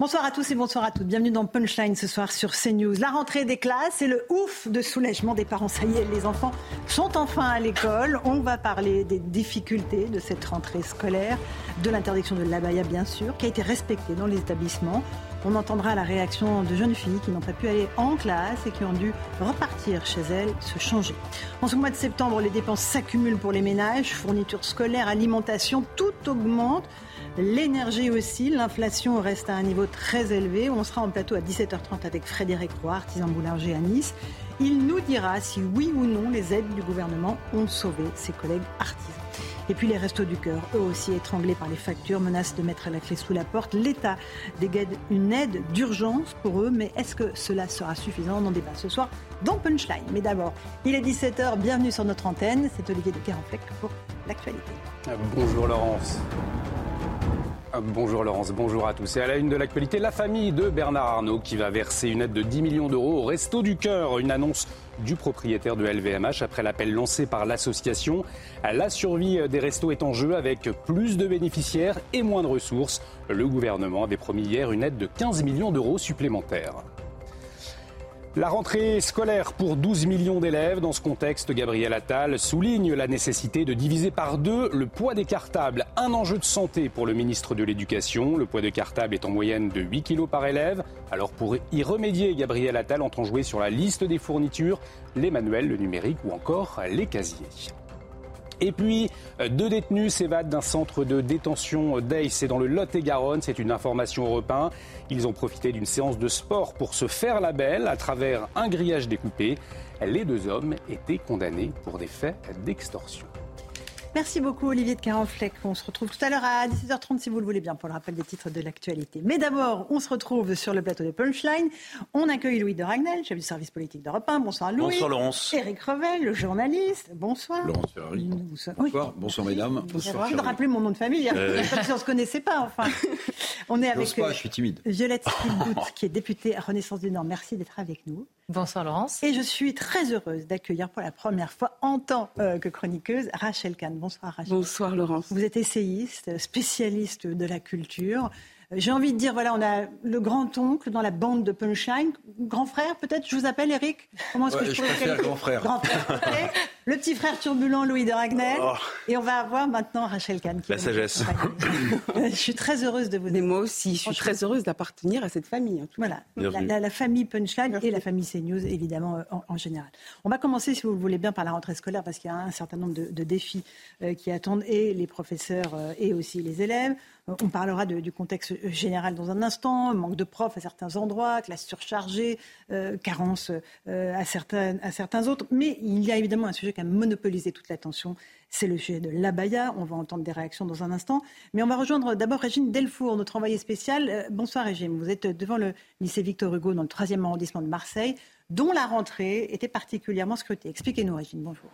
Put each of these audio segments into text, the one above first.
Bonsoir à tous et bonsoir à toutes. Bienvenue dans Punchline ce soir sur CNews. La rentrée des classes et le ouf de soulagement des parents. Ça y est, les enfants sont enfin à l'école. On va parler des difficultés de cette rentrée scolaire, de l'interdiction de l'abaya bien sûr, qui a été respectée dans les établissements. On entendra la réaction de jeunes filles qui n'ont pas pu aller en classe et qui ont dû repartir chez elles, se changer. En ce mois de septembre, les dépenses s'accumulent pour les ménages, fournitures scolaires, alimentation, tout augmente. L'énergie aussi, l'inflation reste à un niveau très élevé. On sera en plateau à 17h30 avec Frédéric Roy, artisan boulanger à Nice. Il nous dira si oui ou non les aides du gouvernement ont sauvé ses collègues artisans. Et puis les restos du cœur, eux aussi étranglés par les factures, menacent de mettre la clé sous la porte. L'État dégaine une aide d'urgence pour eux, mais est-ce que cela sera suffisant? On en débat ce soir dans Punchline. Mais d'abord, il est 17h, bienvenue sur notre antenne. C'est Olivier de Carenfleck pour l'actualité. Bonjour Laurence. Bonjour Laurence, bonjour à tous. Et à la une de l'actualité, la famille de Bernard Arnault qui va verser une aide de 10 millions d'euros au Resto du Cœur. Une annonce du propriétaire de LVMH après l'appel lancé par l'association. La survie des restos est en jeu avec plus de bénéficiaires et moins de ressources. Le gouvernement avait promis hier une aide de 15 millions d'euros supplémentaires. La rentrée scolaire pour 12 millions d'élèves. Dans ce contexte, Gabriel Attal souligne la nécessité de diviser par deux le poids des cartables. Un enjeu de santé pour le ministre de l'Éducation. Le poids des cartables est en moyenne de 8 kilos par élève. Alors pour y remédier, Gabriel Attal entend jouer sur la liste des fournitures, les manuels, le numérique ou encore les casiers. Et puis, deux détenus s'évadent d'un centre de détention d'Aix, c'est dans le Lot-et-Garonne, c'est une information européenne. Ils ont profité d'une séance de sport pour se faire la belle à travers un grillage découpé. Les deux hommes étaient condamnés pour des faits d'extorsion. Merci beaucoup Olivier de Carenfleck. On se retrouve tout à l'heure à 17h30 si vous le voulez bien pour le rappel des titres de l'actualité. Mais d'abord, on se retrouve sur le plateau de Punchline. On accueille Louis de Ragnel, chef du service politique d'Europe 1. Bonsoir Louis. Bonsoir Laurence. Éric Revel, le journaliste. Bonsoir. Laurence Ferrari. Bonsoir. Bonsoir mesdames. Bonsoir. Je de rappeler mon nom de famille, euh... comme si on ne se connaissait pas enfin. On est avec pas, je suis timide. Violette Spielbout, qui est députée à Renaissance du Nord. Merci d'être avec nous. Bonsoir Laurence. Et je suis très heureuse d'accueillir pour la première fois en tant euh, que chroniqueuse Rachel Kahn. Bonsoir Rachel. Bonsoir Laurence. Vous êtes essayiste, spécialiste de la culture. J'ai envie de dire, voilà, on a le grand-oncle dans la bande de Punchline. Grand frère, peut-être, je vous appelle Eric Comment est-ce ouais, que je, je préfère grand frère. Grand frère. le petit frère turbulent Louis de Ragnel. Oh. Et on va avoir maintenant Rachel Kahn. La sagesse. je suis très heureuse de vous Mais moi aussi, je suis très heureuse d'appartenir à cette famille. En voilà, la, la, la, famille Punchline Merci. et la famille CNews, évidemment, en, en, général. On va commencer, si vous le voulez bien, par la rentrée scolaire, parce qu'il y a un certain nombre de, de défis euh, qui attendent et les professeurs euh, et aussi les élèves. On parlera de, du contexte général dans un instant, manque de profs à certains endroits, classe surchargée, euh, carence euh, à, certains, à certains autres. Mais il y a évidemment un sujet qui a monopolisé toute l'attention, c'est le sujet de l'abaya. On va entendre des réactions dans un instant. Mais on va rejoindre d'abord Régine Delfour, notre envoyée spéciale. Euh, bonsoir Régine, vous êtes devant le lycée Victor Hugo dans le 3e arrondissement de Marseille, dont la rentrée était particulièrement scrutée. Expliquez-nous Régine, bonjour.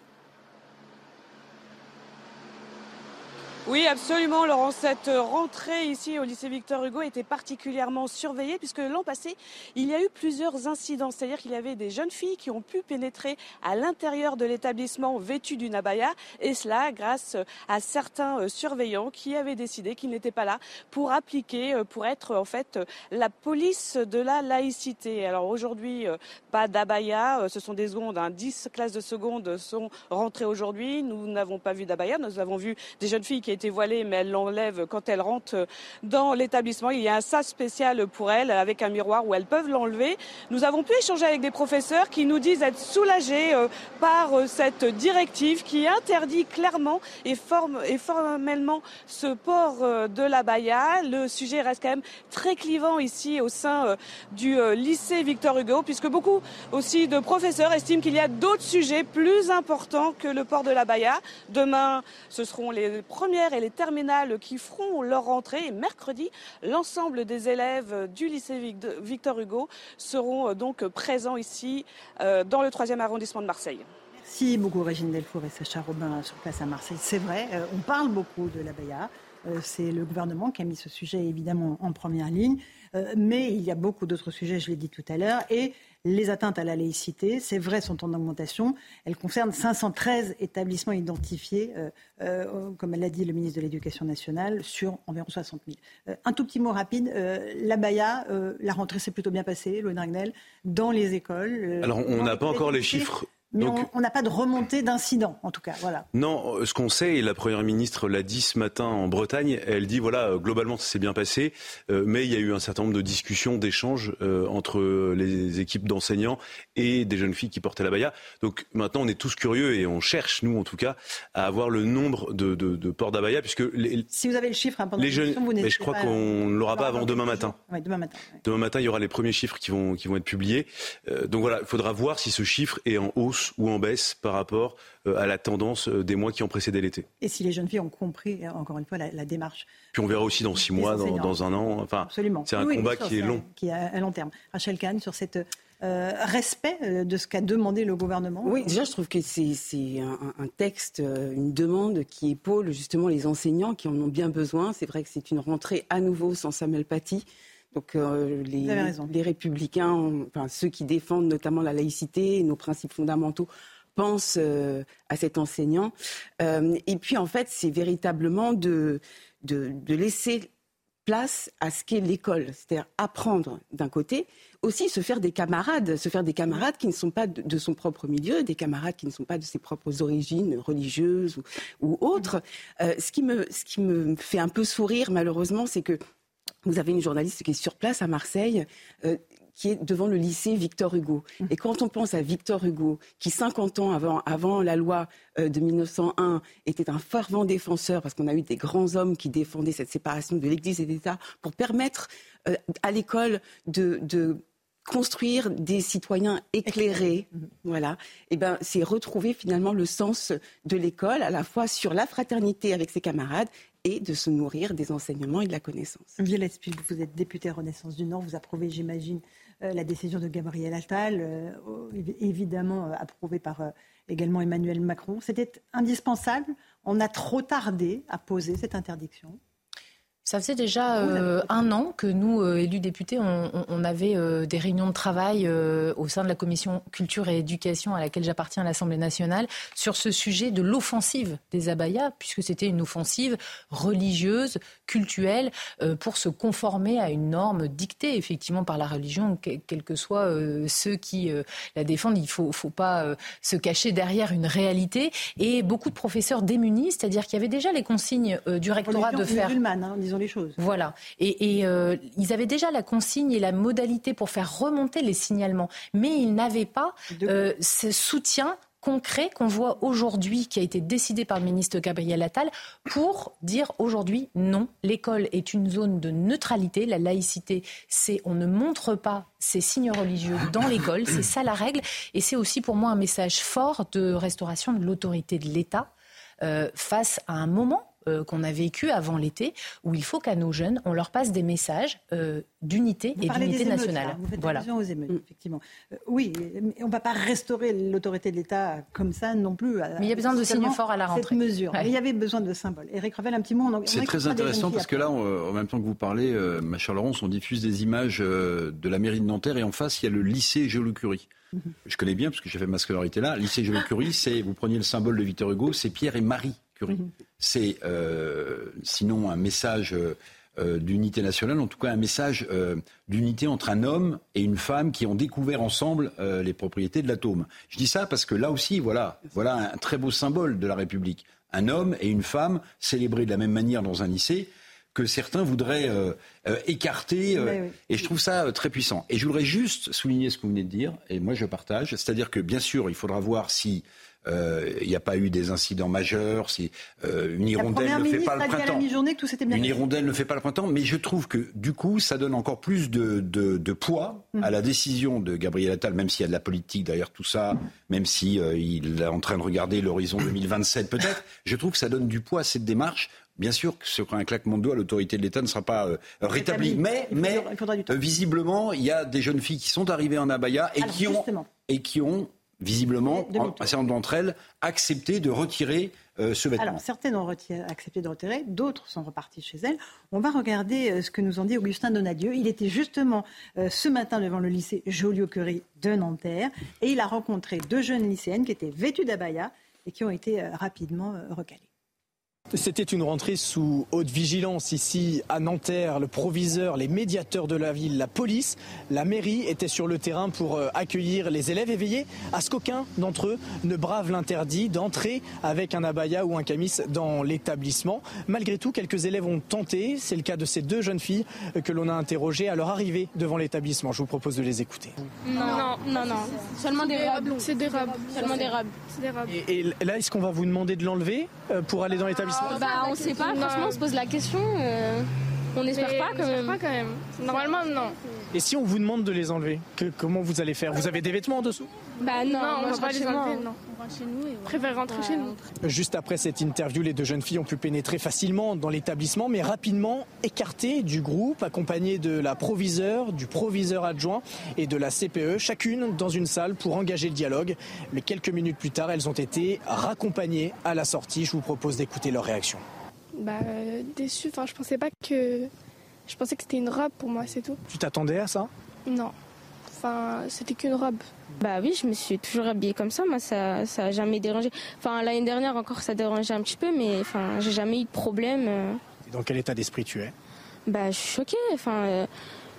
Oui, absolument, Laurent. Cette rentrée ici au lycée Victor Hugo était particulièrement surveillée puisque l'an passé, il y a eu plusieurs incidents. C'est-à-dire qu'il y avait des jeunes filles qui ont pu pénétrer à l'intérieur de l'établissement vêtues d'une abaya et cela grâce à certains surveillants qui avaient décidé qu'ils n'étaient pas là pour appliquer, pour être en fait la police de la laïcité. Alors aujourd'hui, pas d'abaya. Ce sont des secondes. Hein. 10 classes de seconde sont rentrées aujourd'hui. Nous n'avons pas vu d'abaya. Nous avons vu des jeunes filles qui étaient voilée, mais elle l'enlève quand elle rentre dans l'établissement. Il y a un sas spécial pour elle avec un miroir où elles peuvent l'enlever. Nous avons pu échanger avec des professeurs qui nous disent être soulagés par cette directive qui interdit clairement et, forme, et formellement ce port de la baya. Le sujet reste quand même très clivant ici au sein du lycée Victor Hugo, puisque beaucoup aussi de professeurs estiment qu'il y a d'autres sujets plus importants que le port de la baya. Demain, ce seront les premières et les terminales qui feront leur rentrée. Et mercredi, l'ensemble des élèves du lycée Victor Hugo seront donc présents ici dans le 3e arrondissement de Marseille. Merci beaucoup Régine Delfour et Sacha Robin sur place à Marseille. C'est vrai, on parle beaucoup de la. C'est le gouvernement qui a mis ce sujet évidemment en première ligne. Euh, mais il y a beaucoup d'autres sujets, je l'ai dit tout à l'heure. Et les atteintes à la laïcité, c'est vrai, sont en augmentation. Elles concernent 513 établissements identifiés, euh, euh, comme l'a dit le ministre de l'Éducation nationale, sur environ 60 000. un tout petit mot rapide. la Baïa, la rentrée s'est plutôt bien passée, Louis dans les écoles. Alors, on n'a pas encore les chiffres mais on n'a pas de remontée d'incidents, en tout cas. Voilà. Non, euh, ce qu'on sait, et la Première ministre l'a dit ce matin en Bretagne, elle dit, voilà, euh, globalement, ça s'est bien passé, euh, mais il y a eu un certain nombre de discussions, d'échanges entre les équipes d'enseignants et des jeunes filles qui portaient la baya. Donc maintenant, on est tous curieux et on cherche, nous en tout cas, à avoir le nombre de, de, de ports d'abaya, puisque... Les, si vous avez le chiffre, hein, pendant les jeunes, vous mais je crois qu'on ne l'aura pas avant demain matin. demain matin. Demain matin, il y aura les premiers chiffres qui vont, qui vont être publiés. donc voilà, il faudra voir si ce chiffre est en hausse ou en baisse par rapport euh, à la tendance euh, des mois qui ont précédé l'été. Et si les jeunes filles ont compris, euh, encore une fois, la, démarche. Puis on verra aussi dans six mois, dans, un an. Enfin, Absolument. C'est un combat qui est long. Qui est à, long terme. Rachel Kahn, sur cette respect de ce qu'a demandé le gouvernement Oui, déjà, je trouve que c'est un, texte, une demande qui épaule justement les enseignants qui en ont bien besoin. C'est vrai que c'est une rentrée à nouveau sans Samuel Paty. Donc euh, les, les, républicains, enfin, ceux qui défendent notamment la laïcité et nos principes fondamentaux, pensent euh, à cet enseignant. Euh, et puis en fait, c'est véritablement de, de, de, laisser place à ce qu'est l'école, c'est-à-dire apprendre d'un côté, aussi se faire des camarades, se faire des camarades qui ne sont pas de, son propre milieu, des camarades qui ne sont pas de ses propres origines religieuses ou, ou autres. ce, qui me, ce qui me fait un peu sourire malheureusement, c'est que vous avez une journaliste qui est sur place à Marseille, euh, qui est devant le lycée Victor Hugo. Mmh. Et quand on pense à Victor Hugo, qui 50 ans avant, avant la loi euh, de 1901 était un fervent défenseur, parce qu'on a eu des grands hommes qui défendaient cette séparation de l'Église et de l'État, pour permettre euh, à l'école de, de construire des citoyens éclairés, mmh. voilà, et eh ben c'est retrouver finalement le sens de l'école à la fois sur la fraternité avec ses camarades et de se nourrir des enseignements et de la connaissance. Violette vous êtes députée Renaissance du Nord, vous approuvez, j'imagine, euh, la décision de Gabriel Attal, euh, évidemment euh, approuvée par également Emmanuel Macron. C'était indispensable. On a trop tardé à poser cette interdiction. Ça faisait déjà euh, un an que nous, euh, élus députés, on, avait euh, des réunions de travail au sein de la commission culture et éducation à laquelle j'appartiens à l'Assemblée nationale sur ce sujet de l'offensive des abayas, puisque c'était une offensive religieuse, cultuelle, pour se conformer à une norme dictée effectivement par la religion, quels que soient ceux qui la défendent. Il ne faut, faut, pas se cacher derrière une réalité. Et beaucoup de professeurs démunis, c'est-à-dire qu'il y avait déjà les consignes du rectorat de faire... Hein, les choses. Voilà. Et, euh, ils avaient déjà la consigne et la modalité pour faire remonter les signalements, mais ils n'avaient pas euh, ce soutien concret qu'on voit aujourd'hui, qui a été décidé par le ministre Gabriel Attal, pour dire aujourd'hui non, l'école est une zone de neutralité. La laïcité, c'est on ne montre pas ces signes religieux dans l'école, c'est ça la règle. Et c'est aussi pour moi un message fort de restauration de l'autorité de l'État euh, face à un moment euh, qu'on a vécu avant l'été, où il faut qu'à nos jeunes, on leur passe des messages euh, d'unité et d'unité nationale. Vous faites voilà. aux émeutes, effectivement. Euh, oui, on ne va pas restaurer l'autorité de l'État comme ça non plus. mais il y a besoin de signes forts à la rentrée. Cette mesure. Mais il y avait besoin de symboles. Éric Revel, un petit mot. C'est très intéressant parce que là, en même temps que vous parlez, ma chère Laurence, on diffuse des images de la mairie de Nanterre et en face, il y a le lycée Géo Curie. Mhm. Je connais bien parce que j'ai fait ma scolarité là. Lycée Géo Curie, c'est, vous preniez le symbole de Victor Hugo, c'est Pierre et Marie Mhm. C'est euh, sinon un message euh, d'unité nationale, en tout cas un message euh, d'unité entre un homme et une femme qui ont découvert ensemble les propriétés de l'atome. Je dis ça parce que là aussi, voilà, voilà un très beau symbole de la République. Un homme et une femme célébrés de la même manière dans un lycée que certains voudraient écarter. Et je trouve ça très puissant. Et je voudrais juste souligner ce que vous venez de dire, et moi je partage, c'est-à-dire que bien sûr, il faudra voir si il n'y a pas eu des incidents majeurs. Si, euh, une hirondelle ne fait pas le printemps. une hirondelle ne fait pas le printemps, mais je trouve que du coup, ça donne encore plus de, de, de poids à mm. la décision de Gabriel Attal, même s'il y a de la politique derrière tout ça, même si euh, il est en train de regarder l'horizon 2027 peut-être. Je trouve que ça donne du poids à cette démarche Bien sûr que sur un claquement de doigts, l'autorité de l'État ne sera pas rétablie. Mais, mais visiblement, il y a des jeunes filles qui sont arrivées en abaya et, qui, ont, et qui ont visiblement, un certain nombre d'entre elles, accepté de retirer euh, ce vêtement. Alors, certaines ont accepté de retirer, d'autres sont reparties chez elles. On va regarder euh, ce que nous ont dit Augustin Donadieu. Il était justement euh, ce matin devant le lycée Joliot-Curie de Nanterre et il a rencontré deux jeunes lycéennes qui étaient vêtues d'abaya et qui ont été rapidement recalées. C'était une rentrée sous haute vigilance ici à Nanterre. Le proviseur, les médiateurs de la ville, la police, la mairie étaient sur le terrain pour euh, accueillir les élèves et veiller à ce qu'aucun d'entre eux ne brave l'interdit d'entrer avec un abaya ou un camis dans l'établissement. Malgré tout, quelques élèves ont tenté. C'est le cas de ces deux jeunes filles que l'on a interrogées à leur arrivée devant l'établissement. Je vous propose de les écouter. Non, non, non. Seulement des robes. C'est des robes. Seulement des robes. Et, et là, est-ce qu'on va vous demander de l'enlever euh, pour aller dans l'établissement? Bah, on sait pas, franchement, on se pose la question. Euh, on n'espère pas, quand même. pas quand même. Normalement, non. Et si on vous demande de les enlever, comment vous allez faire? Vous avez des vêtements en dessous? Bah non, on va pas les enlever, non. On rentre chez nous et on préfère rentrer chez nous. Juste après cette interview, les deux jeunes filles ont pu pénétrer facilement dans l'établissement, mais rapidement écartées du groupe, accompagnées de la proviseure, du proviseur adjoint et de la CPE, chacune dans une salle pour engager le dialogue. Mais quelques minutes plus tard, elles ont été raccompagnées à la sortie. Je vous propose d'écouter leur réaction. Bah déçu, enfin je pensais pas que je pensais que c'était une robe pour moi, c'est tout. Tu t'attendais à ça? Non. Enfin, c'était qu'une robe. Bah oui, je me suis toujours habillée comme ça. Moi, ça, ça a jamais dérangé. Enfin, l'année dernière encore, ça dérangeait un petit peu, mais enfin, j'ai jamais eu de problème. Euh. dans quel état d'esprit tu es? Bah, je suis choquée. Enfin, euh,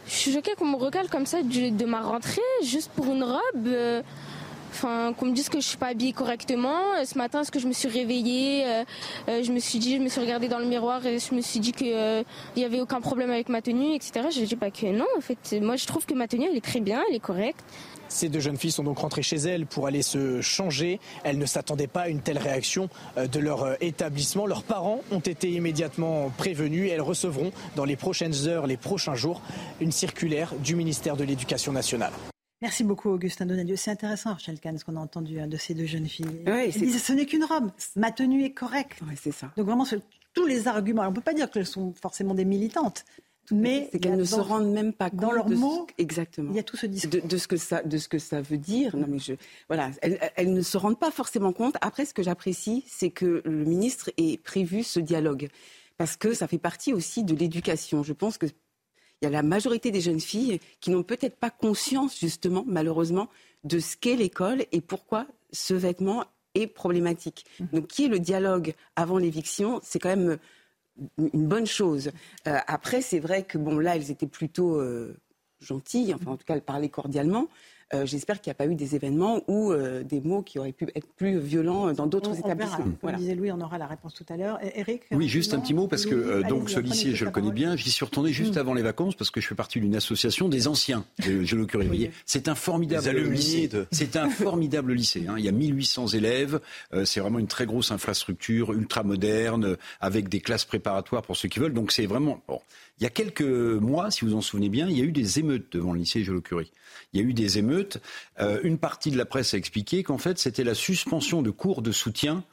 je suis choquée qu'on me recale comme ça de, ma rentrée, juste pour une robe. Euh. Enfin, qu'on me dise que je suis pas habillée correctement. Euh, ce matin, est-ce que je me suis réveillée euh, euh, Je me suis dit, je me suis regardée dans le miroir et je me suis dit qu'il n'y avait aucun problème avec ma tenue, etc. Je dis pas que non. En fait, moi, je trouve que ma tenue, elle est très bien, elle est correcte. Ces deux jeunes filles sont donc rentrées chez elles pour aller se changer. Elles ne s'attendaient pas à une telle réaction de leur établissement. Leurs parents ont été immédiatement prévenus et elles recevront dans les prochaines heures, les prochains jours, une circulaire du ministère de l'Éducation nationale. Merci beaucoup, Augustin Donadieu. C'est intéressant, Rachel Kahn, ce qu'on a entendu hein, de ces deux jeunes filles. Oui, ce n'est qu'une robe. Ma tenue est correcte. Oui, c'est ça. Donc vraiment, tous les arguments. on ne peut pas dire qu'elles sont forcément des militantes. Mais c'est qu'elles ne se rendent même pas compte dans leurs mots. exactement. Il y a tout ce discours de, ce que ça, de ce que ça veut dire. Non, mais je, voilà, elles, elles ne se rendent pas forcément compte. Après, ce que j'apprécie, c'est que le ministre ait prévu ce dialogue parce que ça fait partie aussi de l'éducation. Je pense que il y a la majorité des jeunes filles qui n'ont peut-être pas conscience, justement, malheureusement, de ce qu'est l'école et pourquoi ce vêtement est problématique. Mmh. Donc, qui est le dialogue avant l'éviction C'est quand même une bonne chose. Euh, après, c'est vrai que, bon, là, elles étaient plutôt euh, gentilles, enfin, en tout cas, elles parlaient cordialement. Euh, j'espère qu'il n'y a pas eu des événements ou euh, des mots qui auraient pu être plus violents dans d'autres établissements. Voilà. disait Louis, on aura la réponse tout à l'heure. Eric Oui, juste un petit mot, parce que euh, donc ce lycée, je le connais bien. J'y suis retourné juste mm. avant les vacances, parce que je fais partie d'une association des anciens de Gélo C'est un formidable lycée. C'est un formidable lycée. Hein. Il y a 1800 élèves. c'est vraiment une très grosse infrastructure, ultra moderne, avec des classes préparatoires pour ceux qui veulent. Donc c'est vraiment... Bon. Il y a quelques mois, si vous en souvenez bien, il y a eu des émeutes devant le lycée Gélo-Curie. Il y a eu des émeutes. Euh, une partie de la presse a expliqué qu'en fait, c'était la suspension de cours de soutien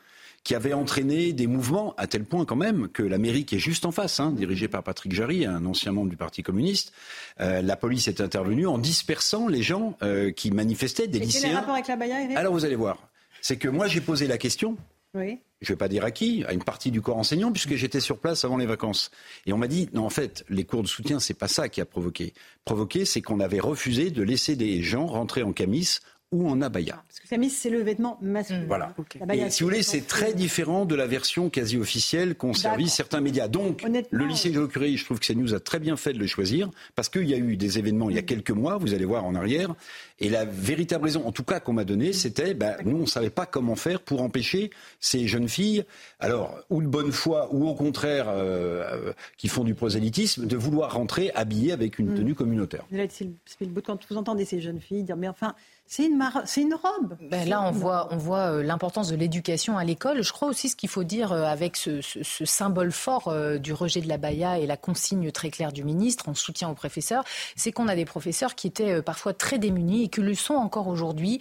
qui avait entraîné des mouvements, à tel point quand même que la mairie qui est juste en face, hein, dirigée par Patrick Jarry, un ancien membre du Parti communiste, euh, la police est intervenue en dispersant les gens euh, qui manifestaient, des Et lycéens. Quel rapport avec la Baïa, Alors vous allez voir. C'est que moi j'ai posé la question. Oui je ne vais pas dire à qui, à une partie du corps enseignant, puisque j'étais sur place avant les vacances. Et on m'a dit, non, en fait, les cours de soutien, c'est pas ça qui a provoqué. Provoqué, c'est qu'on avait refusé de laisser des gens rentrer en camis ou en abaya. Parce que camis, c'est le vêtement masculin. Voilà. Et si vous voulez, c'est très différent de la version quasi officielle qu'ont servi certains médias. Donc, le lycée de Curie, je trouve que CNews a très bien fait de le choisir, parce qu'il y a eu des événements il y a mm. quelques mois, vous allez voir en arrière, et la véritable raison, en tout cas qu'on m'a donnée, c'était, ben, nous, on ne savait pas comment faire pour empêcher ces jeunes filles, alors, ou de bonne foi, ou au contraire, euh, euh, qui font du prosélytisme, de vouloir rentrer habillées avec une mm. tenue communautaire. Quand vous entendez ces jeunes filles dire, mais enfin, C'est une, robe. Ben là, on voit, on voit euh, l'importance de l'éducation à l'école. Je crois aussi ce qu'il faut dire euh, avec ce, ce, symbole fort euh, du rejet de la baya et la consigne très claire du ministre en soutien aux professeurs, c'est qu'on a des professeurs qui étaient parfois très démunis et qui le sont encore aujourd'hui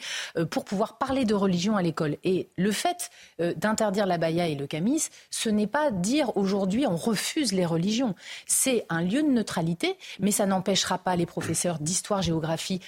pour pouvoir parler de religion à l'école. Et le fait d'interdire la baya et le camis, ce n'est pas dire aujourd'hui on refuse les religions. C'est un lieu de neutralité, mais ça n'empêchera pas les professeurs d'histoire, géographie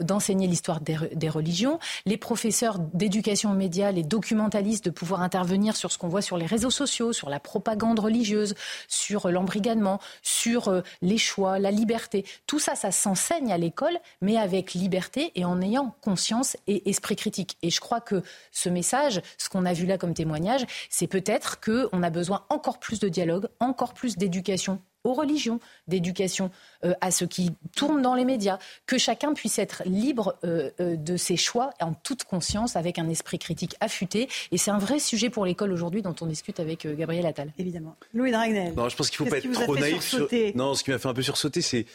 d'enseigner l'histoire des, religions, les professeurs d'éducation médias, les documentalistes de pouvoir intervenir sur ce qu'on voit sur les réseaux sociaux, sur la propagande religieuse, sur l'embrigadement, sur euh, les choix, la liberté. Tout ça, ça s'enseigne à l'école, mais avec liberté et en ayant conscience et esprit critique. Et je crois que ce message, ce qu'on a vu là comme témoignage, c'est peut-être qu'on a besoin encore plus de dialogue, encore plus d'éducation aux religions, d'éducation euh, à ce qui tourne dans les médias, que chacun puisse être libre euh, euh, de ses choix en toute conscience, avec un esprit critique affûté. Et c'est un vrai sujet pour l'école aujourd'hui dont on discute avec Gabriel Attal. Évidemment. Louis Dragnel. Non, je pense qu'il ne faut pas être trop naïf. Non, ce qui m'a fait un peu sursauter, c'est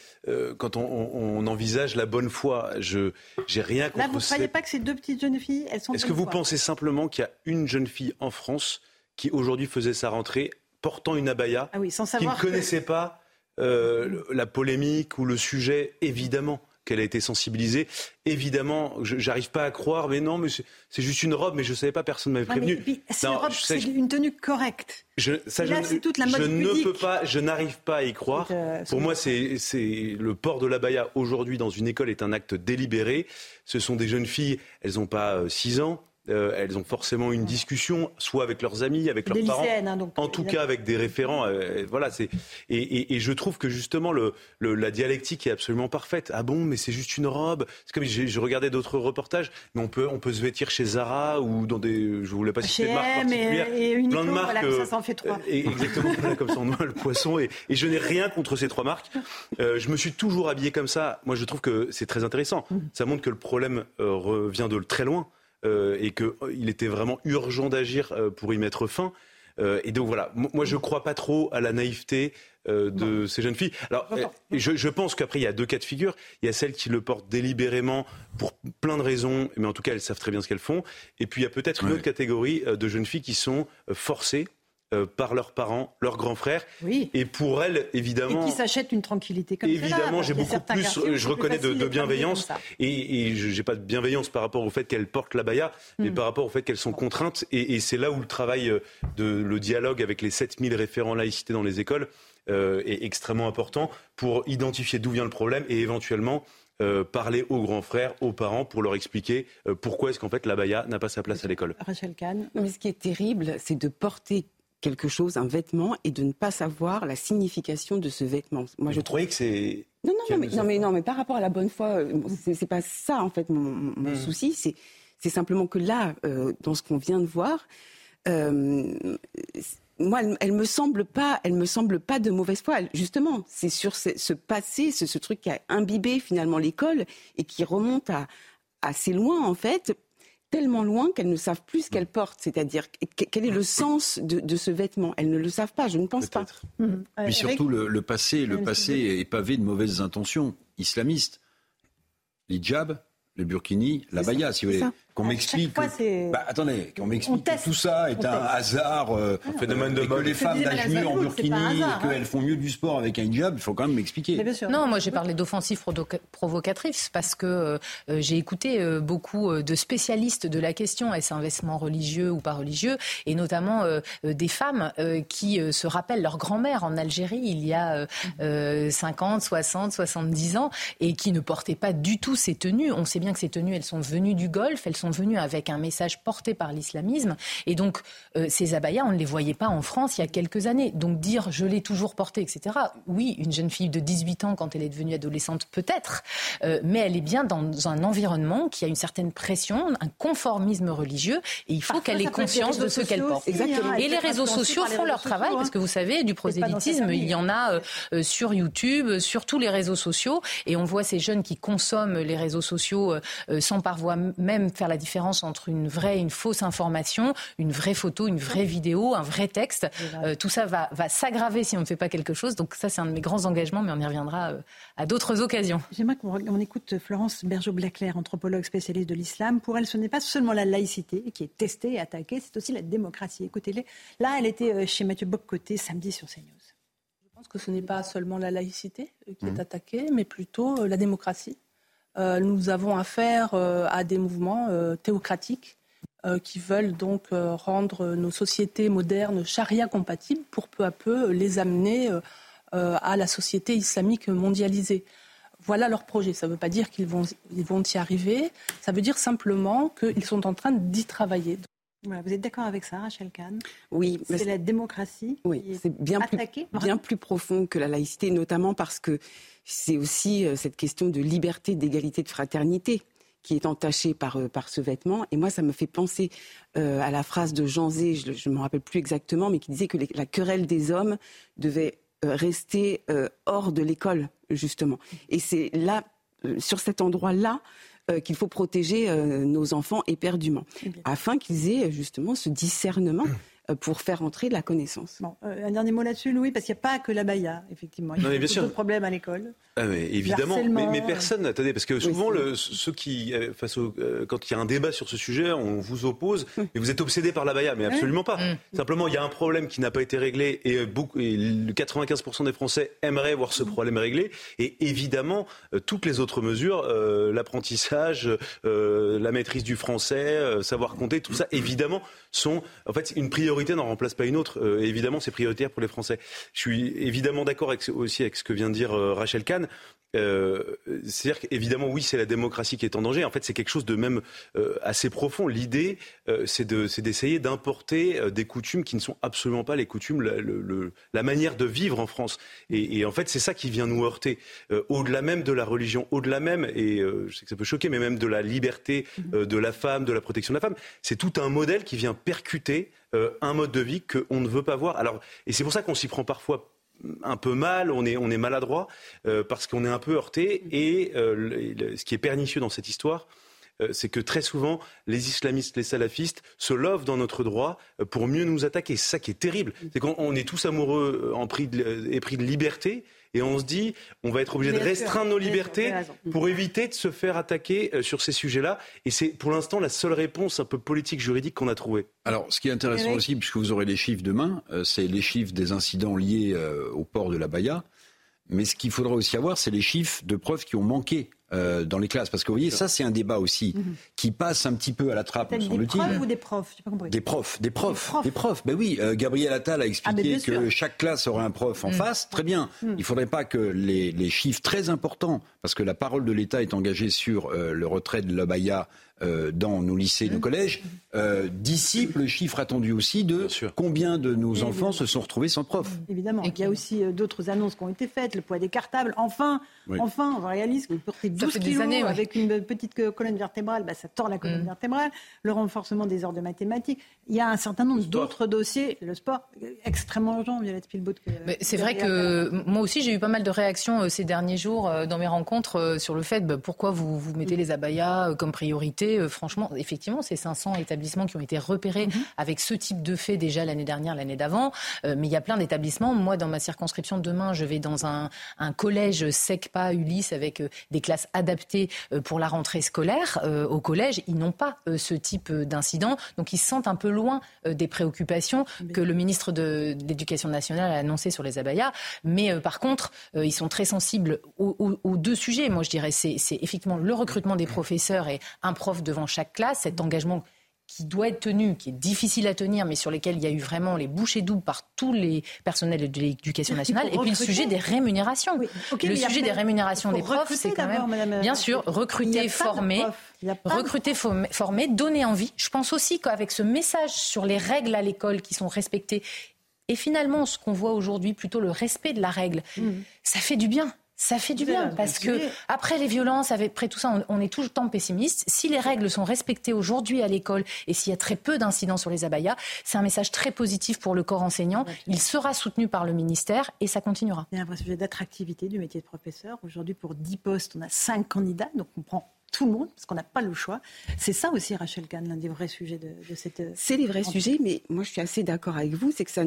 quand on, envisage la bonne foi. Je j'ai rien contre. Là, vous ne croyez pas que ces deux petites jeunes filles, elles sont. Est-ce que vous pensez simplement qu'il y a une jeune fille en France qui aujourd'hui faisait sa rentrée portant une abaya, ah oui, sans savoir qui ne connaissait pas euh, la polémique ou le sujet, évidemment qu'elle a été sensibilisée. Évidemment, j'arrive pas à croire, mais non, mais c'est juste une robe, mais je savais pas, personne m'avait prévenu. C'est une tenue correcte. Je, ça, là, je, toute la mode je ne peux pas, je n'arrive pas à y croire. Euh, Pour moi, c'est le port de l'abaya aujourd'hui dans une école est un acte délibéré. Ce sont des jeunes filles, elles n'ont pas 6 euh, ans, euh, elles ont forcément une discussion, soit avec leurs amis, avec leurs parents, hein, en tout cas avec des référents. Euh, voilà, c'est et, je trouve que justement le, la dialectique est absolument parfaite. Ah bon, mais c'est juste une robe. C'est comme je regardais d'autres reportages, mais on peut on peut se vêtir chez Zara ou dans des, je voulais pas citer de marques particulières, et, et Uniqlo, plein de marques. Voilà, ça, ça en fait trois. Euh, exactement, comme ça on noie le poisson. Et, je n'ai rien contre ces trois marques. je me suis toujours habillé comme ça. Moi, je trouve que c'est très intéressant. Mmh. Ça montre que le problème revient de très loin. Euh, et qu'il euh, était vraiment urgent d'agir euh, pour y mettre fin. et donc voilà, moi je ne crois pas trop à la naïveté de ces jeunes filles. Alors, je, je, pense qu'après, il y a deux cas de figure. Il y a celles qui le portent délibérément pour plein de raisons, mais en tout cas, elles savent très bien ce qu'elles font. Et puis, il y a peut-être une autre catégorie de jeunes filles qui sont forcées euh, par leurs parents, leurs grands frères. Oui. Et pour elles, évidemment. Et qui s'achètent une tranquillité comme évidemment, Évidemment, j'ai beaucoup plus, je reconnais de, bienveillance. Et, et je n'ai pas de bienveillance par rapport au fait qu'elles portent la baya, mais hmm. par rapport au fait qu'elles sont contraintes. Et, c'est là où le travail euh, de le dialogue avec les 7000 référents laïcité dans les écoles euh, est extrêmement important pour identifier d'où vient le problème et éventuellement parler aux grands frères, aux parents, pour leur expliquer pourquoi est-ce qu'en fait la baya n'a pas sa place à l'école. Rachel Kahn. Mais ce qui est terrible, c'est de porter quelque chose, un vêtement, et de ne pas savoir la signification de ce vêtement. Moi, je trouve que c'est non, non, mais, non, mais, non, mais par rapport à la bonne foi, euh, c'est pas ça en fait mon, hmm. souci. C'est c'est simplement que là, euh, dans ce qu'on vient de voir, euh, moi, elle, me semble pas, elle me semble pas de mauvaise foi. Justement, c'est sur ce, passé, ce, ce, truc qui a imbibé finalement l'école et qui remonte à assez loin en fait tellement loin qu'elles ne savent plus ce qu'elles portent. C'est-à-dire, quel est le sens de, ce vêtement? Elles ne le savent pas, je ne pense pas. Mmh. Mais surtout, le, passé, le passé est pavé de mauvaises intentions islamistes. L'hijab, le burkini, la baya, si vous voulez qu'on m'explique. Bah, attendez, qu'on m'explique que tout ça est un hasard, euh, phénomène de mode. Que les femmes nagent mieux en burkini et hein. qu'elles font mieux du sport avec un hijab, il faut quand même m'expliquer. Non, moi j'ai parlé d'offensives provocatrices parce que euh, j'ai écouté euh, beaucoup de spécialistes de la question est-ce un vêtement religieux ou pas religieux, et notamment des femmes qui se rappellent leur grand-mère en Algérie il y a 50, 60, 70 ans et qui ne portaient pas du tout ces tenues. On sait bien que ces tenues, elles sont venues du Golfe, elles sont venus avec un message porté par l'islamisme. Et donc, euh, ces abayas, on ne les voyait pas en France il y a quelques années. Donc, dire je l'ai toujours porté, etc. Oui, une jeune fille de 18 ans, quand elle est devenue adolescente, peut-être. Euh, mais elle est bien dans un environnement qui a une certaine pression, un conformisme religieux. Et il faut qu'elle ait conscience de ce qu'elle porte. Exactement. et les réseaux sociaux font leur travail, parce que vous savez, du prosélytisme, il y en a euh, sur YouTube, sur tous les réseaux sociaux. Et on voit ces jeunes qui consomment les réseaux sociaux sans parfois même faire la la différence entre une vraie et une fausse information, une vraie photo, une vraie vidéo, un vrai texte. Euh, tout ça va, va s'aggraver si on ne fait pas quelque chose. Donc ça, c'est un de mes grands engagements, mais on y reviendra euh, à d'autres occasions. J'aimerais qu'on écoute Florence Bergeau-Blaclair, anthropologue spécialiste de l'islam. Pour elle, ce n'est pas seulement la laïcité qui est testée et attaquée, c'est aussi la démocratie. Écoutez-les. Là, elle était euh, chez Mathieu Boccoté samedi sur CNews. Je pense que ce n'est pas seulement la laïcité qui est mmh. attaquée, mais plutôt la démocratie. Nous avons affaire à des mouvements théocratiques euh, qui veulent donc euh, rendre nos sociétés modernes charia compatibles pour peu à peu les amener euh, à la société islamique mondialisée. Voilà leur projet. Ça ne veut pas dire qu'ils vont, ils vont y arriver. Ça veut dire simplement qu'ils sont en train d'y travailler. Vous êtes d'accord avec ça, Rachel Kahn? Oui. C'est la démocratie oui, c'est bien Plus, bien plus profond que la laïcité, notamment parce que c'est aussi cette question de liberté, d'égalité, de fraternité qui est entaché par, euh, par ce vêtement. Et moi, ça me fait penser euh, à la phrase de Jean Zé, je ne me rappelle plus exactement, mais qui disait que la querelle des hommes devait euh, rester hors de l'école, justement. Et c'est là, sur cet endroit-là, qu'il faut protéger nos enfants éperdument, afin qu'ils aient justement ce discernement. Euh, pour faire entrer de la connaissance. Bon, euh, un dernier mot là-dessus, Louis, parce qu'il n'y a pas que la baya, effectivement. Il y a d'autres problèmes à l'école. Ah, mais évidemment, mais, mais, personne, attendez, parce que souvent, le, ceux qui, euh, face au, quand il y a un débat sur ce sujet, on vous oppose, et vous êtes obsédé par la baya, mais absolument pas. Mm. Simplement, il y a un problème qui n'a pas été réglé, et, beaucoup, et 95% des Français aimeraient voir ce mm. problème réglé, et évidemment, toutes les autres mesures, l'apprentissage, la maîtrise du français, savoir compter, tout ça, évidemment, sont en fait une priorité n'en remplace pas une autre. Euh, évidemment, c'est prioritaire pour les Français. Je suis évidemment d'accord aussi avec ce que vient de dire euh, Rachel Kahn. Euh, c'est-à-dire qu'évidemment, oui, c'est la démocratie qui est en danger. En fait, c'est quelque chose de même euh, assez profond. L'idée, euh, c'est d'essayer d'importer des coutumes qui ne sont absolument pas les coutumes, la, le, la manière de vivre en France. Et, et en fait, c'est ça qui vient nous heurter. au-delà même de la religion, au-delà même, et je sais que ça peut choquer, mais même de la liberté de la femme, de la protection de la femme, c'est tout un modèle qui vient percuter un mode de vie qu'on ne veut pas voir. Alors, et c'est pour ça qu'on s'y prend parfois un peu mal, on est, on est maladroit, euh, parce qu'on est un peu heurté. Et euh, ce qui est pernicieux dans cette histoire, euh, c'est que très souvent, les islamistes, les salafistes se lovent dans notre droit pour mieux nous attaquer. C'est ça qui est terrible. C'est qu'on est tous amoureux en prix de, épris de liberté et on se dit on va être obligé de restreindre nos libertés pour éviter de se faire attaquer euh, sur ces sujets-là. Et c'est pour l'instant la seule réponse un peu politique, juridique qu'on a trouvée. Alors, ce qui est intéressant aussi, puisque vous aurez les chiffres demain, euh, c'est les chiffres des incidents liés euh, au port de la Baïa. Mais ce qu'il faudra aussi avoir, c'est les chiffres de preuves qui ont manqué euh, dans les classes. Parce que vous voyez, ça c'est un débat aussi mhm. qui passe un petit peu à la trappe, Des profs ou des profs Des profs, des profs, des profs. Ben oui, euh, Gabriel Attal a expliqué ah, que chaque classe aurait un prof en mhm. face. Très bien. Mhm. Il ne faudrait pas que les, chiffres très importants, parce que la parole de l'État est engagée sur euh, le retrait de l'Obaya euh, dans nos lycées, nos collèges, euh, dissipe le chiffre attendu aussi de combien de nos enfants se sont retrouvés sans prof. Évidemment. Il y a aussi euh, d'autres annonces qui ont été faites, le poids des cartables. Enfin, enfin, on réalise que porter 12 kilos années, avec une petite colonne vertébrale, bah, ça tord la colonne mm. vertébrale. Le renforcement des heures de mathématiques. Il y a un certain nombre d'autres dossiers. Le sport, extrêmement urgent, Violette Pilbaud. C'est vrai que moi aussi, j'ai eu pas mal de réactions ces derniers jours dans mes rencontres sur le fait bah, pourquoi vous, vous mettez les abayas comme priorité euh, franchement, effectivement, ces 500 établissements qui ont été repérés mhm. avec ce type de fait déjà l'année dernière, l'année d'avant. Euh, mais il y a plein d'établissements. Moi, dans ma circonscription, demain, je vais dans un, collège SECPA, Ulysse, avec euh, des classes adaptées pour la rentrée scolaire. au collège, ils n'ont pas ce type d'incident. Donc, ils se sentent un peu loin des préoccupations que le ministre de, l'Éducation nationale a annoncées sur les abayas. Mais par contre, ils sont très sensibles aux, aux deux sujets. Moi, je dirais, c'est effectivement le recrutement des professeurs et un prof devant chaque classe, cet engagement qui doit être tenu, qui est difficile à tenir, mais sur lesquels il y a eu vraiment les bouchées doubles par tous les personnels de l'éducation nationale. Et puis le sujet des rémunérations. le sujet des rémunérations des profs, c'est quand même, bien sûr, recruter, former, recruter, former, donner envie. Je pense aussi qu'avec ce message sur les règles à l'école qui sont respectées, et finalement ce qu'on voit aujourd'hui, plutôt le respect de la règle, mmh. ça fait du bien. Ça fait du bien parce que après les violences, après tout ça, on, est tout le temps pessimiste. Si les règles sont respectées aujourd'hui à l'école et s'il y a très peu d'incidents sur les abayas, c'est un message très positif pour le corps enseignant. Il sera soutenu par le ministère et ça continuera. Il y a un sujet d'attractivité du métier de professeur. Aujourd'hui, pour 10 postes, on a 5 candidats, donc on prend tout le monde, parce qu'on n'a pas le choix. C'est ça aussi, Rachel Kahn, l'un des vrais sujets de, cette. C'est les vrais sujets, mais moi je suis assez d'accord avec vous, c'est que ça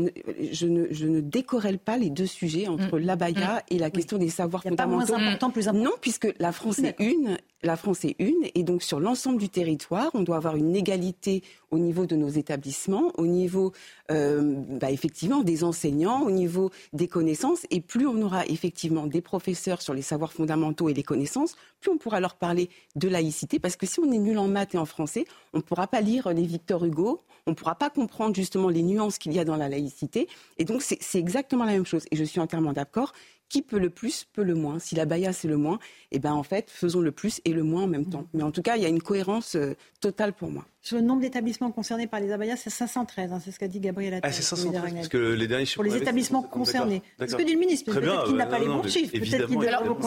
je, ne, je ne décorrèle pas les deux sujets entre mm. l'abaya mm. et la question des savoirs fondamentaux. Pas moins important, plus important. Non, puisque la France est une, la France est une, et donc sur l'ensemble du territoire, on doit avoir une égalité au niveau de nos établissements, au niveau euh, bah, effectivement des enseignants, au niveau des connaissances, et plus on aura effectivement des professeurs sur les savoirs fondamentaux et les connaissances, plus on pourra leur parler de laïcité, parce que si on est nul en maths et en français, on ne pourra pas lire les Victor Hugo, on ne pourra pas comprendre justement les nuances qu'il y a dans la laïcité. Et donc c'est exactement la même chose. Et je suis entièrement d'accord qui peut le plus, peut le moins. Si la baya c'est le moins, eh ben en fait, faisons le plus et le moins en même temps. Mais en tout cas, il y a une cohérence euh, totale pour moi. Sur le nombre d'établissements concernés par les abayas, c'est 513, hein, c'est ce qu'a dit Gabriel Ah, c'est 513, parce que les derniers Pour les établissements concernés. C'est ce que dit le ministre, peut-être qu'il n'a pas les bons chiffres.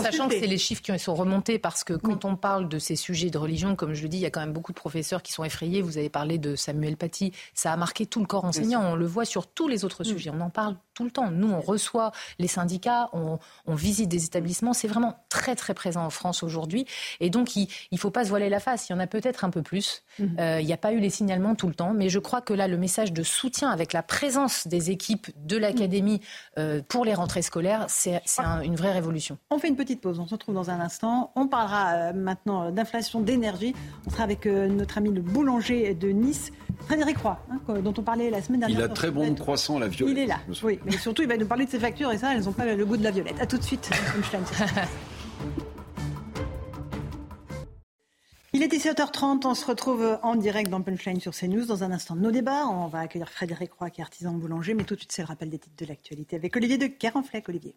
Sachant que c'est les chiffres qui sont remontés, parce que quand on parle de ces sujets de religion, comme je le dis, il y a quand même beaucoup de professeurs qui sont effrayés. Vous avez parlé de Samuel Paty, ça a marqué tout le corps enseignant. On le voit sur tous les autres sujets. On en parle tout le temps. Nous, on reçoit les syndicats, on, visite des établissements. C'est vraiment très, très présent en France aujourd'hui. Et donc, il ne faut pas se voiler la face. Il y en a peut-être un peu plus. Mhm. Euh, il n'y a pas eu les signalements tout le temps, mais je crois que là, le message de soutien avec la présence des équipes de l'académie euh, pour les rentrées scolaires, c'est une vraie révolution. On fait une petite pause, on se retrouve dans un instant. On parlera euh, maintenant d'inflation, d'énergie. On sera avec notre ami le boulanger de Nice, Frédéric Roy, hein, dont on parlait la semaine dernière. Il a très bon croissant la violette. Il est là, oui, mais surtout il va nous parler de ses factures et ça, elles n'ont pas le goût de la violette. A tout de suite, Il est 17h30, on se retrouve en direct dans Punchline sur CNews. Dans un instant, nos débats. On va accueillir Frédéric Roy, qui est artisan boulanger. Mais tout de suite, c'est le rappel des titres de l'actualité avec Olivier de Carenfleck. Olivier.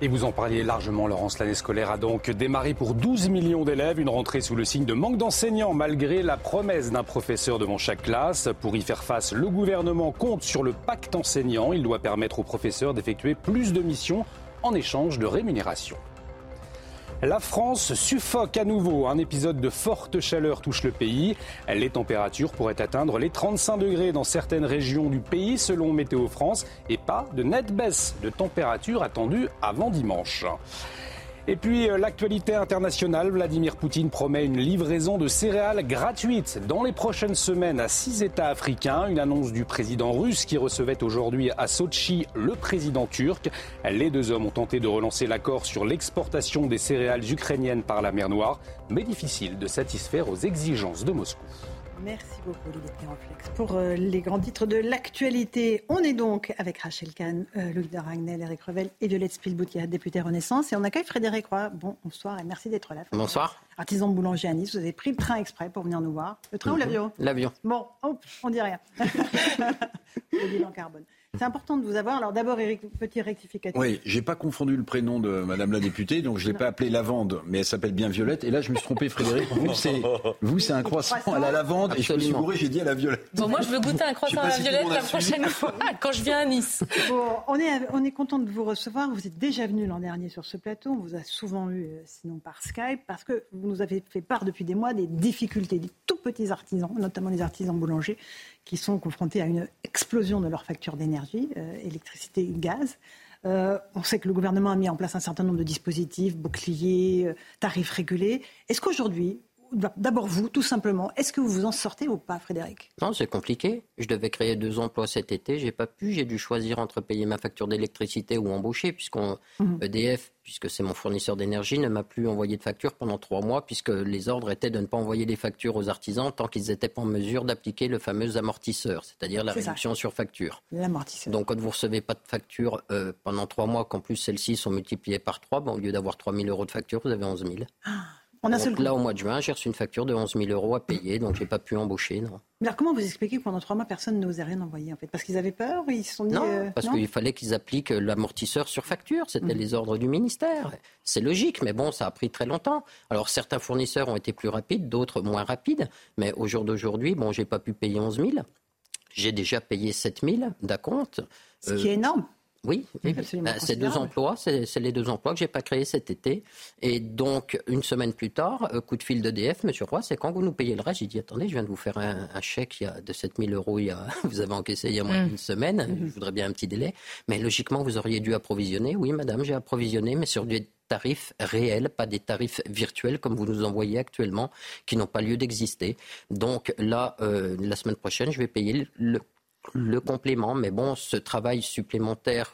Et vous en parliez largement, Laurence. L'année scolaire a donc démarré pour 12 millions d'élèves. Une rentrée sous le signe de manque d'enseignants, malgré la promesse d'un professeur devant chaque classe. Pour y faire face, le gouvernement compte sur le pacte enseignant. Il doit permettre aux professeurs d'effectuer plus de missions en échange de rémunération. La France suffoque à nouveau. Un épisode de forte chaleur touche le pays. Les températures pourraient atteindre les 35 degrés dans certaines régions du pays selon Météo France et pas de nette baisse de température attendue avant dimanche. Et puis euh, l'actualité internationale, Vladimir Poutine promet une livraison de céréales gratuite dans les prochaines semaines à six États africains. Une annonce du président russe qui recevait aujourd'hui à Sochi le président turc. Les deux hommes ont tenté de relancer l'accord sur l'exportation des céréales ukrainiennes par la mer Noire, mais difficile de satisfaire aux exigences de Moscou. Merci beaucoup, Olivier Théranflex. Pour euh, les grands titres de l'actualité, on est donc avec Rachel Kahn, euh, Luc de Ragnel, Eric Revel et Violette Spielbout, député Renaissance. Et on accueille Frédéric Roy. Bon, bonsoir et merci d'être là. Bonsoir. Artisan boulanger à Nice, vous avez pris le train exprès pour venir nous voir. Le train ou l'avion? L'avion. Bon, on dit rien. le bilan carbone. C'est important de vous avoir. Alors d'abord, Eric, petit rectificatif. Oui, j'ai pas confondu le prénom de Madame la députée, donc je l'ai pas appelée lavande, mais elle s'appelle bien Violette. Et là, je me suis trompé, Frédéric. Vous, c'est vous, c'est un croissant à la lavande, et je me suis bourré, j'ai dit à la violette. Bon, moi, je veux goûter un croissant à la violette la prochaine fois quand je viens à Nice. Bon, on est on est content de vous recevoir. Vous êtes déjà venu l'an dernier sur ce plateau. On vous a souvent eu, euh, sinon par Skype, parce que vous nous avez fait part depuis des mois des difficultés des tout petits artisans, notamment les artisans boulangers, qui sont confrontés à une explosion de leurs factures d'énergie, euh, électricité gaz. Euh, on sait que le gouvernement a mis en place un certain nombre de dispositifs, boucliers, euh, tarifs régulés. Est-ce qu'aujourd'hui, D'abord vous, tout simplement. Est-ce que vous vous en sortez ou pas, Frédéric? Non, c'est compliqué. Je devais créer deux emplois cet été. J'ai pas pu. J'ai dû choisir entre payer ma facture d'électricité ou embaucher, puisqu'on mhm. EDF, puisque c'est mon fournisseur d'énergie, ne m'a plus envoyé de facture pendant trois mois, puisque les ordres étaient de ne pas envoyer des factures aux artisans tant qu'ils n'étaient pas en mesure d'appliquer le fameux amortisseur, c'est-à-dire la réduction sur facture. L'amortisseur. Donc quand vous recevez pas de facture euh, pendant trois mois, qu'en plus celles-ci sont multipliées par trois, bon, au lieu d'avoir 3 000 euros de facture, vous avez 11 000. Ah là, au mois de juin, j'ai reçu une facture de 11 000 euros à payer, donc je n'ai pas pu embaucher. Non. Mais alors, comment vous expliquez que pendant trois mois, personne a rien envoyé en fait? Parce qu'ils avaient peur Ils se sont dit. Non, euh, parce qu'il fallait qu'ils appliquent l'amortisseur sur facture. C'était mm. les ordres du ministère. C'est logique, mais bon, ça a pris très longtemps. Alors, certains fournisseurs ont été plus rapides, d'autres moins rapides. Mais au jour d'aujourd'hui, bon, j'ai pas pu payer 11 000. J'ai déjà payé 7 000 d'acompte. Ce qui est énorme. Oui, bah, c'est deux emplois, c'est les deux emplois que j'ai pas créés cet été. Et donc, une semaine plus tard, euh, coup de fil d'EDF, Monsieur Roy, c'est quand vous nous payez le reste? J'ai dit, attendez, je viens de vous faire un, chèque il y a, de 7000 euros, il y a, vous avez encaissé il y a moins mm. d'une semaine, mm-hmm. je voudrais bien un petit délai. Mais logiquement, vous auriez dû approvisionner. Oui, madame, j'ai approvisionné, mais sur des tarifs réels, pas des tarifs virtuels comme vous nous envoyez actuellement, qui n'ont pas lieu d'exister. Donc là, euh, la semaine prochaine, je vais payer le, le complément. Mais bon, ce travail supplémentaire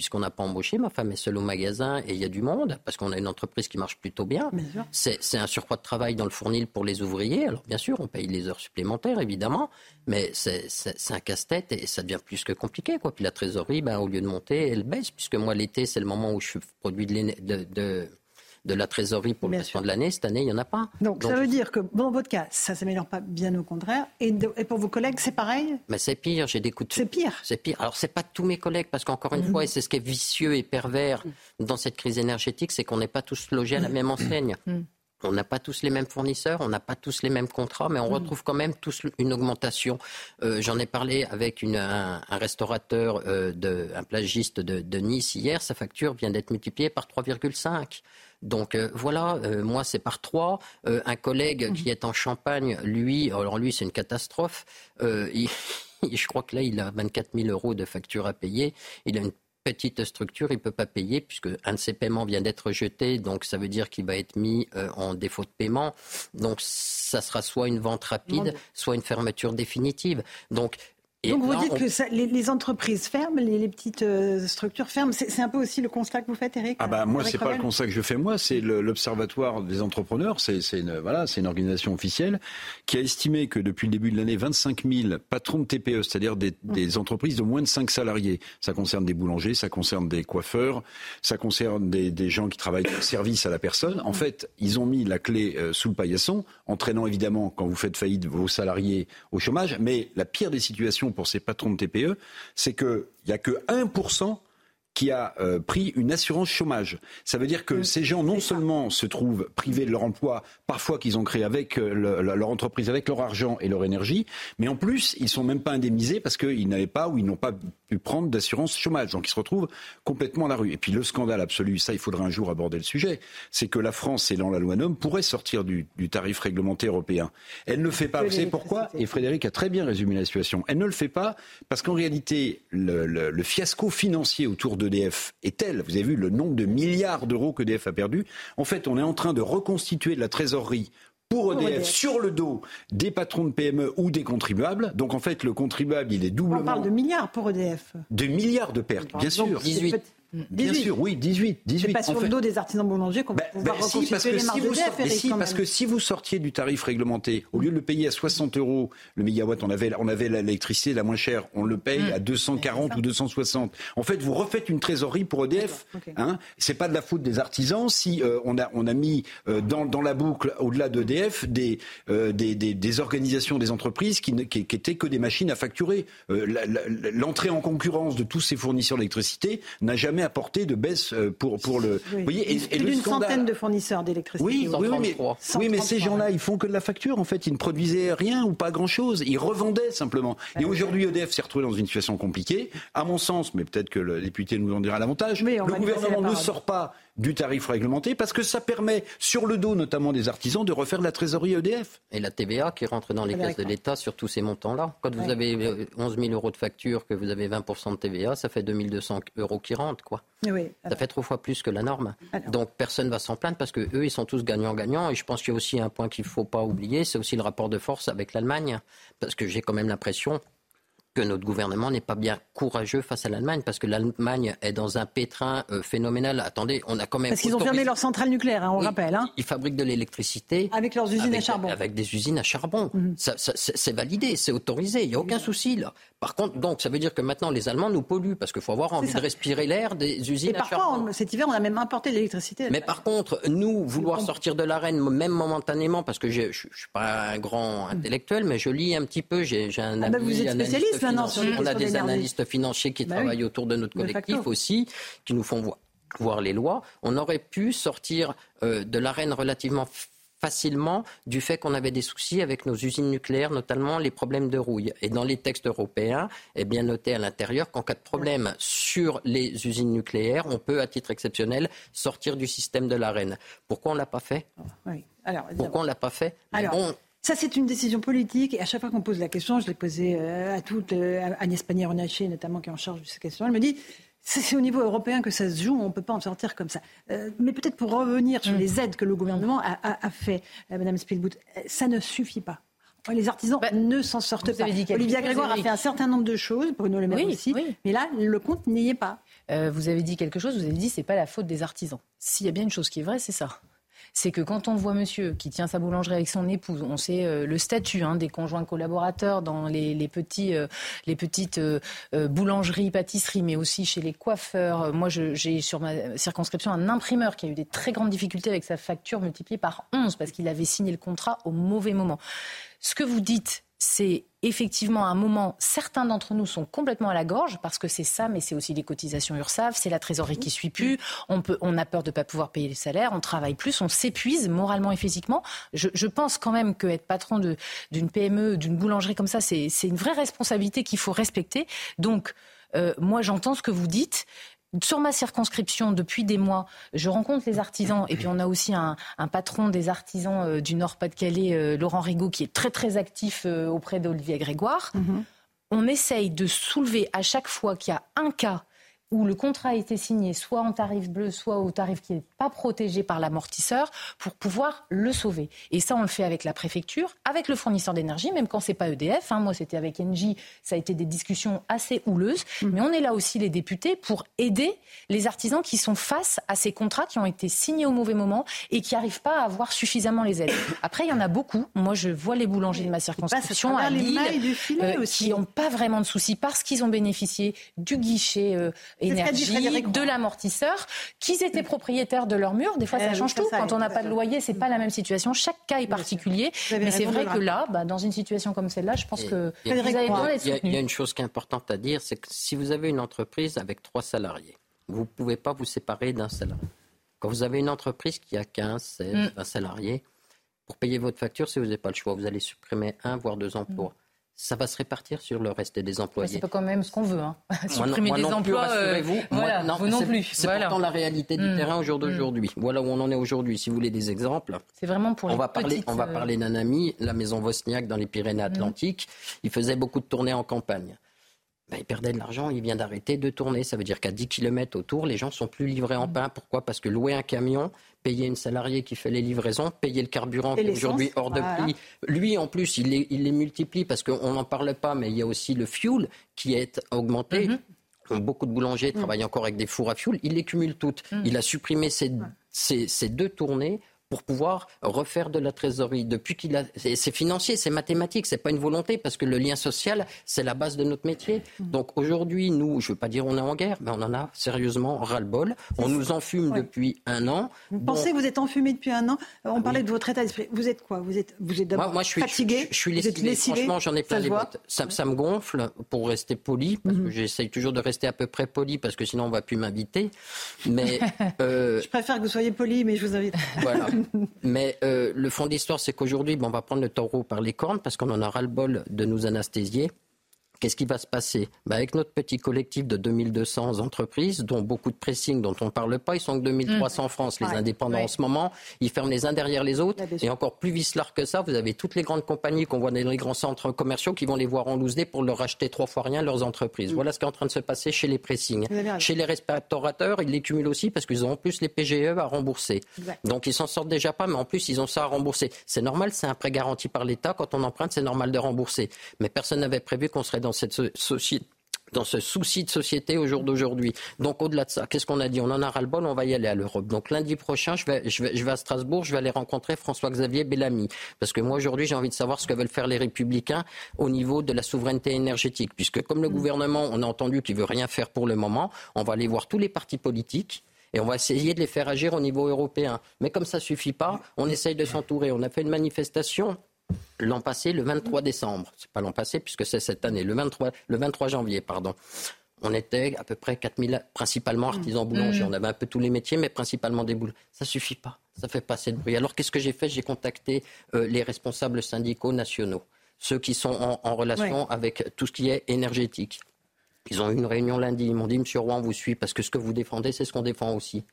puisqu'on n'a pas embauché. Ma femme est seule au magasin et il y a du monde, parce qu'on a une entreprise qui marche plutôt bien. C'est un surcroît de travail dans le fournil pour les ouvriers. Alors bien sûr, on paye les heures supplémentaires, évidemment, mais c'est un casse-tête et ça devient plus que compliqué. Quoi. Puis la trésorerie, ben, au lieu de monter, elle baisse, puisque moi, l'été, c'est le moment où je produis de, de de la trésorerie pour le restant de l'année. Cette année, il n'y en a pas. Donc, ça veut dire que dans votre cas, ça ne s'améliore pas, bien au contraire. Et, pour vos collègues, c'est pareil? Mais c'est pire, j'ai des coups de... C'est pire C'est pire. Alors, ce n'est pas tous mes collègues, parce qu'encore une mhm. fois, et c'est ce qui est vicieux et pervers dans cette crise énergétique, c'est qu'on n'est pas tous logés à la même enseigne. Mhm. On n'a pas tous les mêmes fournisseurs, on n'a pas tous les mêmes contrats, mais on mhm. retrouve quand même tous une augmentation. Euh, j'en ai parlé avec un, restaurateur, euh, un plagiste de, de, Nice hier. Sa facture vient d'être multipliée par 3,5. Donc euh, voilà, euh, moi c'est par trois. Euh, un collègue qui est en Champagne, lui, alors lui c'est une catastrophe. je crois que là il a 24 000 euros de facture à payer. Il a une petite structure, il ne peut pas payer puisque un de ses paiements vient d'être jeté, donc ça veut dire qu'il va être mis en défaut de paiement. Donc ça sera soit une vente rapide, soit une fermeture définitive. Donc donc vous dites que les, entreprises ferment, les, petites euh, structures ferment. C'est un peu aussi le constat que vous faites, Eric Ah bah moi, c'est pas le constat que je fais moi, c'est l'observatoire des entrepreneurs. C'est une voilà, c'est une organisation officielle qui a estimé que depuis le début de l'année, 25 000 patrons de TPE, c'est-à-dire des, mmh. des, entreprises de moins de 5 salariés. Ça concerne des boulangers, ça concerne des coiffeurs, ça concerne des, des gens qui travaillent au service à la personne. En mmh. fait, ils ont mis la clé euh, sous le paillasson, entraînant évidemment quand vous faites faillite vos salariés au chômage. Mais la pire des situations pour ces patrons de TPE, c'est qu'il n'y a que 1% qui a euh, pris une assurance chômage. Ça veut dire que ces gens non seulement se trouvent privés de leur emploi, parfois qu'ils ont créé avec euh, leur entreprise, avec leur argent et leur énergie, mais en plus ils sont même pas indemnisés parce qu'ils n'avaient pas ou ils n'ont pas pu prendre d'assurance chômage. Donc ils se retrouvent complètement à la rue. Et puis le scandale absolu, ça il faudrait un jour aborder le sujet, c'est que la France, et la loi NOM, pourrait sortir du, tarif réglementé européen. Elle ne le fait pas. Vous savez pourquoi Et Frédéric a très bien résumé la situation. Elle ne le fait pas parce qu'en réalité, le, le fiasco financier autour d'EDF est tel, vous avez vu le nombre de milliards d'euros qu'EDF a perdu, en fait on est en train de reconstituer de la trésorerie pour EDF, sur le dos des patrons de PME ou des contribuables. Donc en fait, le contribuable, il est doublement. On parle de milliards pour EDF. De milliards de pertes, bien sûr. 18. Bien sûr, oui, 18. 18 c'est pas sur le dos des artisans boulangers qu'on va ben, pouvoir ben, si, parce que si vous, si, parce que si vous sortiez du tarif réglementé, au lieu de le payer à 60 euros le mégawatt, on avait, on avait l'électricité la moins chère, on le paye mm. à 240 ou 260. En fait, vous refaites une trésorerie pour EDF. Hein c'est pas de la faute des artisans si euh, on, a, on a mis euh, dans, dans la boucle, au-delà d'EDF, des, euh, des, des, des, organisations, des entreprises qui, qui, qui, étaient que des machines à facturer. L'entrée en concurrence de tous ces fournisseurs d'électricité n'a jamais apporté de baisse euh, pour, pour le. Vous voyez, et, Plus d'une centaine de fournisseurs d'électricité. Oui, oui, mais, oui, mais ces gens-là, ils font que de la facture. En fait, ils ne produisaient rien ou pas grand-chose. Ils revendaient simplement. et aujourd'hui, EDF s'est retrouvé dans une situation compliquée. À mon sens, mais peut-être que le député nous en dira davantage, le gouvernement ne sort pas du tarif réglementé parce que ça permet, sur le dos notamment des artisans, de refaire de la trésorerie EDF. Et la TVA qui rentre dans les caisses de l'État sur tous ces montants-là. Quand vous avez 11 euh, 000 euros de facture, que vous avez 20% de TVA, ça fait 2 200 euros qui rentrent. Quoi. ça fait trois fois plus que la norme. Donc personne ne va s'en plaindre parce qu'eux, ils sont tous gagnants-gagnants. Et je pense qu'il y a aussi un point qu'il ne faut pas oublier, c'est aussi le rapport de force avec l'Allemagne. Parce que j'ai quand même l'impression que notre gouvernement n'est pas bien courageux face à l'Allemagne, parce que l'Allemagne est dans un pétrin euh, phénoménal. Attendez, on a quand même... Parce qu'ils ont fermé leurs centrales nucléaires, hein, on rappelle. Hein. Ils fabriquent de l'électricité. Avec leurs usines à charbon. Avec des usines à charbon. Mhm. c'est validé, c'est autorisé, il n'y a aucun souci là. Par contre, donc, ça veut dire que maintenant les Allemands nous polluent, parce qu'il faut avoir envie de respirer l'air des usines à charbon. parfois, cet hiver, on a même importé de l'électricité. Mais par contre, nous, vouloir sortir de l'arène, même momentanément, parce que je ne suis pas un grand intellectuel, mais je lis un petit peu, j'ai un ah bah, vous êtes spécialiste sur les des analystes financiers qui bah travaillent autour de notre collectif aussi, qui nous font voir, les lois. On aurait pu sortir euh, de l'arène relativement facilement du fait qu'on avait des soucis avec nos usines nucléaires, notamment les problèmes de rouille. Et dans les textes européens, est bien noté à l'intérieur qu'en cas de problème sur les usines nucléaires, on peut, à titre exceptionnel, sortir du système de l'arène. Pourquoi on ne l'a pas fait? Pourquoi on ne l'a pas fait? Ça, c'est une décision politique. Et à chaque fois qu'on pose la question, je l'ai posée euh, à toutes, euh, Agnès Pannier-Runacher, notamment, qui est en charge de cette question, elle me dit C'est au niveau européen que ça se joue, on ne peut pas en sortir comme ça. Euh, mais peut-être pour revenir sur mm. les aides que le gouvernement a, fait, euh, Madame Spielbout, ça ne suffit pas. Les artisans bah, ne s'en sortent pas. Olivia Grégoire a fait un certain nombre de choses, Bruno Le Maire aussi, mais là, le compte n'y est pas. vous avez dit quelque chose, vous avez dit c'est pas la faute des artisans. S'il y a bien une chose qui est vraie, c'est ça c'est que quand on voit monsieur qui tient sa boulangerie avec son épouse, on sait euh, le statut hein, des conjoints collaborateurs dans les, petits, les petites euh, euh, boulangeries, pâtisseries, mais aussi chez les coiffeurs. Moi, j'ai sur ma circonscription un imprimeur qui a eu des très grandes difficultés avec sa facture multipliée par 11 parce qu'il avait signé le contrat au mauvais moment. Ce que vous dites, c'est effectivement un moment, certains d'entre nous sont complètement à la gorge parce que c'est ça, mais c'est aussi les cotisations URSAF, c'est la trésorerie qui suit plus, on, peut, on a peur de ne pas pouvoir payer les salaires, on travaille plus, on s'épuise moralement et physiquement. Je, pense quand même qu'être patron d'une PME, d'une boulangerie comme ça, c'est une vraie responsabilité qu'il faut respecter. Donc, euh, moi, j'entends ce que vous dites sur ma circonscription, depuis des mois, je rencontre les artisans et puis on a aussi un, patron des artisans euh, du Nord-Pas-de-Calais, euh, Laurent Rigaud, qui est très très actif euh, auprès d'Olivier Grégoire. Mhm. On essaye de soulever à chaque fois qu'il y a un cas où le contrat a été signé soit en tarif bleu, soit au tarif qui n'est pas protégé par l'amortisseur, pour pouvoir le sauver. Et ça, on le fait avec la préfecture, avec le fournisseur d'énergie, même quand c'est pas EDF. Hein. Moi, c'était avec Engie, ça a été des discussions assez houleuses. Mmh. Mais on est là aussi, les députés, pour aider les artisans qui sont face à ces contrats qui ont été signés au mauvais moment et qui n'arrivent pas à avoir suffisamment les aides. Après, il y en a beaucoup. Moi, je vois les boulangers de ma circonscription à Lille, euh, qui n'ont pas vraiment de soucis parce qu'ils ont bénéficié du guichet euh, énergie, de l'amortisseur, qu'ils étaient propriétaires de leur mur. Des fois, ça eh change tout. Quand on n'a pas de loyer, c'est pas la même situation. Chaque cas est particulier. Mais c'est vrai que là, bah, dans une situation comme celle-là, je pense que vous avez besoin Il y a une chose qui est importante à dire, c'est que si vous avez une entreprise avec trois salariés, vous ne pouvez pas vous séparer d'un salarié. Quand vous avez une entreprise qui a 15, 16, 20 salariés, pour payer votre facture, si vous n'avez pas le choix, vous allez supprimer un, voire deux emplois ça va se répartir sur le reste des employés. C'est pas quand même ce qu'on veut. Hein. Supprimer des emplois, euh, vous voilà, non, vous non plus. C'est pourtant la réalité du hmm. terrain au jour hmm. d'aujourd'hui. Voilà où on en est aujourd'hui. Si vous voulez des exemples, c'est vraiment pour on les va parler. On va euh, parler d'un ami, la maison Vosniak dans les Pyrénées-Atlantiques. Hmm. Il faisait beaucoup de tournées en campagne. Ben, il perdait de l'argent, il vient d'arrêter de tourner. Ça veut dire qu'à 10 km autour, les gens sont plus livrés en pain. Pourquoi? Parce que louer un camion, payer une salariée qui fait les livraisons, payer le carburant qui est aujourd'hui hors de prix. Lui, en plus, il les, il les multiplie parce qu'on n'en parle pas, mais il y a aussi le fuel qui est augmenté. Mhm. Beaucoup de boulangers travaillent encore avec des fours à fuel. Il les cumule toutes. Mhm. Il a supprimé ces, ces deux tournées pour pouvoir refaire de la trésorerie. Depuis qu'il a, c'est financier, c'est mathématique, c'est pas une volonté parce que le lien social, c'est la base de notre métier. Mm. Donc aujourd'hui, nous, je veux pas dire on est en guerre, mais on en a sérieusement ras-le-bol. On nous enfume depuis un an. Vous pensez que vous êtes enfumé depuis un an? Euh, On parlait de votre état d'esprit. Vous êtes quoi? Vous êtes, vous êtes d'abord moi, je suis, fatigué? Je, suis lessivé. Franchement, j'en ai plein les bottes. Ça, ça, me gonfle pour rester poli, parce que mm-hmm. j'essaye toujours de rester à peu près poli, parce que sinon on va plus m'inviter. Mais euh... je préfère que vous soyez poli, mais je vous invite. Voilà. Mais euh, le fond de l'histoire, c'est qu'aujourd'hui, on va prendre le taureau par les cornes parce qu'on en a ras-le-bol de nous anesthésier. Qu'est-ce qui va se passer? Bah, Avec notre petit collectif de 2200 entreprises, dont beaucoup de pressing dont on ne parle pas, ils sont que 2300 en France, les indépendants en ce moment, ils ferment les uns derrière les autres. et encore plus vicelard que ça, vous avez toutes les grandes compagnies qu'on voit dans les grands centres commerciaux qui vont les voir en loose pour leur acheter trois fois rien leurs entreprises. Mm. Voilà ce qui est en train de se passer chez les pressings. Chez les restaurateurs, ils les cumulent aussi parce qu'ils ont en plus les PGE à rembourser. Donc ils s'en sortent déjà pas, mais en plus ils ont ça à rembourser. C'est normal, c'est un prêt garanti par l'État. Quand on emprunte, c'est normal de rembourser. Mais personne n'avait prévu qu'on serait dans dans ce souci de société au jour d'aujourd'hui. Donc au-delà de ça, qu'est-ce qu'on a dit? On en a ras-le-bol, on va y aller à l'Europe. Donc lundi prochain, je vais, je, vais, je vais à Strasbourg, je vais aller rencontrer François-Xavier Bellamy. Parce que moi aujourd'hui, j'ai envie de savoir ce que veulent faire les républicains au niveau de la souveraineté énergétique. Puisque comme le mm. gouvernement, on a entendu qu'il veut rien faire pour le moment, on va aller voir tous les partis politiques et on va essayer de les faire agir au niveau européen. Mais comme ça suffit pas, on essaye de s'entourer. On a fait une manifestation l'an passé, le 23 décembre. C'est pas l'an passé puisque c'est cette année, le 23, le 23 janvier, pardon. On était à peu près 4000, principalement artisans boulangers. On avait un peu tous les métiers, mais principalement des boules. Ça suffit pas. Ça fait pas assez de bruit. Alors qu'est-ce que j'ai fait? J'ai contacté euh, les responsables syndicaux nationaux, ceux qui sont en, relation avec tout ce qui est énergétique. Ils ont eu une réunion lundi. Ils m'ont dit, Monsieur Rouen, vous suit parce que ce que vous défendez, c'est ce qu'on défend aussi.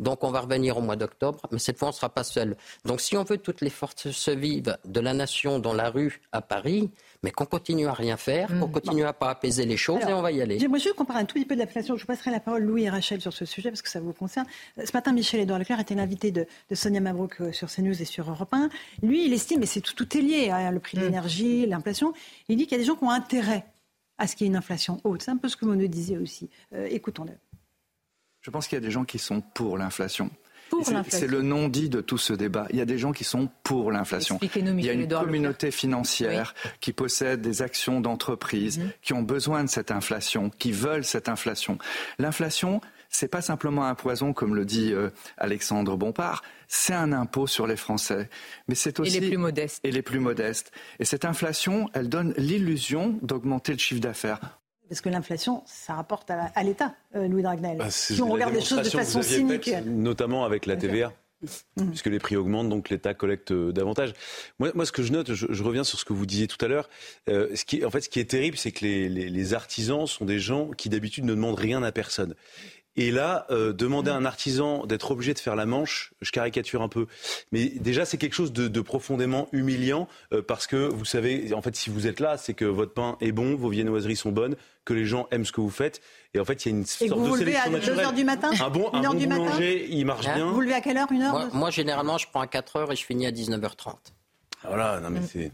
Donc on va revenir au mois d'octobre, mais cette fois on ne sera pas seul. Donc si on veut toutes les forces se vivent de la nation dans la rue à Paris, mais qu'on continue à rien faire, qu'on mmh. continue à pas apaiser les choses et on va y aller. Moi, je compare un tout petit peu de l'inflation. Je passerai la parole Louis et Rachel sur ce sujet parce que ça vous concerne. Ce matin, Michel-Édouard Leclerc était l'invité de, Sonia Mabrouk euh, sur CNews et sur Europe 1. Lui, il estime, et c'est tout, tout, est lié, hein, le prix de mmh. l'énergie, l'inflation, il dit qu'il y a des gens qui ont intérêt à ce qu'il y ait une inflation haute. C'est un peu ce que nous disait aussi. Euh, écoutons-le. Je pense qu'il y a des gens qui sont pour l'inflation. C'est le non-dit de tout ce débat. Il y a des gens qui sont pour l'inflation. Il y a une communauté financière qui possède des actions d'entreprise, mhm. qui ont besoin de cette inflation, qui veulent cette inflation. L'inflation, c'est pas simplement un poison, comme le dit euh, Alexandre Bompard, c'est un impôt sur les Français. Mais c'est aussi. Et les plus modestes. Et les plus modestes. Et cette inflation, elle donne l'illusion d'augmenter le chiffre d'affaires. Parce que l'inflation, ça rapporte à, l'État, euh, Louis Dragnel. Bah, si on regarde les choses de façon cynique. notamment avec la TVA. Mmh. Puisque les prix augmentent, donc l'État collecte euh, davantage. Moi, moi, ce que je note, je, reviens sur ce que vous disiez tout à l'heure. Euh, ce qui, en fait, ce qui est terrible, c'est que les, les, artisans sont des gens qui d'habitude ne demandent rien à personne. Et là, euh, demander à un artisan d'être obligé de faire la manche, je caricature un peu, mais déjà c'est quelque chose de, profondément humiliant euh, parce que vous savez, en fait, si vous êtes là, c'est que votre pain est bon, vos viennoiseries sont bonnes, que les gens aiment ce que vous faites. Et en fait, il y a une sorte de sélection naturelle. 2 heures du matin Un bon, un bon boulanger, il marche hein bien. Vous levez à quelle heure Une heure moi, généralement, je prends à 4 heures et je finis à 19h30. Voilà, non mais mm. c'est...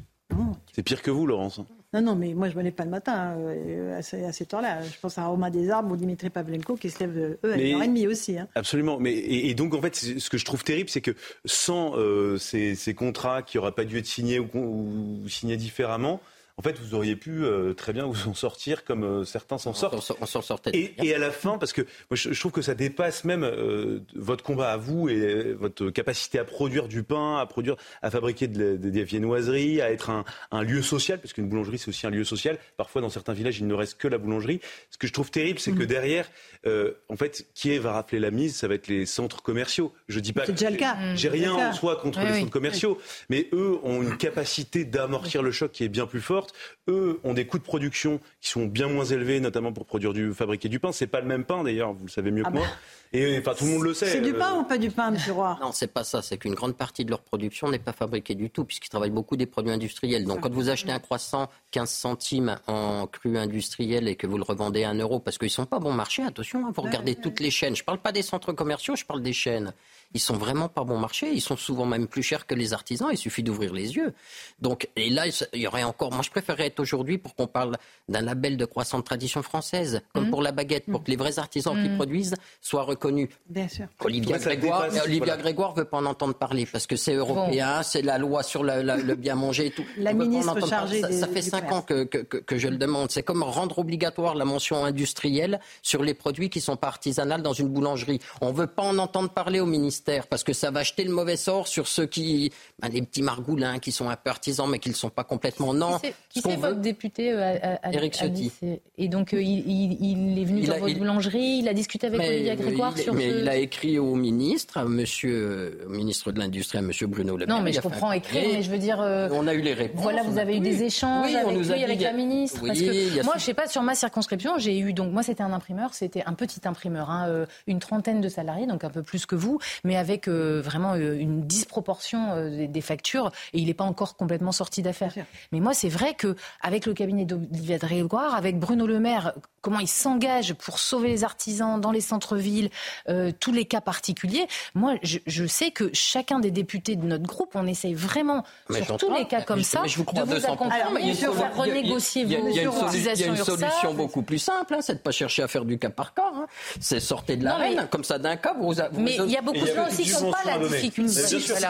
C'est pire que vous, Laurence. Non, non, mais moi, je ne me lève pas le matin euh, à, cette heure-là. Je pense à Romain Desarbres ou Dimitri Pavlenko qui se lèvent, eux, à 1h30 aussi. Hein. Absolument. Mais, et, donc, en fait, ce que je trouve terrible, c'est que sans euh, ces, contrats qui n'auraient pas dû être signés ou signés différemment, en fait, vous auriez pu euh, très bien vous en sortir comme euh, certains s'en sortent. On s'en sortait. Et, à la fin, parce que moi, je, trouve que ça dépasse même euh, votre combat à vous et votre capacité à produire du pain, à produire, à fabriquer des viennoiseries, à être un, lieu social, parce qu'une boulangerie c'est aussi un lieu social. Parfois, dans certains villages, il ne reste que la boulangerie. Ce que je trouve terrible, c'est que mmh. derrière, en fait, qui va rappeler la mise Ça va être les centres commerciaux. Je dis pas. C'est déjà le cas. J'ai rien en soi contre les centres commerciaux, mais eux ont une capacité d'amortir le choc qui est bien plus forte eux ont des coûts de production qui sont bien moins élevés, notamment pour produire du, fabriquer du pain. C'est pas le même pain d'ailleurs, vous le savez mieux que ah moi. Bah. Et enfin, tout le monde le sait. C'est du pain ou pas du pain, Monsieur Roy? Non, c'est pas ça. C'est qu'une grande partie de leur production n'est pas fabriquée du tout, puisqu'ils travaillent beaucoup des produits industriels. Donc, quand vous achetez un croissant 15 centimes en cru industriel et que vous le revendez à 1 euro, parce qu'ils sont pas bon marché, attention, hein, vous regardez toutes les chaînes. Je parle pas des centres commerciaux, je parle des chaînes ils sont vraiment pas bon marché. Ils sont souvent même plus chers que les artisans. Il suffit d'ouvrir les yeux. Donc, et là, il y aurait encore. Moi, je préférerais être aujourd'hui pour qu'on parle d'un label de croissante tradition française, comme mmh. pour la baguette, pour mmh. que les vrais artisans qui mmh. produisent soient reconnus. Bien sûr. Olivia Grégoire, Olivia Grégoire veut pas en entendre parler parce que c'est européen, c'est la loi sur le bien manger et tout. La ministre chargée ça, ça, fait cinq ans que, que, que, je le demande. C'est comme rendre obligatoire la mention industrielle sur les produits qui sont pas artisanales dans une boulangerie. On veut pas en entendre parler au ministère parce que ça va jeter le mauvais sort sur ceux qui, ben, les petits margoulins qui sont un peu artisans mais qui ne le sont pas complètement. Non. Qui c'est votre député euh, à, Éric Ciotti. Et donc euh, il, est venu dans votre boulangerie, il a discuté avec Olivier Grégoire sur mais il a écrit au ministre, à Monsieur, ministre de l'Industrie, à Monsieur Bruno Le Maire. Non, mais je comprends écrire, mais je veux dire. Euh, on a eu les réponses. Voilà, vous avez eu des échanges avec lui, avec la ministre. parce que moi, je sais pas, sur ma circonscription, j'ai eu donc moi c'était un imprimeur, c'était un petit imprimeur, hein, une trentaine de salariés, donc un peu plus que vous, mais avec vraiment euh, une disproportion euh, des, factures et il n'est pas encore complètement sorti d'affaires. Mais moi, c'est vrai que avec le cabinet d'Olivier Grégoire, avec Bruno Le Maire, comment il s'engage pour sauver les artisans dans les centres-villes, euh, tous les cas particuliers. Moi, je, sais que chacun des députés de notre groupe, on essaye vraiment sur tous les cas comme ça de vous accompagner, de faire renégocier vos Il y a une solution beaucoup plus simple, hein, c'est de ne pas chercher à faire du cas par cas. Hein. C'est sortir de la reine, comme ça d'un cas. Vous, mais il y a beaucoup de gens aussi qui sont pas la difficulté.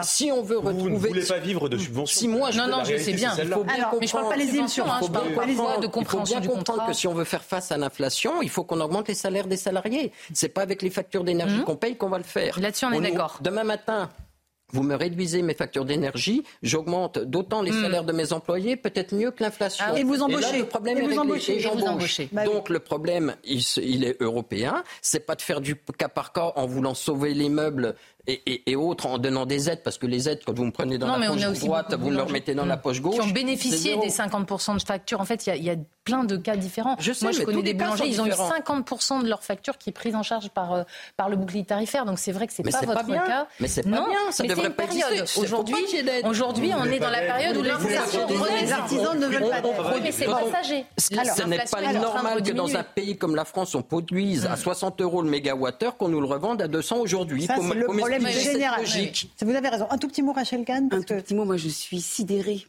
Si on veut retrouver. Vous ne voulez pas vivre de subventions. Si moi, non, non, je sais bien. Il faut bien mais je parle pas les émissions. Hein, je parle de compréhension du contrat. que si on veut faire face à l'inflation, il faut qu'on augmente les salaires des salariés. C'est pas avec les factures d'énergie mhm. qu'on paye qu'on va le faire. Là-dessus, on est d'accord. Demain matin, vous me réduisez mes factures d'énergie, j'augmente d'autant les hmm. salaires de mes employés, peut-être mieux que l'inflation. Ah et vous embauchez. le problème est vous embauchez. Bah Donc le problème, il, il est européen. C'est pas de faire du cas par cas en voulant sauver les meubles et, autres en donnant des aides, parce que les aides, quand vous me prenez dans la poche droite, vous me le remettez dans la poche gauche. Qui ont bénéficié des 50% de factures. En fait, il y, a plein de cas différents. Je sais, Moi, je connais des boulangers, ils ont eu 50% de leur facture qui est prise en charge par, euh, par le bouclier tarifaire. Donc c'est vrai que c'est pas votre cas. Mais c'est pas bien, ça mais devrait pas période. Aujourd'hui, aujourd'hui, on est dans la période où les artisans ne veulent pas Oui, mais c'est passager. Ce n'est pas normal que dans un pays comme la France, on produise à 60 euros le mégawattheure qu'on nous le revende à 200 aujourd'hui. Ça, c'est le problème général. Vous avez raison. Un tout petit mot, Rachel Kahn. Un tout petit mot. Moi, je suis sidérée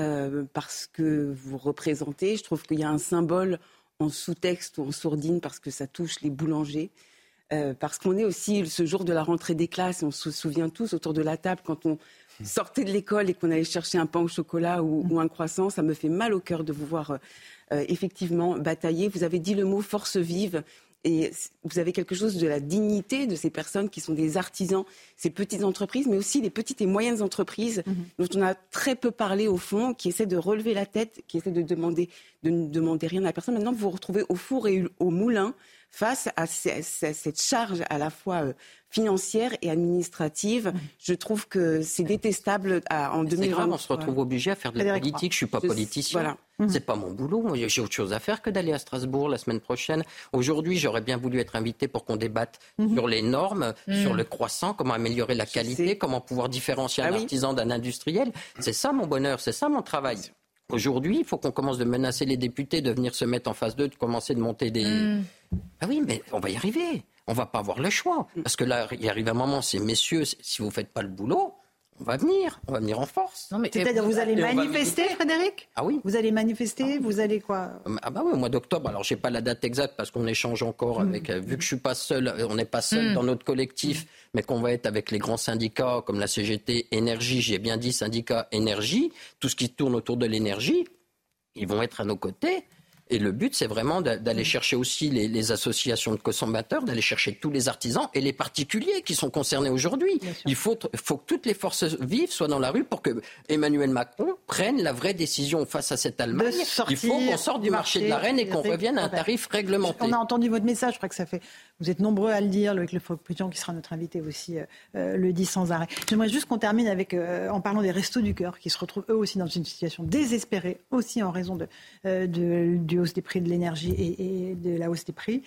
euh, parce que vous représentez. Je trouve qu'il y a un symbole en sous-texte ou en sourdine parce que ça touche les boulangers. Euh, parce qu'on est aussi ce jour de la rentrée des classes, on se souvient tous autour de la table quand on sortait de l'école et qu'on allait chercher un pain au chocolat ou, un croissant, ça me fait mal au cœur de vous voir euh, effectivement batailler. Vous avez dit le mot force vive. Et vous avez quelque chose de la dignité de ces personnes qui sont des artisans, ces petites entreprises, mais aussi les petites et moyennes entreprises mhm. dont on a très peu parlé au fond, qui essaient de relever la tête, qui essaient de demander, de ne demander rien à personne. Maintenant, vous vous retrouvez au four et au moulin face à cette charge à la fois euh, financière et administrative. Je trouve que c'est détestable en 2020. on se retrouve obligé à faire de la politique. Je suis pas politicien. Voilà. C'est pas mon boulot. J'ai autre chose à faire que d'aller à Strasbourg la semaine prochaine. Aujourd'hui, j'aurais bien voulu être invité pour qu'on débatte mmh. sur les normes, sur le croissant, comment améliorer la qualité, comment pouvoir différencier un ah artisan d'un industriel. C'est ça mon bonheur, c'est ça mon travail. Aujourd'hui, il faut qu'on commence de menacer les députés de venir se mettre en face d'eux, de commencer de monter des. Mm. Ah oui, mais on va y arriver. On va pas avoir le choix. Parce que là, il arrive un moment, c'est messieurs, si vous faites pas le boulot, on va venir, on va venir en force. C'est-à-dire vous allez manifester, Frédéric? Ah oui. Vous allez manifester, vous allez quoi? Ah bah oui, au mois d'octobre. Alors j'ai pas la date exacte parce qu'on échange encore mm. avec. Euh, vu que je suis pas seul, euh, on n'est pas seul mm. dans notre collectif, mais qu'on va être avec les grands syndicats comme la CGT Énergie. J'ai bien dit syndicat Énergie, tout ce qui tourne autour de l'énergie. Ils vont être à nos côtés. Et le but, c'est vraiment d'aller chercher aussi les, associations de consommateurs, d'aller chercher tous les artisans et les particuliers qui sont concernés aujourd'hui. Il faut, faut, que toutes les forces vives soient dans la rue pour que Emmanuel Macron prenne la vraie décision face à cette Allemagne. Il faut qu'on sorte du marché, de la reine et qu'on revienne à un tarif réglementé. On a entendu votre message, je crois que ça fait vous êtes nombreux à le dire, avec le Pétion qui sera notre invité aussi euh, euh, le dit sans arrêt. J'aimerais juste qu'on termine avec, euh, en parlant des restos du cœur, qui se retrouvent eux aussi dans une situation désespérée, aussi en raison de, de, du hausse des prix de l'énergie et, de la hausse des prix.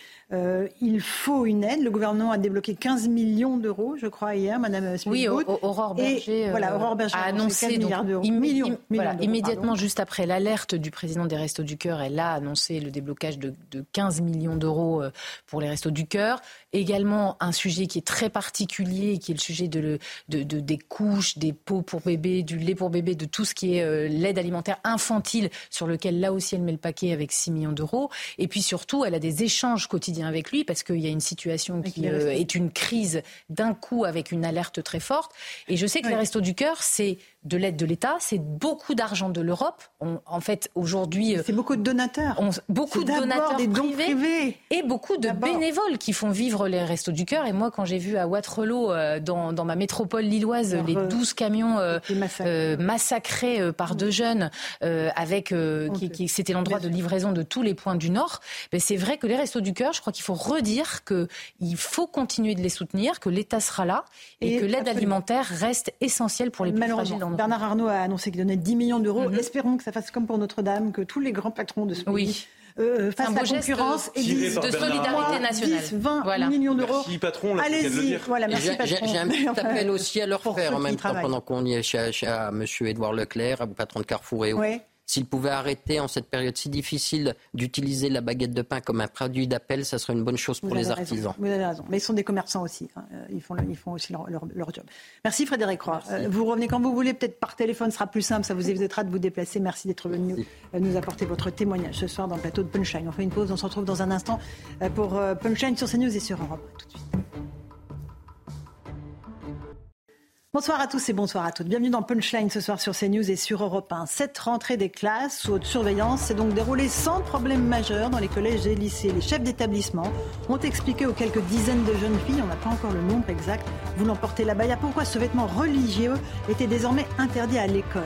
il faut une aide. Le gouvernement a débloqué 15 millions d'euros, je crois, hier, Madame Oui, Aurore Berger, voilà, Aurore Berger a annoncé milliards d'euros. immédiatement, juste après l'alerte du président des Restos du Cœur, elle a annoncé le déblocage de, de 15 millions d'euros pour les Restos du Cœur. Également un sujet qui est très particulier, qui est le sujet de, des couches, des pots pour bébé, du lait pour bébé, de tout ce qui est euh, l'aide alimentaire infantile, sur lequel là aussi elle met le paquet avec 6 millions d'euros. Et puis surtout, elle a des échanges quotidiens avec lui parce qu'il y a une situation qui euh, est une crise d'un coup avec une alerte très forte. Et je sais que les Restos du Cœur, c'est de l'aide de l'État, c'est beaucoup d'argent de l'Europe. En fait, aujourd'hui, euh, c'est beaucoup de donateurs, beaucoup de donateurs des privés, et beaucoup de bénévoles qui font vivre les restos du cœur. Et moi, quand j'ai vu à Waterloo, euh, dans, dans, ma métropole lilloise, les 12 camions euh, massacrés, par deux jeunes, avec qui, qui c'était l'endroit de livraison de tous les points du Nord, ben, c'est vrai que les restos du cœur, je crois qu'il faut redire que il faut continuer de les soutenir, que l'État sera là et, que l'aide alimentaire reste essentielle pour les plus fragiles Bernard Arnault a annoncé qu'il donnait 10 millions d'euros. Mhm. Espérons que ça fasse comme pour Notre-Dame, que tous les grands patrons de ce pays oui. Euh, fassent la concurrence et disent de solidarité nationale. 10, 20 millions d'euros. Allez-y. Voilà, merci J'ai un petit appel aussi à leur faire en même temps pendant qu'on y est chez, chez, à M. Édouard Leclerc, patron de Carrefour et autres s'il pouvait arrêter en cette période si difficile d'utiliser la baguette de pain comme un produit d'appel, ça serait une bonne chose pour les artisans. Vous avez raison. Mais ils sont des commerçants aussi. Hein. Euh, ils, font ils font aussi leur, job. Merci Frédéric Roy. Euh, vous revenez quand vous voulez, peut-être par téléphone, ce sera plus simple. Ça vous évitera de vous déplacer. Merci d'être venu euh, nous apporter votre témoignage ce soir dans le plateau de Punchline. On fait une pause. On se retrouve dans un instant pour Punchline sur CNews et sur Europe. Tout de suite. Bonsoir à tous et bonsoir à toutes. Bienvenue dans Punchline ce soir sur CNews et sur Europe 1. Cette rentrée des classes sous haute surveillance s'est donc déroulée sans problème majeur dans les collèges et lycées. Les chefs d'établissement ont expliqué aux quelques dizaines de jeunes filles, on n'a pas encore le nombre exact, voulant porter la baya, pourquoi ce vêtement religieux était désormais interdit à l'école.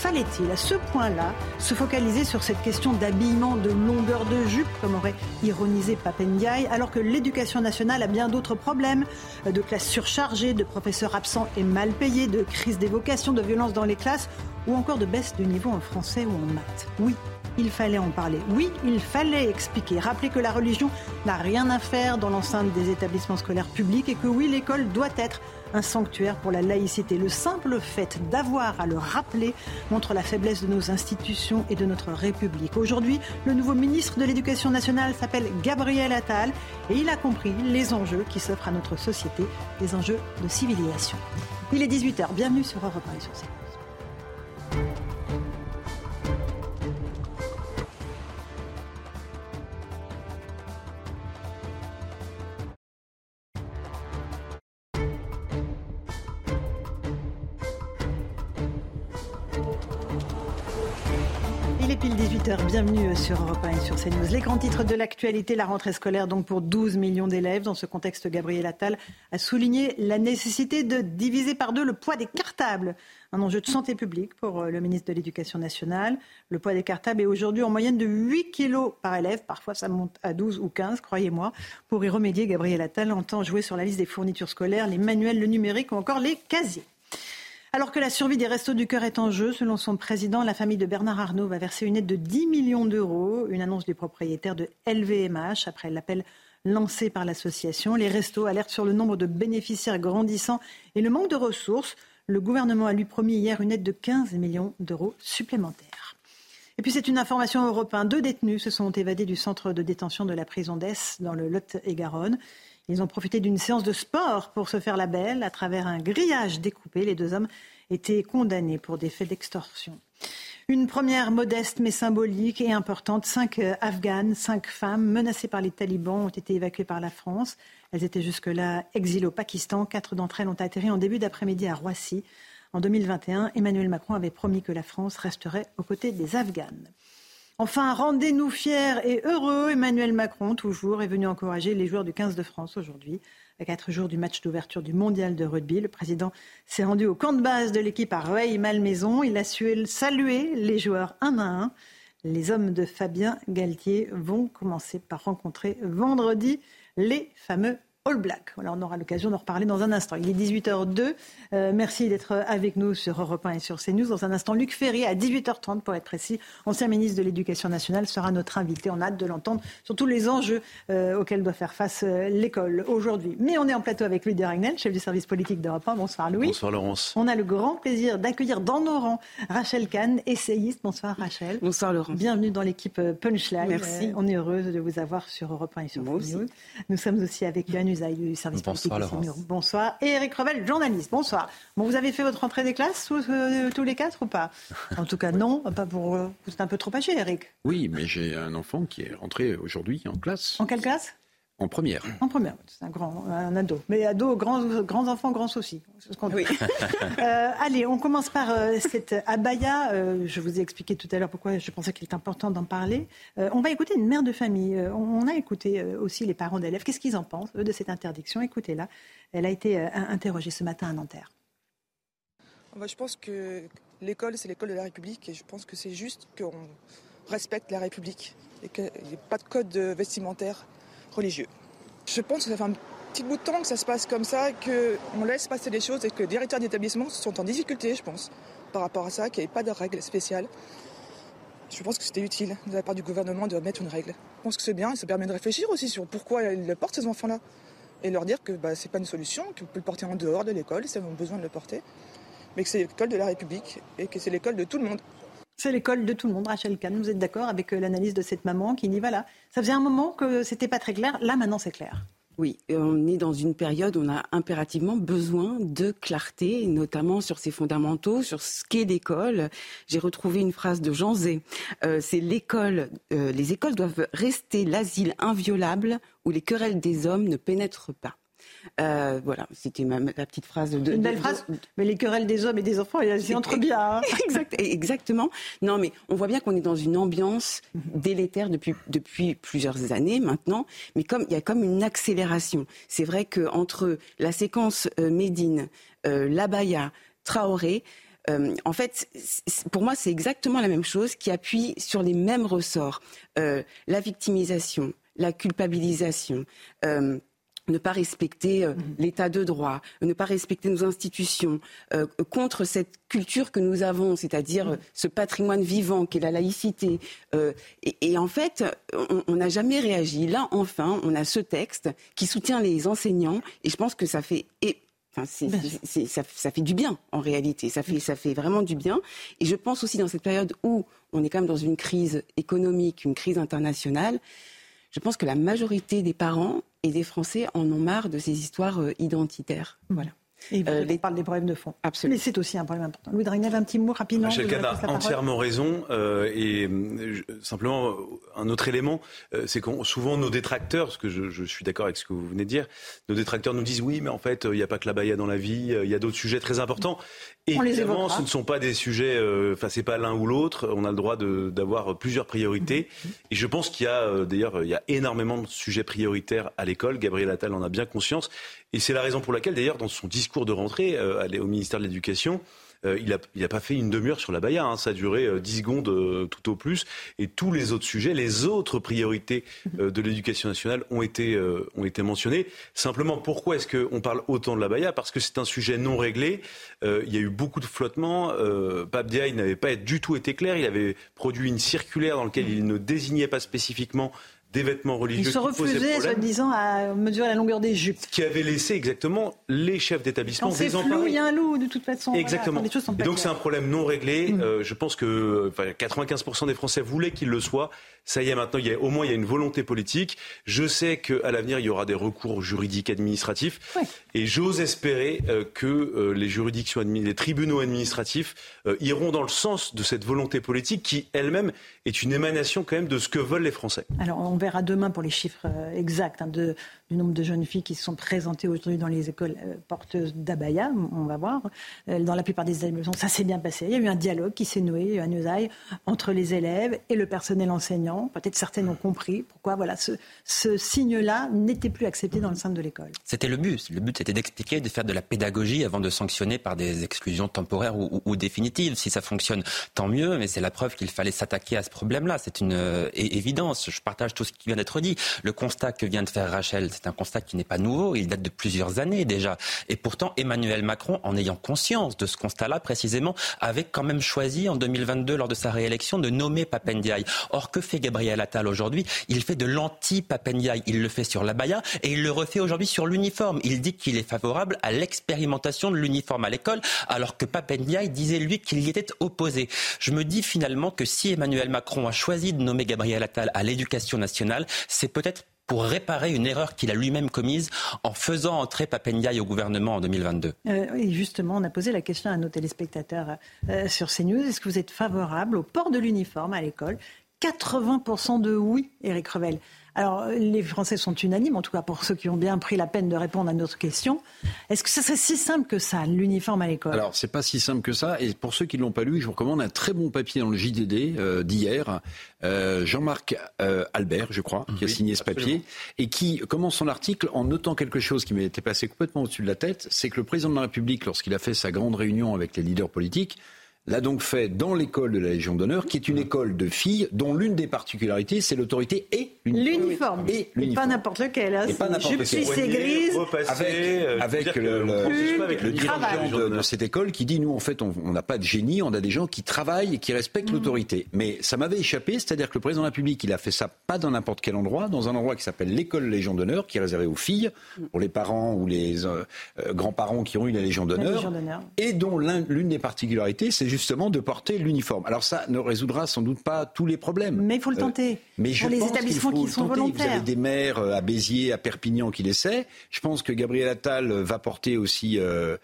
Fallait-il, à ce point-là, se focaliser sur cette question d'habillement, de longueur de jupe, comme aurait ironisé Papendiaï, alors que l'éducation nationale a bien d'autres problèmes, de classes surchargées, de professeurs absents et mal payés, de crise des vocations, de violences dans les classes, ou encore de baisse du niveau en français ou en maths. Oui, il fallait en parler. Oui, il fallait expliquer, rappeler que la religion n'a rien à faire dans l'enceinte des établissements scolaires publics et que oui, l'école doit être un sanctuaire pour la laïcité. Le simple fait d'avoir à le rappeler montre la faiblesse de nos institutions et de notre République. Aujourd'hui, le nouveau ministre de l'Éducation nationale s'appelle Gabriel Attal et il a compris les enjeux qui s'offrent à notre société, les enjeux de civilisation. Il est 18h, bienvenue sur Europe 1 sur bienvenue sur Europe 1 et sur CNews. Les grands titres de l'actualité, la rentrée scolaire donc pour 12 millions d'élèves. Dans ce contexte, Gabriel Attal a souligné la nécessité de diviser par deux le poids des cartables. Un enjeu de santé publique pour euh, le ministre de l'Éducation nationale. Le poids des cartables est aujourd'hui en moyenne de 8 kilos par élève. Parfois, ça monte à 12 ou 15, croyez-moi. Pour y remédier, Gabriel Attal entend jouer sur la liste des fournitures scolaires, les manuels, le numérique ou encore les casiers. Alors que la survie des Restos du Cœur est en jeu, selon son président, la famille de Bernard Arnault va verser une aide de 10 millions d'euros, une annonce du propriétaire de LVMH après l'appel lancé par l'association. Les restos alertent sur le nombre de bénéficiaires grandissant et le manque de ressources. Le gouvernement a lui promis hier une aide de 15 millions d'euros supplémentaires. Et puis c'est une information européenne. Deux détenus se sont évadés du centre de détention de la prison d'Est dans le Lot-et-Garonne. Ils ont profité d'une séance de sport pour se faire la belle. À travers un grillage découpé, les deux hommes étaient condamnés pour des faits d'extorsion. Une première modeste mais symbolique et importante. Cinq euh, Afghanes, cinq femmes menacées par les talibans ont été évacuées par la France. Elles étaient jusque-là exilées au Pakistan. Quatre d'entre elles ont atterri en début d'après-midi à Roissy. En 2021, Emmanuel Macron avait promis que la France resterait aux côtés des Afghanes. Enfin, rendez-nous fiers et heureux. Emmanuel Macron, toujours, est venu encourager les joueurs du 15 de France aujourd'hui. À quatre jours du match d'ouverture du mondial de rugby, le président s'est rendu au camp de base de l'équipe à Rueil-Malmaison. Il a su saluer les joueurs un à un. Les hommes de Fabien Galtier vont commencer par rencontrer vendredi les fameux All Black. Voilà, on aura l'occasion d'en reparler dans un instant. Il est 18h02. Euh, merci d'être avec nous sur Europe 1 et sur CNews. Dans un instant, Luc Ferry, à 18h30 pour être précis, ancien ministre de l'Éducation nationale, sera notre invité. On a hâte de l'entendre sur tous les enjeux euh, auxquels doit faire face euh, l'école aujourd'hui. Mais on est en plateau avec Louis Deragnel, chef du service politique d'Europe 1. Bonsoir Louis. Bonsoir Laurence. On a le grand plaisir d'accueillir dans nos rangs Rachel Kahn, essayiste. Bonsoir Rachel. Bonsoir Laurence. Bienvenue dans l'équipe Punchline. Merci. on est heureuse de vous avoir sur Europe 1 et sur CNews. Nous sommes aussi avec Yann Du service Bonsoir, politique. Bonsoir. Et Eric Revel, journaliste. Bonsoir. Bon, vous avez fait votre rentrée des classes euh, tous les quatre ou pas En tout cas, non. Pas pour. Euh, vous êtes un peu trop âgé, Eric. Oui, mais j'ai un enfant qui est rentré aujourd'hui en classe. En quelle classe? En première. En première, c'est un grand, un ado. Mais ado, grands, grands enfants, grands soucis. C'est ce qu'on oui. euh, allez, on commence par euh, cette abaya. Euh, je vous ai expliqué tout à l'heure pourquoi je pensais qu'il est important d'en parler. Euh, on va écouter une mère de famille. on a écouté aussi les parents d'élèves. Qu'est-ce qu'ils en pensent, eux, de cette interdiction? Écoutez-la. Elle a été interrogée ce matin à Nanterre. Je pense que l'école, c'est l'école de la République. Et je pense que c'est juste qu'on respecte la République et qu'il n'y ait pas de code vestimentaire religieux. Je pense que ça fait un petit bout de temps que ça se passe comme ça, qu'on laisse passer les choses et que les directeurs d'établissement sont en difficulté, je pense, par rapport à ça, qu'il n'y ait pas de règles spéciales. Je pense que c'était utile de la part du gouvernement de mettre une règle. Je pense que c'est bien et ça permet de réfléchir aussi sur pourquoi ils portent ces enfants-là. Et leur dire que bah, c'est pas une solution, qu'on peut le porter en dehors de l'école si elles ont besoin de le porter, mais que c'est l'école de la République et que c'est l'école de tout le monde. C'est l'école de tout le monde, Rachel Kahn. Vous êtes d'accord avec euh, l'analyse de cette maman qui dit voilà, ça faisait un moment que c'était pas très clair, là maintenant c'est clair. Oui, on est dans une période où on a impérativement besoin de clarté, notamment sur ses fondamentaux, sur ce qu'est l'école. J'ai retrouvé une phrase de Jean Zé. Euh, c'est l'école, euh, les écoles doivent rester l'asile inviolable où les querelles des hommes ne pénètrent pas. Euh, voilà, c'était ma, la petite phrase de. Une belle phrase. Mais les querelles des hommes et des enfants, elles s'y entrent bien. Hein. exactement. Non, mais on voit bien qu'on est dans une ambiance délétère depuis, depuis plusieurs années maintenant. Mais comme il y a comme une accélération. C'est vrai qu'entre la séquence euh, Médine, euh, Labaya, Traoré, en fait, pour moi, c'est exactement la même chose qui appuie sur les mêmes ressorts. la victimisation, la culpabilisation ne pas respecter euh, mhm. l'état de droit, ne pas respecter nos institutions, euh, contre cette culture que nous avons, c'est-à-dire mhm. ce patrimoine vivant qu'est la laïcité. Euh, et, en fait, on n'a jamais réagi. Là, enfin, on a ce texte qui soutient les enseignants, et je pense que ça fait... Enfin, ça, fait du bien en réalité, ça fait, ça fait vraiment du bien. Et je pense aussi dans cette période où on est quand même dans une crise économique, une crise internationale, je pense que la majorité des parents et des Français en ont marre de ces histoires euh, identitaires. Voilà. Et euh, parle des problèmes de fond. Absolument. Mais c'est aussi un problème important. Louis Dragnel, un petit mot rapidement. Michel Kahn a entièrement raison. Euh, et euh, simplement, un autre élément, euh, c'est que souvent nos détracteurs, parce que je, je suis d'accord avec ce que vous venez de dire, nos détracteurs nous disent oui, mais en fait, il n'y a pas que la baya dans la vie, il y a d'autres sujets très importants. Et évidemment, ce ne sont pas des sujets, enfin, c'est pas l'un ou l'autre. On a le droit d'avoir plusieurs priorités. Et je pense qu'il y a, d'ailleurs, il y a énormément de sujets prioritaires à l'école. Gabriel Attal en a bien conscience. Et c'est la raison pour laquelle, d'ailleurs, dans son discours de rentrée euh, au ministère de l'Éducation, euh, il n'a pas fait une demi-heure sur la Baïa, hein. ça a duré euh, 10 secondes euh, tout au plus. Et tous les autres sujets, les autres priorités euh, de l'éducation nationale ont été, ont été mentionnés. Simplement, pourquoi est-ce qu'on parle autant de la Baïa? Parce que c'est un sujet non réglé. il y a eu beaucoup de flottements. Pape Diaye n'avait pas du tout été clair. Il avait produit une circulaire dans laquelle il ne désignait pas spécifiquement des vêtements religieux. Il se refusait, soi-disant, à mesurer la longueur des jupes. Qui avait laissé exactement les chefs d'établissement désemparés. il y a un loup, de toute façon. Exactement. et donc c'est un problème non réglé. Mm. Euh, je pense que 95% des Français voulaient qu'il le soit. Ça y est, maintenant, il y a, au moins, il y a une volonté politique. Je sais qu'à l'avenir, il y aura des recours juridiques administratifs. Et j'ose espérer euh, que euh, les juridictions, les tribunaux administratifs euh, iront dans le sens de cette volonté politique qui, elle-même, est une émanation quand même de ce que veulent les Français. Alors, on verra demain pour les chiffres exacts hein, du nombre de jeunes filles qui se sont présentées aujourd'hui dans les écoles porteuses d'abaya. On va voir. Dans la plupart des établissements, ça s'est bien passé. Il y a eu un dialogue qui s'est noué à Neusailles entre les élèves et le personnel enseignant Peut-être certaines ont compris pourquoi voilà, ce, signe-là n'était plus accepté dans le sein de l'école. C'était le but. Le but, c'était d'expliquer, de faire de la pédagogie avant de sanctionner par des exclusions temporaires ou, définitives. Si ça fonctionne, tant mieux, mais c'est la preuve qu'il fallait s'attaquer à ce problème-là. C'est une euh, évidence. Je partage tout ce qui vient d'être dit. Le constat que vient de faire Rachel, c'est un constat qui n'est pas nouveau. Il date de plusieurs années déjà. Et pourtant, Emmanuel Macron, en ayant conscience de ce constat-là précisément, avait quand même choisi en 2022, lors de sa réélection, de nommer Papendiaï. Or, que fait Gabriel Attal aujourd'hui, il fait de l'anti-Papendiaï. Il le fait sur la baya et il le refait aujourd'hui sur l'uniforme. Il dit qu'il est favorable à l'expérimentation de l'uniforme à l'école, alors que Papendiaï disait lui qu'il y était opposé. Je me dis finalement que si Emmanuel Macron a choisi de nommer Gabriel Attal à l'éducation nationale, c'est peut-être pour réparer une erreur qu'il a lui-même commise en faisant entrer Papendiaï au gouvernement en 2022 euh, Et justement, on a posé la question à nos téléspectateurs euh, sur CNews. Est-ce que vous êtes favorable au port de l'uniforme à l'école 80% de oui, Éric Revel. Alors, les Français sont unanimes, en tout cas pour ceux qui ont bien pris la peine de répondre à notre question. Est-ce que ce serait si simple que ça, l'uniforme à l'école? Alors, c'est pas si simple que ça. Et pour ceux qui ne l'ont pas lu, je vous recommande un très bon papier dans le JDD euh, d'hier. Euh, Jean-Marc euh, Albert, je crois, qui a signé ce papier, et qui commence son article en notant quelque chose qui m'était passé complètement au-dessus de la tête. C'est que le président de la République, lorsqu'il a fait sa grande réunion avec les leaders politiques, l'a donc fait dans l'école de la Légion d'honneur, qui est une école de filles dont l'une des particularités, c'est l'autorité et l'uniforme. Et, pas n'importe lequel. Hein, pas n'importe lequel. c'est grise. Avec, le, le, dirigeant de, cette école qui dit, nous, en fait, on n'a pas de génie, on a des gens qui travaillent et qui respectent mm. l'autorité. Mais ça m'avait échappé, c'est-à-dire que le président de la République, il a fait ça pas dans n'importe quel endroit, dans un endroit qui s'appelle l'école Légion d'honneur, qui est réservé aux filles, mm. pour les parents ou les euh, euh, grands-parents qui ont eu la Légion d'honneur, et dont l'une des particularités, c'est justement de porter l'uniforme. Alors ça ne résoudra sans doute pas tous les problèmes. Mais il faut le tenter. Euh, mais je Pour les établissements qui sont volontaires. Vous avez des maires euh, à Béziers, à Perpignan qui l'essaient. Je pense que Gabriel Attal va porter aussi euh,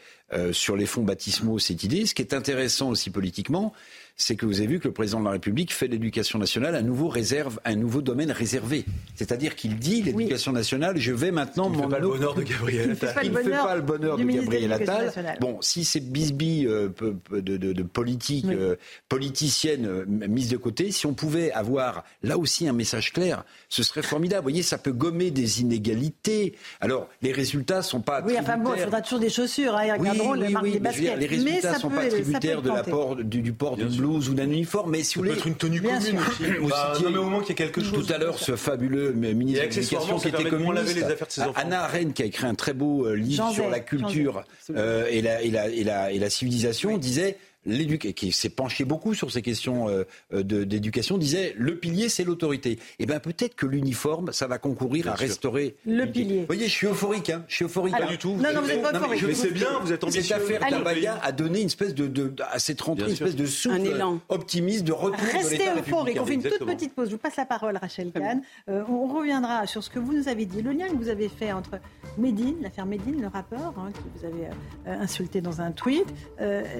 sur les fonds baptismaux cette idée. Ce qui est intéressant aussi politiquement, c'est que vous avez vu que le président de la République fait l'éducation nationale un nouveau réserve, un nouveau domaine réservé. C'est-à-dire qu'il dit l'éducation nationale, je vais maintenant m'en pas le bonheur de Gabriel Attal. Il ne fait pas le bonheur de Gabriel Attal. Bon, si ces bisbilles euh, de, politique euh, politicienne euh, mise de côté, si on pouvait avoir là aussi un message clair, ce serait formidable. Vous voyez, ça peut gommer des inégalités. Alors, les résultats sont pas. Oui, enfin bon, il faudra toujours des chaussures, hein, oui, oui, oui, des baskets. les résultats ne sont pas tributaires de l'apport du, port d'une blouse ou d'un uniforme, mais si vous voulez. peut être une tenue commune aussi. Bah, non, mais au moment qu'il y a quelque chose. Tout à l'heure, ce fabuleux ministre de l'Éducation qui était communiste, Anna Arendt, qui a écrit un très beau euh, livre sur la culture euh, et la civilisation, disait qui s'est penché beaucoup sur ces questions euh, d'éducation, disait le pilier, c'est l'autorité. Eh bien, peut-être que l'uniforme, ça va concourir à restaurer le pilier. Vous voyez, je suis euphorique, hein. je suis euphorique. pas du tout. Non, non, vous n'êtes pas euphorique. Mais, c'est bien, vous êtes ambitieux. Cette affaire Tabaya a donné une espèce de, de à cette rentrée, une espèce de souffle optimiste, de retour Restez de l'État euphorique. On fait une toute petite pause. Je vous passe la parole, Rachel Kahn. Euh, on reviendra sur ce que vous nous avez dit, le lien que vous avez fait entre Médine, l'affaire Médine, le rappeur, hein, qui vous avez euh, insulté dans un tweet,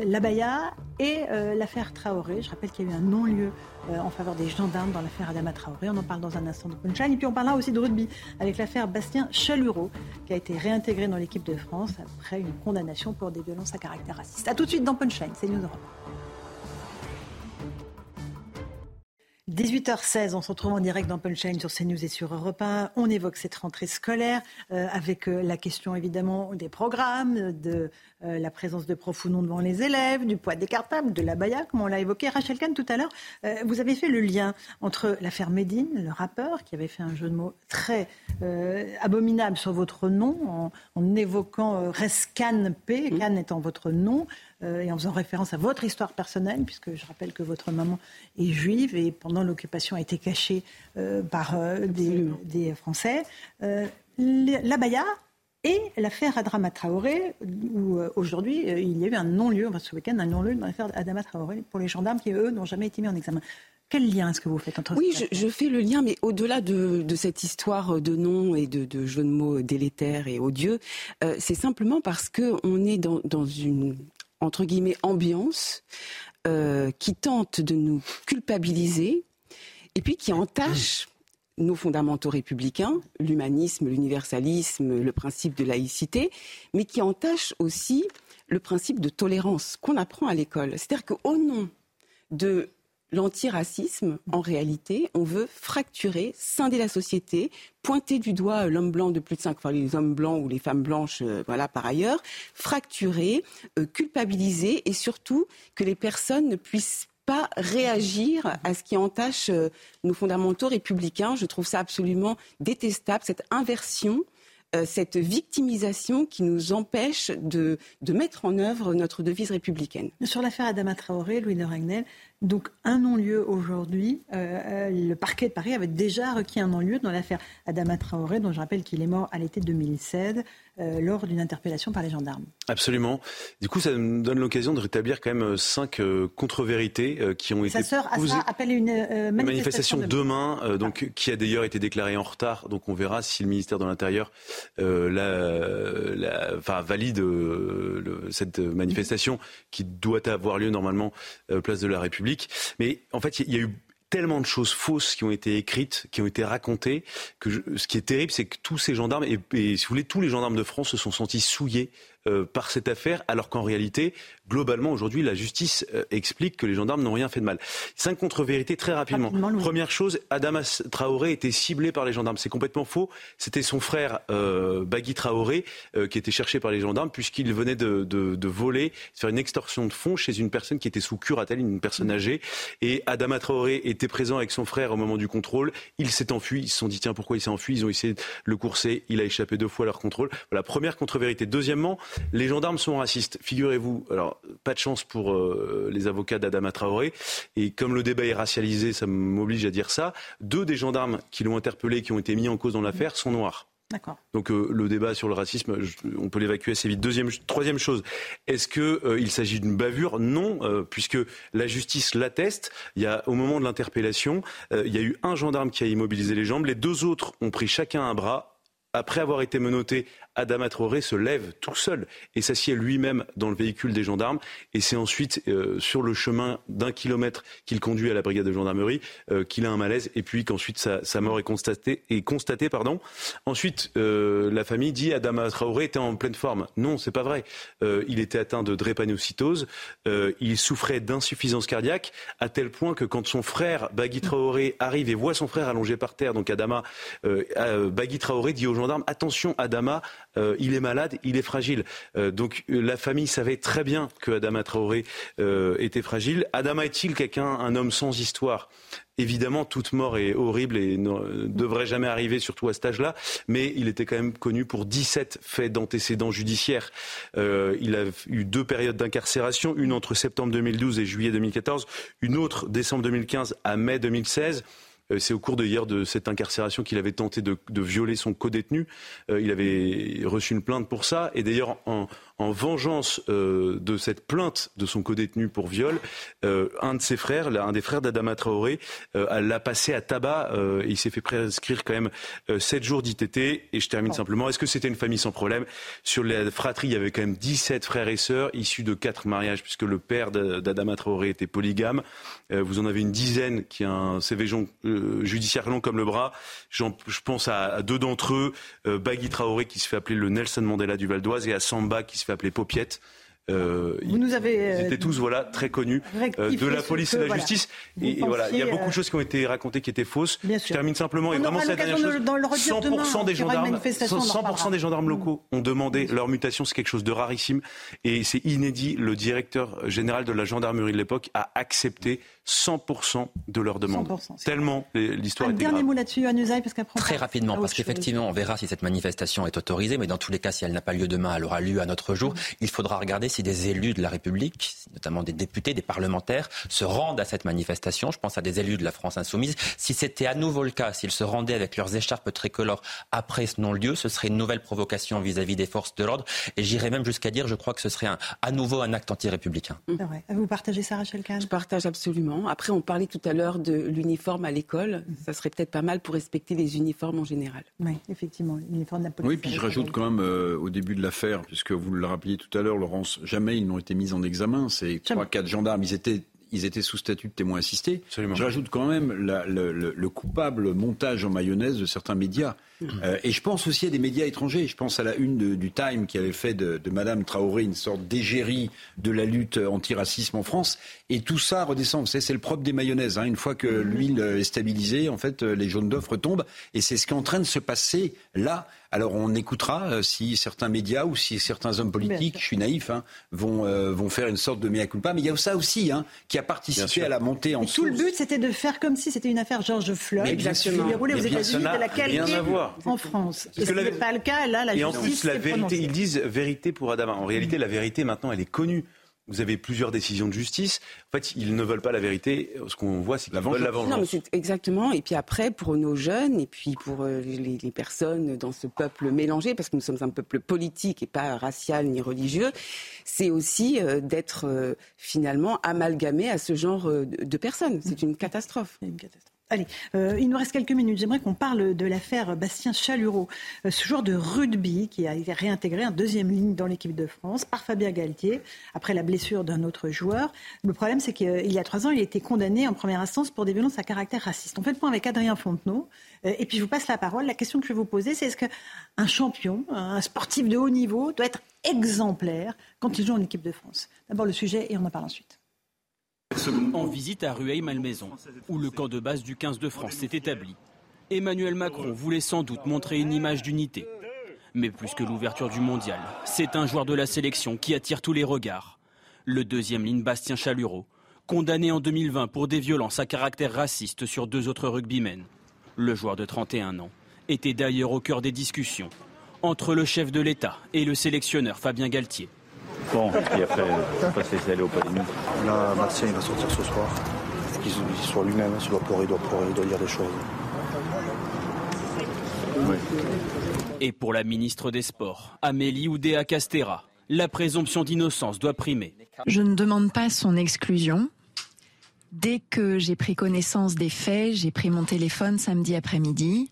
l'Abaya et l'affaire Traoré. Je rappelle qu'il y a eu un non-lieu euh, en faveur des gendarmes dans l'affaire Adama Traoré. On en parle dans un instant de Punchline. Et puis on parlera aussi de rugby avec l'affaire Bastien Chalureau, qui a été réintégré dans l'équipe de France après une condamnation pour des violences à caractère raciste. A tout de suite dans Punchline, c'est News Europe. 18h16, on se retrouve en direct dans Punchline sur CNews et sur Europe 1. On évoque cette rentrée scolaire euh, avec euh, la question évidemment des programmes, de euh, la présence de profs ou non devant les élèves, du poids des cartables, de la baya, comme on l'a évoqué. Rachel Kahn, tout à l'heure, vous avez fait le lien entre l'affaire Médine, le rappeur, qui avait fait un jeu de mots très abominable sur votre nom, en, en évoquant Rescan P, Can étant votre nom, euh, et en faisant référence à votre histoire personnelle, puisque je rappelle que votre maman est juive et pendant l'occupation a été cachée euh, par euh, des, Français. la Baya et l'affaire Adrama Traoré, où aujourd'hui il y a eu un non-lieu, ce week-end, un non-lieu dans l'affaire Adama Traoré pour les gendarmes qui, eux, n'ont jamais été mis en examen. Quel lien est-ce que vous faites entre Oui, je, fais le lien, mais au-delà de, cette histoire de nom et de, de jeux de mots délétères et odieux, c'est simplement parce qu'on est dans, dans, une entre guillemets, ambiance euh, qui tente de nous culpabiliser et puis qui entache nos fondamentaux républicains, l'humanisme, l'universalisme, le principe de laïcité, mais qui entache aussi le principe de tolérance qu'on apprend à l'école. C'est-à-dire qu'au nom de l'antiracisme, en réalité, on veut fracturer, scinder la société, pointer du doigt l'homme blanc de plus de 5, enfin les hommes blancs ou les femmes blanches, euh, voilà, par ailleurs, fracturer, euh, culpabiliser et surtout que les personnes ne puissent pas réagir à ce qui entache euh, nos fondamentaux républicains. Je trouve ça absolument détestable, cette inversion cette victimisation qui nous empêche de, de, mettre en œuvre notre devise républicaine. Sur l'affaire Adama Traoré, Louis de Ragnel, donc un non-lieu aujourd'hui. Euh, euh, le parquet de Paris avait déjà requis un non-lieu dans l'affaire Adama Traoré, dont je rappelle qu'il est mort à l'été 2016 euh, lors d'une interpellation par les gendarmes. Absolument. Du coup, ça me donne l'occasion de rétablir quand même cinq contre-vérités qui ont été Sa sœur a appelé une manifestation, manifestation demain, donc qui a d'ailleurs été déclarée en retard. Donc on verra si le ministère de l'Intérieur la, valide cette manifestation qui doit avoir lieu normalement place de la République. Mais en fait, il y a eu tellement de choses fausses qui ont été écrites, qui ont été racontées, que ce qui est terrible, c'est que tous ces gendarmes, et, et, si vous voulez, tous les gendarmes de France se sont sentis souillés euh, par cette affaire, alors qu'en réalité, globalement, aujourd'hui, la justice euh, explique que les gendarmes n'ont rien fait de mal. Cinq contre-vérités très rapidement. Première chose, Adamas Traoré était ciblé par les gendarmes. C'est complètement faux. C'était son frère euh, Bagui Traoré euh, qui était cherché par les gendarmes puisqu'il venait de, de, de, voler, de faire une extorsion de fonds chez une personne qui était sous curatelle, une personne âgée. Et Adama Traoré était présent avec son frère au moment du contrôle. Il s'est enfui. Ils se sont dit tiens pourquoi il s'est enfui? Ils ont essayé de le courser. Il a échappé deux fois à leur contrôle. Voilà première contre-vérité. Deuxièmement, les gendarmes sont racistes. Figurez-vous, alors pas de chance pour euh, les avocats d'Adama Traoré, et comme le débat est racialisé, ça m'oblige à dire ça, deux des gendarmes qui l'ont interpellé, qui ont été mis en cause dans l'affaire, sont noirs. D'accord. Donc euh, le débat sur le racisme, on peut l'évacuer assez vite. Deuxième, troisième chose, est-ce qu'il euh, s'agit d'une bavure? Non, puisque la justice l'atteste. Il y a au moment de l'interpellation, il y a eu un gendarme qui a immobilisé les jambes, les deux autres ont pris chacun un bras après avoir été menotté, Adama Traoré se lève tout seul et s'assied lui-même dans le véhicule des gendarmes. Et c'est ensuite euh, sur le chemin d'un kilomètre qu'il conduit à la brigade de gendarmerie euh, qu'il a un malaise et puis qu'ensuite sa, mort est constatée. Ensuite, euh, la famille dit Adama Traoré était en pleine forme. Non, c'est pas vrai. il était atteint de drépanocytose. il souffrait d'insuffisance cardiaque à tel point que quand son frère Bagui Traoré arrive et voit son frère allongé par terre, donc Adama, Bagui Traoré dit aux gendarmes attention Adama euh, il est malade, il est fragile. Euh, donc euh, la famille savait très bien que Adama Traoré était fragile. Adama est-il quelqu'un, un homme sans histoire? Évidemment, toute mort est horrible et ne devrait jamais arriver, surtout à cet âge-là. Mais il était quand même connu pour 17 faits d'antécédents judiciaires. il a eu deux périodes d'incarcération, une entre septembre 2012 et juillet 2014, une autre décembre 2015 à mai 2016. Euh, c'est au cours de hier de cette incarcération qu'il avait tenté de, violer son codétenu. Euh, il avait reçu une plainte pour ça. Et d'ailleurs, en, en vengeance euh, de cette plainte de son codétenu pour viol, euh, un de ses frères, un des frères d'Adama Traoré, euh, l'a passé à tabac et il s'est fait prescrire quand même 7 jours d'ITT. Et je termine simplement, est-ce que c'était une famille sans problème? Sur la fratrie, il y avait quand même 17 frères et sœurs issus de quatre mariages, puisque le père d'Adama Traoré était polygame. vous en avez une dizaine qui a un CV judiciaire long comme le bras. Je pense à, deux d'entre eux, Bagui Traoré qui se fait appeler le Nelson Mandela du Val d'Oise et à Samba qui se fait appeler Popiette. Euh, Vous nous avez ils euh, étaient tous voilà très connus euh, de la police et de la justice. Et, voilà, il y a beaucoup de choses qui ont été racontées qui étaient fausses. Je termine simplement et vraiment cette dernière chose. 100% des gendarmes, 100% des gendarmes locaux ont demandé leur mutation. C'est quelque chose de rarissime et c'est inédit. Le directeur général de la gendarmerie de l'époque a accepté 100% de leurs demandes. 100%, Tellement l'histoire est grave. dernier mot là-dessus, Anusaï, parce qu'après. Très rapidement, parce qu'effectivement, on verra si cette manifestation est autorisée, mais dans tous les cas, si elle n'a pas lieu demain, elle aura lieu à notre jour. Il faudra regarder si des élus de la République, notamment des députés, des parlementaires, se rendent à cette manifestation. Je pense à des élus de la France insoumise. Si c'était à nouveau le cas, s'ils se rendaient avec leurs écharpes tricolores après ce non-lieu, ce serait une nouvelle provocation vis-à-vis des forces de l'ordre. Et j'irais même jusqu'à dire, je crois que ce serait un, à nouveau un acte anti-républicain. Vous partagez ça, Rachel Kahn? Je partage absolument. Après, on parlait tout à l'heure de l'uniforme à l'école. Mhm. Ça serait peut-être pas mal pour respecter les uniformes en général. Oui, effectivement, l'uniforme de la police. Oui, puis je rajoute quand même euh, au début de l'affaire, puisque vous le rappeliez tout à l'heure, Laurence, jamais ils n'ont été mis en examen. Ces trois, quatre gendarmes, ils étaient ils étaient sous statut de témoin assisté. Je rajoute quand même le, coupable montage en mayonnaise de certains médias. Mmh. Euh, et je pense aussi à des médias étrangers. Je pense à la une du Time qui avait fait de, de Madame Traoré une sorte d'égérie de la lutte antiracisme en France. Et tout ça redescend. Vous savez, c'est le propre des mayonnaises. Hein. Une fois que mmh. l'huile est stabilisée, en fait, les jaunes d'œufs retombent. Et c'est ce qui est en train de se passer là. Alors on écoutera euh, si certains médias ou si certains hommes politiques, je suis naïf, hein, vont, euh, vont faire une sorte de mea culpa. Mais il y a ça aussi hein, qui a participé à la montée en et Tout le but, c'était de faire comme si c'était une affaire George Floyd. Exactement. Déroulée aux États-Unis, de la en France. Et ce n'est pas le cas. Là, la et en plus, la vérité, ils disent vérité pour Adama. En réalité, la vérité maintenant, elle est connue. Vous avez plusieurs décisions de justice. En fait, ils ne veulent pas la vérité. Ce qu'on voit, c'est qu'ils veulent la vengeance. Non, mais exactement. Et puis après, pour nos jeunes et puis pour euh, les, les, personnes dans ce peuple mélangé, parce que nous sommes un peuple politique et pas racial ni religieux, c'est aussi euh, d'être euh, finalement amalgamé à ce genre de personnes. C'est une catastrophe. Une catastrophe. Allez, euh, il nous reste quelques minutes. J'aimerais qu'on parle de l'affaire Bastien Chalureau, euh, ce joueur de rugby qui a été réintégré en deuxième ligne dans l'équipe de France par Fabien Galtier après la blessure d'un autre joueur. Le problème, c'est qu'il y a trois ans, il a été condamné en première instance pour des violences à caractère raciste. On fait le point avec Adrien Fontenot. Euh, et puis je vous passe la parole. La question que je vais vous poser, c'est est-ce qu'un champion, un sportif de haut niveau, doit être exemplaire quand il joue en équipe de France? D'abord le sujet et on en parle ensuite. En visite à Rueil-Malmaison, où le camp de base du 15 de France s'est établi, Emmanuel Macron voulait sans doute montrer une image d'unité. Mais plus que l'ouverture du mondial, c'est un joueur de la sélection qui attire tous les regards. Le deuxième ligne Bastien Chalureau, condamné en 2020 pour des violences à caractère raciste sur deux autres rugbymen. Le joueur de 31 ans était d'ailleurs au cœur des discussions entre le chef de l'État et le sélectionneur Fabien Galtier. Bon, et après, on va se laisser aller au polémiques. Là, Martien, il va sortir ce soir. Il faut qu'il soit lui-même. S'il doit pleurer, il doit pleurer, il doit dire des choses. Et pour la ministre des Sports, Amélie Oudéa Castera, la présomption d'innocence doit primer. Je ne demande pas son exclusion. Dès que j'ai pris connaissance des faits, j'ai pris mon téléphone samedi après-midi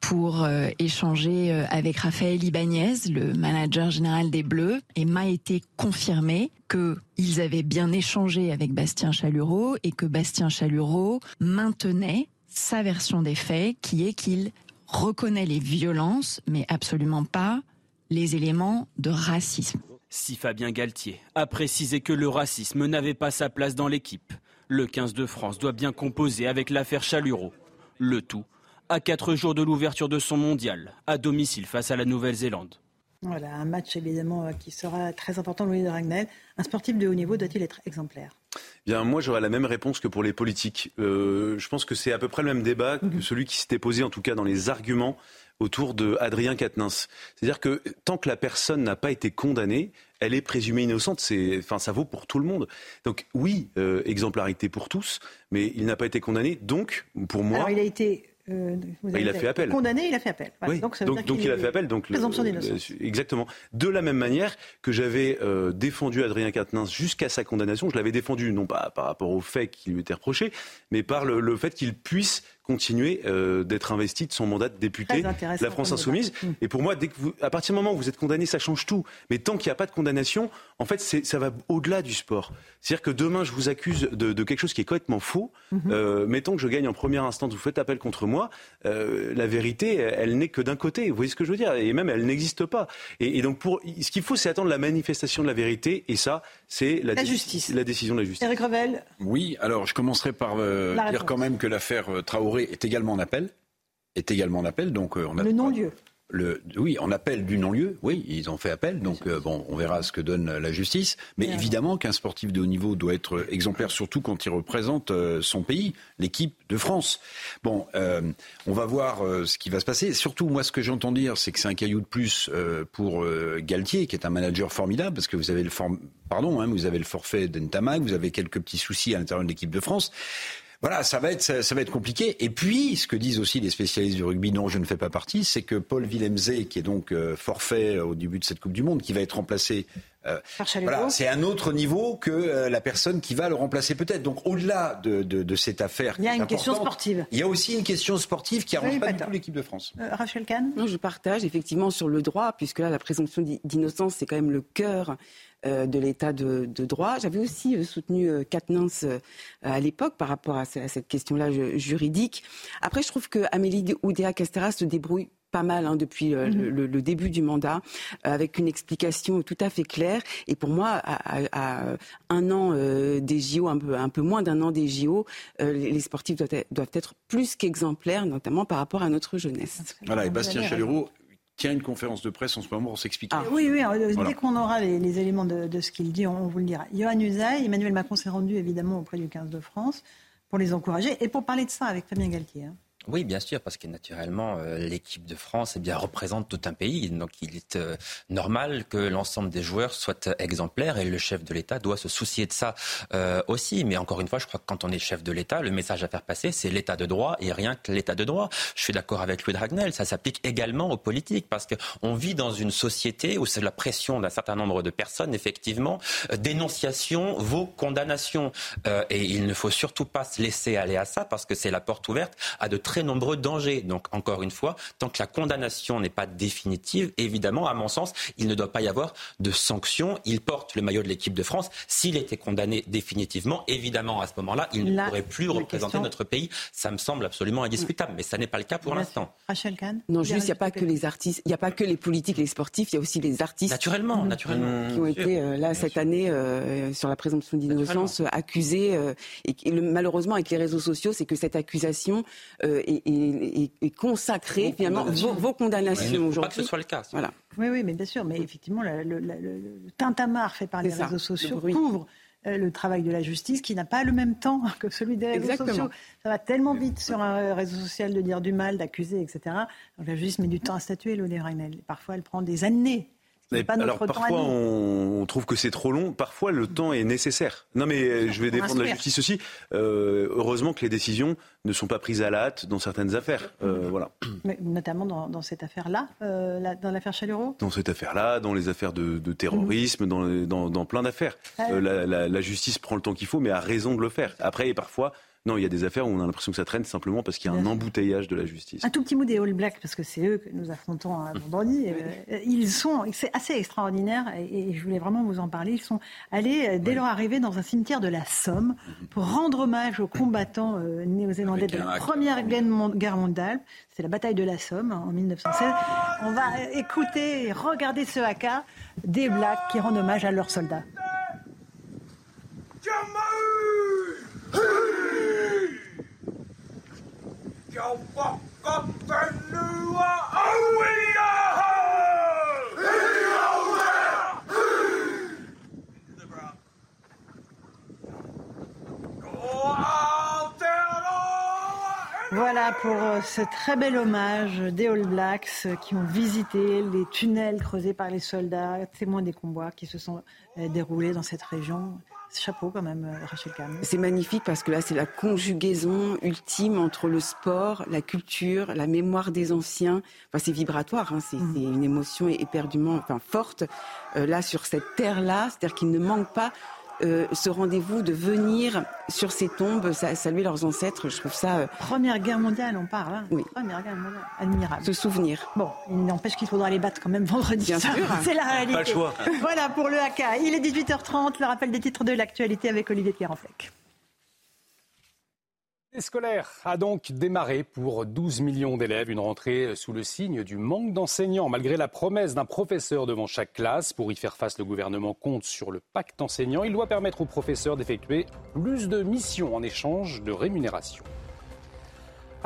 pour euh, échanger euh, avec Raphaël Ibanez, le manager général des Bleus, et m'a été confirmé qu'ils avaient bien échangé avec Bastien Chalureau et que Bastien Chalureau maintenait sa version des faits, qui est qu'il reconnaît les violences, mais absolument pas les éléments de racisme. Si Fabien Galtier a précisé que le racisme n'avait pas sa place dans l'équipe, le 15 de France doit bien composer avec l'affaire Chalureau. Le tout à quatre jours de l'ouverture de son mondial, à domicile face à la Nouvelle-Zélande. Voilà, un match évidemment euh, qui sera très important, Louis de Ragnel. Un sportif de haut niveau doit-il être exemplaire? Bien, moi j'aurais la même réponse que pour les politiques. Euh, je pense que c'est à peu près le même débat que mhm. celui qui s'était posé, en tout cas dans les arguments autour de Adrien Quatennens. C'est-à-dire que tant que la personne n'a pas été condamnée, elle est présumée innocente. C'est, enfin, ça vaut pour tout le monde. Donc oui, euh, exemplarité pour tous, mais il n'a pas été condamné. Donc, pour moi, Alors, il a été euh, bah, il a fait appel. Condamné, il a fait appel. Donc, il, a fait appel. Donc exactement. De la même manière que j'avais euh, défendu Adrien Quatennens jusqu'à sa condamnation, je l'avais défendu non pas par rapport au fait qui lui était reproché, mais par le fait qu'il puisse continuer euh, d'être investi de son mandat de député de la France insoumise. Mm. Et pour moi, dès que vous, à partir du moment où vous êtes condamné, ça change tout. Mais tant qu'il n'y a pas de condamnation, en fait, ça va au-delà du sport. C'est-à-dire que demain, je vous accuse de, de, quelque chose qui est complètement faux. Mm-hmm. euh, mettons que je gagne en première instance, vous faites appel contre moi. Euh, la vérité, elle, n'est que d'un côté. Vous voyez ce que je veux dire? Et même, elle n'existe pas. Et, et, donc, pour, ce qu'il faut, c'est attendre la manifestation de la vérité. Et ça, c'est la, la, justice. la décision de la justice. Eric Revel Oui, alors je commencerai par euh, dire quand même que l'affaire euh, Traoré est également en appel. Est également en appel. Donc, euh, on a le non-lieu. Le, oui, on appelle du non-lieu. Oui, ils ont fait appel. Donc, euh, bon, on verra ce que donne la justice. Mais évidemment qu'un sportif de haut niveau doit être exemplaire, surtout quand il représente euh, son pays, l'équipe de France. Bon, on va voir ce qui va se passer. Surtout, moi, ce que j'entends dire, c'est que c'est un caillou de plus pour Galtier, qui est un manager formidable, parce que vous avez le pardon, hein, vous avez le forfait d'Entamac, vous avez quelques petits soucis à l'intérieur de l'équipe de France. Voilà, ça va être ça, va être compliqué. Et puis, ce que disent aussi les spécialistes du rugby, dont je ne fais pas partie, c'est que Paul Willemse, qui est donc euh, forfait au début de cette Coupe du Monde, qui va être remplacé euh, voilà, c'est un autre niveau que euh, la personne qui va le remplacer peut-être. Donc au-delà de, de, de, cette affaire, il y a une question sportive. Il y a aussi une question sportive qui arrange pas du tout l'équipe de France. Rachel Kahn Non, je partage effectivement sur le droit, puisque là la présomption d'innocence c'est quand même le cœur euh, de l'état de, droit. J'avais aussi euh, soutenu euh, Katnins à l'époque par rapport à, cette question-là juridique. Après, je trouve que Amélie Oudéa-Castera se débrouille pas mal hein, depuis mhm. le, début du mandat, avec une explication tout à fait claire. Et pour moi, à, un an des JO, un peu, un peu moins d'un an des JO, les, sportifs doivent être, doivent être plus qu'exemplaires, notamment par rapport à notre jeunesse. Voilà, et Bastien Chalureau tient une conférence de presse en ce moment pour s'expliquer. Ah, oui, oui, dès qu'on aura les, éléments de, ce qu'il dit, on, vous le dira. Johan Usaï, Emmanuel Macron s'est rendu évidemment auprès du 15 de France pour les encourager et pour parler de ça avec Fabien Galtier. Hein. Oui, bien sûr, parce que naturellement, euh, l'équipe de France eh bien, représente tout un pays. Donc il est euh, normal que l'ensemble des joueurs soient exemplaires et le chef de l'État doit se soucier de ça euh, aussi. Mais encore une fois, je crois que quand on est chef de l'État, le message à faire passer, c'est l'État de droit et rien que l'État de droit. Je suis d'accord avec Louis Dragnel, ça s'applique également aux politiques parce qu'on vit dans une société où c'est la pression d'un certain nombre de personnes, effectivement, dénonciation vaut condamnation. et il ne faut surtout pas se laisser aller à ça parce que c'est la porte ouverte à de très très nombreux dangers. Donc, encore une fois, tant que la condamnation n'est pas définitive, évidemment, à mon sens, il ne doit pas y avoir de sanctions. Il porte le maillot de l'équipe de France. S'il était condamné définitivement, évidemment, à ce moment-là, il ne pourrait plus représenter notre pays. Ça me semble absolument indiscutable, mais ça n'est pas le cas pour l'instant. Rachel Kahn Non, juste, il n'y a pas que les artistes, il n'y a pas que les politiques, les sportifs, il y a aussi les artistes. Naturellement, naturellement. Qui ont été, euh, là, cette année, euh, sur la présomption d'innocence, accusés. Euh, et, malheureusement, avec les réseaux sociaux, c'est que cette accusation et, consacrer finalement vos, condamnations aujourd'hui. Pas que ce soit le cas. Voilà. Oui, oui, mais bien sûr. Mais effectivement, le, le, tintamarre fait par les réseaux sociaux couvre euh, le travail de la justice qui n'a pas le même temps que celui des réseaux sociaux. Ça va tellement vite sur un réseau social de dire du mal, d'accuser, etc. Donc la justice met du temps à statuer, Lodé Parfois, elle prend des années alors parfois on, trouve que c'est trop long, parfois le temps est nécessaire. Non mais euh, je vais défendre la justice aussi. Euh, heureusement que les décisions ne sont pas prises à la hâte dans certaines affaires. Euh, voilà. Mais notamment dans, cette affaire-là, dans l'affaire Chalureau Dans cette affaire-là, dans les affaires de, terrorisme, dans, dans, plein d'affaires. La, la, justice prend le temps qu'il faut, mais a raison de le faire. Après, parfois, Non, il y a des affaires où on a l'impression que ça traîne simplement parce qu'il y a un embouteillage de la justice. Un tout petit mot des All Blacks, parce que c'est eux que nous affrontons à vendredi. Euh, ils sont, c'est assez extraordinaire et, je voulais vraiment vous en parler. Ils sont allés, euh, dès leur arrivée, dans un cimetière de la Somme pour rendre hommage aux combattants euh, néo-zélandais de la Première Guerre mondiale. C'est la bataille de la Somme en 1916. On va écouter et regarder ce haka des Blacks qui rendent hommage à leurs soldats. Yo, fuck up and you uh, oh, Voilà pour euh, ce très bel hommage des All Blacks euh, qui ont visité les tunnels creusés par les soldats, témoins des combats qui se sont euh, déroulés dans cette région. Chapeau quand même, Rachel Kahn. C'est magnifique parce que là, c'est la conjugaison ultime entre le sport, la culture, la mémoire des anciens. Enfin, c'est vibratoire, hein. c'est mm. une émotion éperdument enfin, forte. Euh, là, sur cette terre-là, c'est-à-dire qu'il ne manque pas euh, ce rendez-vous de venir sur ces tombes, saluer leurs ancêtres. Je trouve ça. Euh, Première guerre mondiale, on parle. Hein. Oui. Première guerre mondiale, admirable. Se souvenir. Bon, il n'empêche qu'il faudra les battre quand même vendredi. Bien sûr. C'est la réalité. Pas le choix. Voilà pour le haka. Il est 18h30. Le rappel des titres de l'actualité avec Olivier Pierre-en-Fleck. Scolaire a donc démarré pour 12 millions d'élèves, une rentrée sous le signe du manque d'enseignants. Malgré la promesse d'un professeur devant chaque classe, pour y faire face, le gouvernement compte sur le pacte enseignant. Il doit permettre aux professeurs d'effectuer plus de missions en échange de rémunération.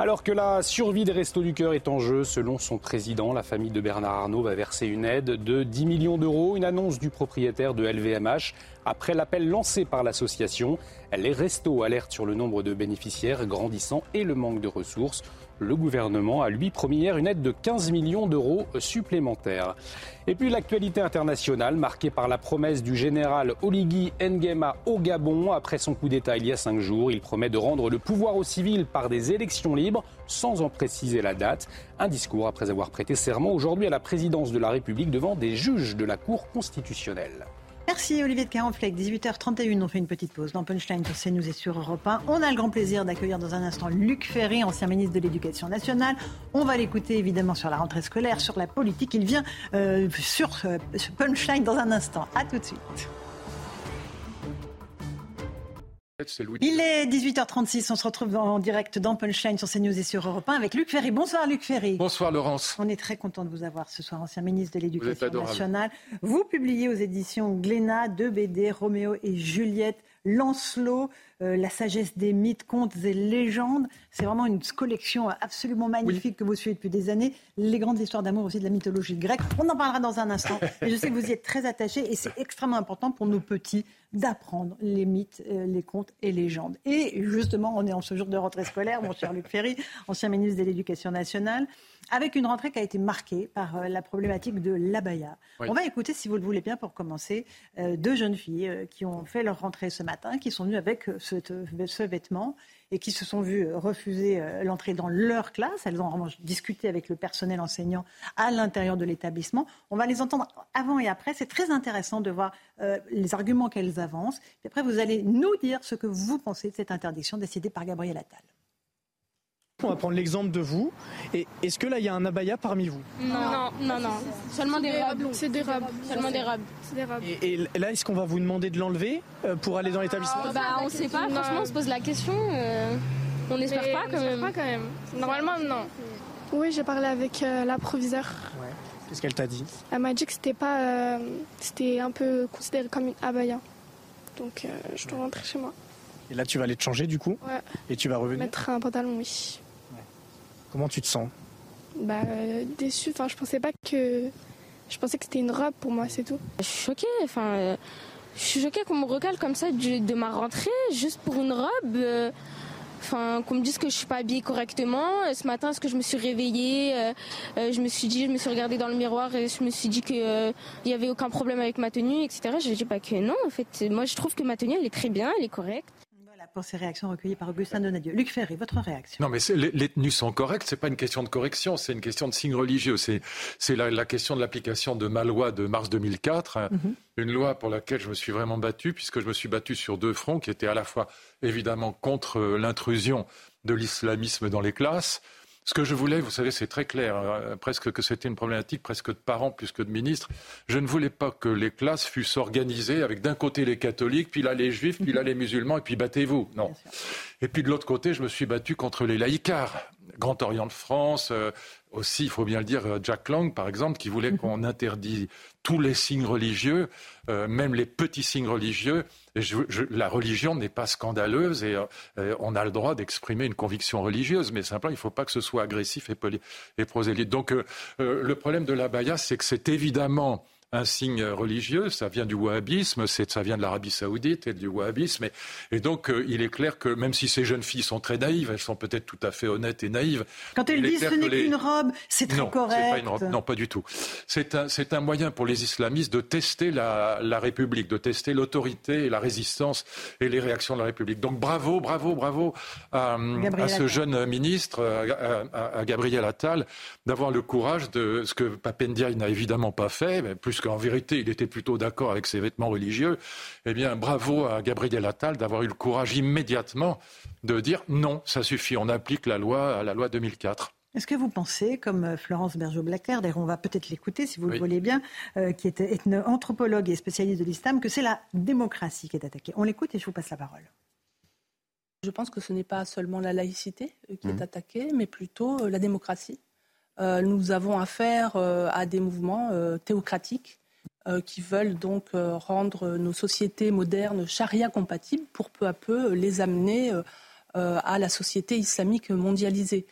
Alors que la survie des Restos du Cœur est en jeu, selon son président, la famille de Bernard Arnault va verser une aide de 10 millions d'euros, une annonce du propriétaire de LVMH après l'appel lancé par l'association. Les restos alertent sur le nombre de bénéficiaires grandissant et le manque de ressources. Le gouvernement a lui promis hier une aide de 15 millions d'euros supplémentaires. Et puis l'actualité internationale marquée par la promesse du général Oligui Nguema au Gabon après son coup d'État il y a cinq jours. Il promet de rendre le pouvoir aux civils par des élections libres sans en préciser la date. Un discours après avoir prêté serment aujourd'hui à la présidence de la République devant des juges de la Cour constitutionnelle. Merci Olivier de Carenfleck. 18h31, on fait une petite pause dans Punchline sur CNews et sur Europe 1. On a le grand plaisir d'accueillir dans un instant Luc Ferry, ancien ministre de l'Éducation nationale. On va l'écouter évidemment sur la rentrée scolaire, sur la politique. Il vient euh, sur euh, Punchline dans un instant. A tout de suite. Il est 18h36, on se retrouve en direct dans Punchline sur CNews et sur Europe 1 avec Luc Ferry. Bonsoir Luc Ferry. Bonsoir Laurence. On est très content de vous avoir ce soir, ancien ministre de l'Éducation nationale. Vous publiez aux éditions Glénat deux BD, Roméo et Juliette, Lancelot, euh, La sagesse des mythes, contes et légendes. C'est vraiment une collection absolument magnifique que vous suivez depuis des années. Les grandes histoires d'amour aussi de la mythologie grecque. On en parlera dans un instant. Et je sais que vous y êtes très attaché et c'est extrêmement important pour nos petits d'apprendre les mythes, euh, les contes et légendes. Et justement, on est en ce jour de rentrée scolaire, mon cher Luc Ferry, ancien ministre de l'Éducation nationale, avec une rentrée qui a été marquée par euh, la problématique de l'abaya. On va écouter, si vous le voulez bien, pour commencer, deux jeunes filles qui ont fait leur rentrée ce matin, qui sont venues avec ce, vêtement et qui se sont vues refuser euh, l'entrée dans leur classe. Elles ont discuté avec le personnel enseignant à l'intérieur de l'établissement. On va les entendre avant et après. C'est très intéressant de voir euh, les arguments qu'elles avancent. Et après, vous allez nous dire ce que vous pensez de cette interdiction décidée par Gabriel Attal. On va prendre l'exemple de vous. Et est-ce que là, il y a un abaya parmi vous? Non, non, non. Seulement des robes. C'est des robes. Seulement des robes. Et, là, est-ce qu'on va vous demander de l'enlever euh, pour aller dans l'établissement? Bah, on sait pas. Franchement, on se pose la question. Euh, on n'espère pas, quand même. pas quand même. Normalement, non. Oui, j'ai parlé avec euh, la proviseure. Ouais. Qu'est-ce qu'elle t'a dit? Elle m'a dit que c'était pas, c'était un peu considéré comme une abaya. Donc, je dois rentrer chez moi. Et là, tu vas aller te changer du coup? Ouais. Et tu vas revenir? Mettre un pantalon, oui. Comment tu te sens? Bah déçu. Enfin, je pensais pas que. Je pensais que c'était une robe pour moi, c'est tout. Je suis choquée. Enfin, euh, je suis choquée qu'on me recale comme ça de, ma rentrée juste pour une robe. Euh, enfin, qu'on me dise que je suis pas habillée correctement. Ce matin, est-ce que je me suis réveillée? Euh, Je me suis dit, je me suis regardée dans le miroir et je me suis dit qu'il n'y avait aucun problème avec ma tenue, etc. Je dis pas que non. En fait, moi, je trouve que ma tenue, elle est très bien, elle est correcte pour ces réactions recueillies par Augustin Donadieu. Luc Ferry, votre réaction Non, mais les, tenues sont correctes. C'est pas une question de correction, c'est une question de signe religieux. C'est la, question de l'application de ma loi de mars 2004, mhm. une loi pour laquelle je me suis vraiment battu, puisque je me suis battu sur deux fronts, qui étaient à la fois évidemment contre l'intrusion de l'islamisme dans les classes ce que je voulais, vous savez, c'est très clair, euh, presque que c'était une problématique presque de parents plus que de ministres. Je ne voulais pas que les classes fussent organisées avec d'un côté les catholiques, puis là les juifs, puis là les musulmans, et puis battez-vous. Non. Et puis de l'autre côté, je me suis battu contre les laïcars. Grand Orient de France, euh, aussi, il faut bien le dire, euh, Jack Lang, par exemple, qui voulait mhm. qu'on interdise tous les signes religieux, euh, même les petits signes religieux. la religion n'est pas scandaleuse et on a le droit d'exprimer une conviction religieuse, mais simplement, il ne faut pas que ce soit agressif et, et prosélyte. Donc, le problème de la baya, c'est que c'est évidemment un signe religieux, ça vient du wahhabisme, ça vient de l'Arabie saoudite et du wahhabisme. Et, donc, euh, il est clair que même si ces jeunes filles sont très naïves, elles sont peut-être tout à fait honnêtes et naïves. Quand elles disent ce n'est qu'une robe, c'est très non, correct. Pas une robe. Non, pas du tout. C'est un, un, moyen pour les islamistes de tester la, la République, de tester l'autorité et la résistance et les réactions de la République. Donc bravo, bravo, bravo à, à ce jeune ministre, à, à, Gabriel Attal, d'avoir le courage de ce que Papendia n'a évidemment pas fait, mais plus qu'en vérité il était plutôt d'accord avec ses vêtements religieux, eh bien bravo à Gabriel Attal d'avoir eu le courage immédiatement de dire non, ça suffit, on applique la loi à la loi 2004. Est-ce que vous pensez, comme euh, Florence Bergeau-Blacker, d'ailleurs on va peut-être l'écouter si vous le voulez bien, euh, qui est anthropologue et spécialiste de l'islam, que c'est la démocratie qui est attaquée? On l'écoute et je vous passe la parole. Je pense que ce n'est pas seulement la laïcité euh, qui est mmh. attaquée, mais plutôt la démocratie. Nous avons affaire à des mouvements théocratiques euh, qui veulent donc euh, rendre nos sociétés modernes charia compatibles pour peu à peu les amener euh, à la société islamique mondialisée.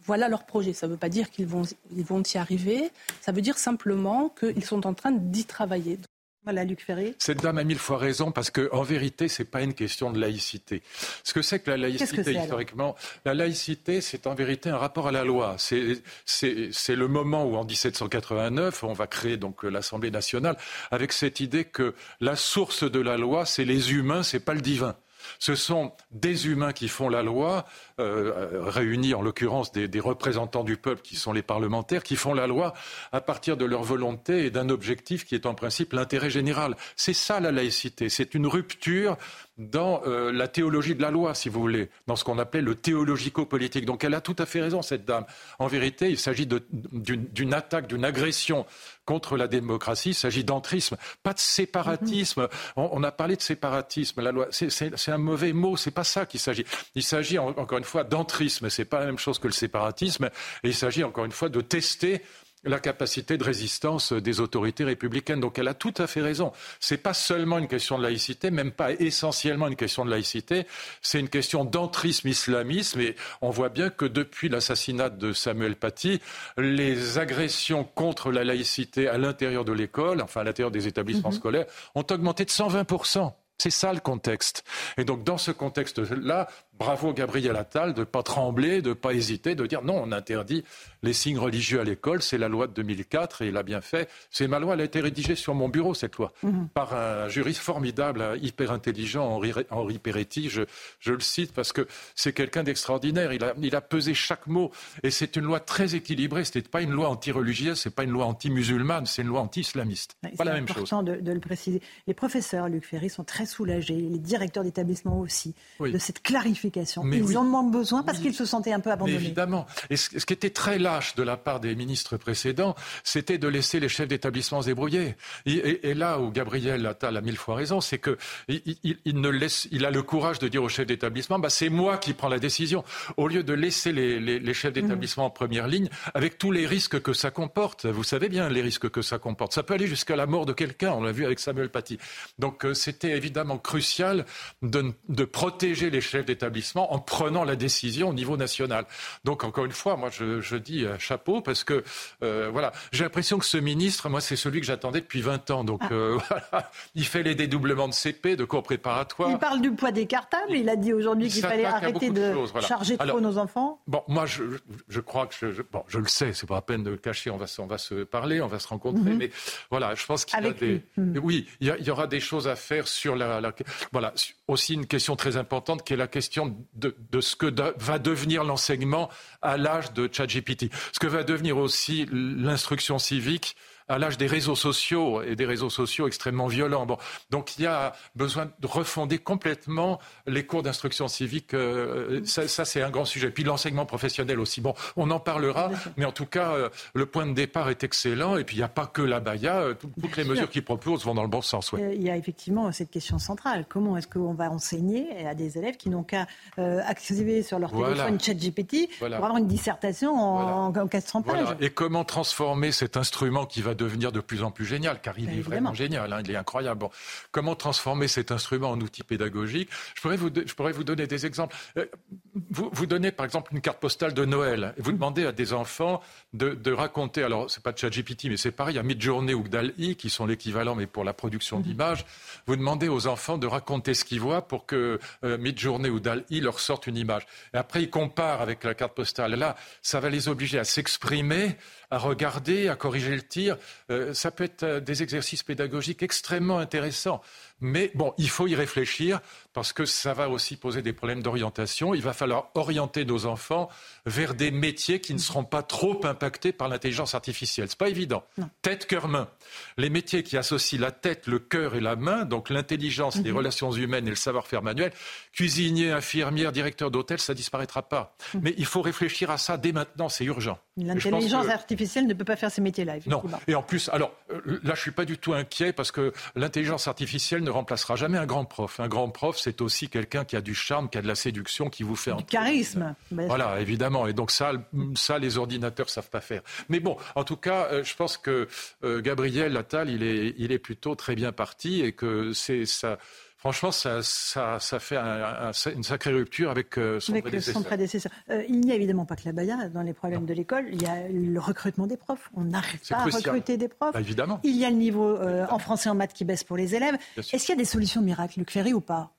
Voilà leur projet. Ça ne veut pas dire qu'ils vont, ils vont y arriver. Ça veut dire simplement qu'ils sont en train d'y travailler. Voilà, Luc Ferry. Cette dame a mille fois raison parce qu'en vérité, ce n'est pas une question de laïcité. Ce que c'est que la laïcité, historiquement, la laïcité, c'est en vérité un rapport à la loi. C'est le moment où, en 1789, on va créer donc l'Assemblée nationale avec cette idée que la source de la loi, c'est les humains, c'est pas le divin. Ce sont des humains qui font la loi, euh, réunis en l'occurrence des, représentants du peuple qui sont les parlementaires, qui font la loi à partir de leur volonté et d'un objectif qui est en principe l'intérêt général. C'est ça la laïcité. C'est une rupture dans euh, la théologie de la loi, si vous voulez, dans ce qu'on appelait le théologico-politique. Donc elle a tout à fait raison, cette dame. En vérité, il s'agit d'une attaque, d'une agression contre la démocratie, il s'agit d'entrisme, pas de séparatisme. Mm-hmm. On, a parlé de séparatisme, la loi, c'est un mauvais mot, c'est pas ça qu'il s'agit. Il s'agit encore une fois d'entrisme, c'est pas la même chose que le séparatisme, et il s'agit encore une fois de tester la capacité de résistance des autorités républicaines. Donc elle a tout à fait raison. Ce n'est pas seulement une question de laïcité, même pas essentiellement une question de laïcité, c'est une question d'entrisme islamisme et on voit bien que depuis l'assassinat de Samuel Paty, les agressions contre la laïcité à l'intérieur de l'école, enfin à l'intérieur des établissements mhm. scolaires, ont augmenté de 120% c'est ça le contexte. Et donc dans ce contexte-là, bravo Gabriel Attal de ne pas trembler, de ne pas hésiter, de dire non, on interdit les signes religieux à l'école, c'est la loi de 2004 et il a bien fait. C'est ma loi, elle a été rédigée sur mon bureau, cette loi, mhm. par un juriste formidable, hyper intelligent, Henri, Henri Peretti, je, le cite parce que c'est quelqu'un d'extraordinaire, il a, il a pesé chaque mot et c'est une loi très équilibrée, ce n'est pas une loi anti-religieuse, ce n'est pas une loi anti-musulmane, c'est une loi anti-islamiste. pas la même chose. C'est important de, le préciser. Les professeurs, Luc Ferry, sont très soulagés, les directeurs d'établissement aussi, de cette clarification. Ils en ont besoin parce qu'ils se sentaient un peu abandonnés. évidemment. Et ce, qui était très lâche de la part des ministres précédents, c'était de laisser les chefs d'établissement se débrouiller. Et, là où Gabriel Attal a mille fois raison, c'est que il, ne laisse, il a le courage de dire aux chefs d'établissement, bah, c'est moi qui prends la décision, au lieu de laisser les, chefs mmh. d'établissement en première ligne, avec tous les risques que ça comporte. Vous savez bien les risques que ça comporte. Ça peut aller jusqu'à la mort de quelqu'un. On l'a vu avec Samuel Paty. Donc euh, c'était évidemment crucial de, de protéger les chefs d'établissement en prenant la décision au niveau national. Donc encore une fois, moi je, dis euh, chapeau parce que euh, voilà, j'ai l'impression que ce ministre, moi c'est celui que j'attendais depuis 20 ans. Donc ah. euh, voilà, il fait les dédoublements de CP, de cours préparatoires. Il parle du poids des cartables. Il a dit aujourd'hui qu'il fallait arrêter de, charger trop nos enfants. Bon, moi je, crois que je, bon, je le sais, c'est pas la peine de le cacher. On va, on va se parler, on va se rencontrer. Mhm. Mais voilà, je pense qu'il y a des, mhm. oui, il y, aura des choses à faire sur la, la voilà aussi une question très importante qui est la question de, ce que va devenir l'enseignement à l'âge de ChatGPT. Ce que va devenir aussi l'instruction civique à l'âge des réseaux sociaux et des réseaux sociaux extrêmement violents. Bon, donc il y a besoin de refonder complètement les cours d'instruction civique. Euh, ça, ça c'est un grand sujet. Puis l'enseignement professionnel aussi. Bon, on en parlera, mais en tout cas, euh, le point de départ est excellent. Et puis il n'y a pas que la Baïa. Euh, toutes les mesures qu'il propose vont dans le bon sens. Il y a effectivement cette question centrale. Comment est-ce qu'on va enseigner à des élèves qui n'ont qu'à accéder sur leur téléphone ChatGPT pour avoir une dissertation en, en 400 pages Et comment transformer cet instrument qui va devenir de plus en plus génial, car il est vraiment génial, hein, il est incroyable. Bon, comment transformer cet instrument en outil pédagogique? Je pourrais, vous, je pourrais vous donner des exemples. Euh, vous, vous donnez par exemple une carte postale de Noël, et vous demandez à des enfants de, de raconter, alors c'est pas de ChatGPT, mais c'est pareil, à Midjourney ou DAL-I, qui sont l'équivalent, mais pour la production mhm. d'images, vous demandez aux enfants de raconter ce qu'ils voient pour que euh, Midjourney ou DAL-I leur sorte une image. Et après, ils comparent avec la carte postale. Là, ça va les obliger à s'exprimer à regarder, à corriger le tir. Euh, ça peut être euh, des exercices pédagogiques extrêmement intéressants. Mais bon, il faut y réfléchir parce que ça va aussi poser des problèmes d'orientation. Il va falloir orienter nos enfants vers des métiers qui ne seront pas trop impactés par l'intelligence artificielle. C'est pas évident. Tête, cœur, main. Les métiers qui associent la tête, le cœur et la main, donc l'intelligence, les mhm. relations humaines et le savoir-faire manuel, cuisinier, infirmière, directeur d'hôtel, ça disparaîtra pas. Mhm. Mais il faut réfléchir à ça dès maintenant, c'est urgent. L'intelligence artificielle ne peut pas faire ces métiers-là, Non. Et en plus, alors euh, là, je suis pas du tout inquiet parce que l'intelligence artificielle ne remplacera jamais un grand prof. Un grand prof, c'est aussi quelqu'un qui a du charme, qui a de la séduction, qui vous fait du charisme. Voilà, évidemment. Et donc ça, ça, les ordinateurs savent pas faire. Mais bon, en tout cas, euh, je pense que euh, Gabriel Attal, il est, il est plutôt très bien parti et que c'est ça franchement, ça, ça, ça fait une sacrée rupture avec euh, son prédécesseur. il n'y a évidemment pas que la Baïa dans les problèmes de l'école. Il y a le recrutement des profs. On n'arrive pas à recruter des profs. Bah, évidemment. Il y a le niveau en français et en maths qui baisse pour les élèves. Est-ce qu'il y a des solutions miracles, Luc Ferry, ou pas?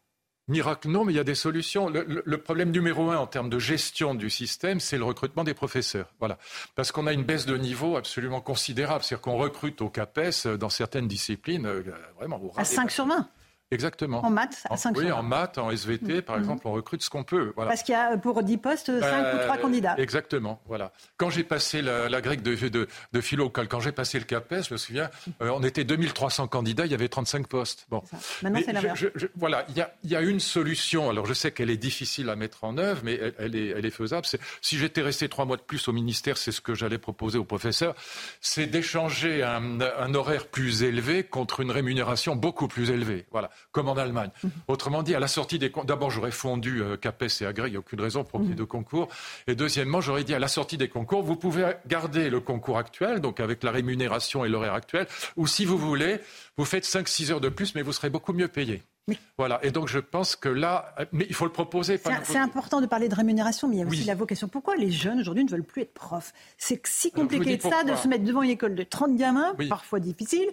Miracle, non, mais il y a des solutions. Le, problème numéro un en termes de gestion du système, c'est le recrutement des professeurs. Voilà. Parce qu'on a une baisse de niveau absolument considérable. C'est-à-dire qu'on recrute au CAPES euh, dans certaines disciplines, euh, vraiment. à 5 sur 20 Exactement. En maths, à 5 Oui, en maths, en SVT, par mm-hmm. exemple, on recrute ce qu'on peut. Voilà. Parce qu'il y a pour 10 postes, 5 ou 3 candidats. Exactement, voilà. Quand j'ai passé la, la grecque de, de, de, philo, quand j'ai passé le CAPES, je me souviens, euh, on était 2300 candidats, il y avait 35 postes. Bon. Maintenant, c'est l'inverse. Voilà, il y, a, il y, a, une solution. Alors, je sais qu'elle est difficile à mettre en œuvre, mais elle, est, elle est, faisable. si j'étais resté trois mois de plus au ministère, c'est ce que j'allais proposer aux professeurs, c'est d'échanger un, un horaire plus élevé contre une rémunération beaucoup plus élevée. Voilà, comme en Allemagne. Mhm. Autrement dit, à la sortie des d'abord j'aurais fondu euh, CAPES et Agré, il n'y a aucune raison pour qu'il y ait deux concours. Et deuxièmement, j'aurais dit à la sortie des concours, vous pouvez garder le concours actuel, donc avec la rémunération et l'horaire actuel, ou si vous voulez, vous faites 5-6 heures de plus, mais vous serez beaucoup mieux payé. Voilà, et donc je pense que là, mais il faut le proposer. C'est important de parler de rémunération, mais il y a aussi la vocation. Pourquoi les jeunes aujourd'hui ne veulent plus être profs? C'est si compliqué de ça, de se mettre devant une école de 30 gamins, parfois difficile,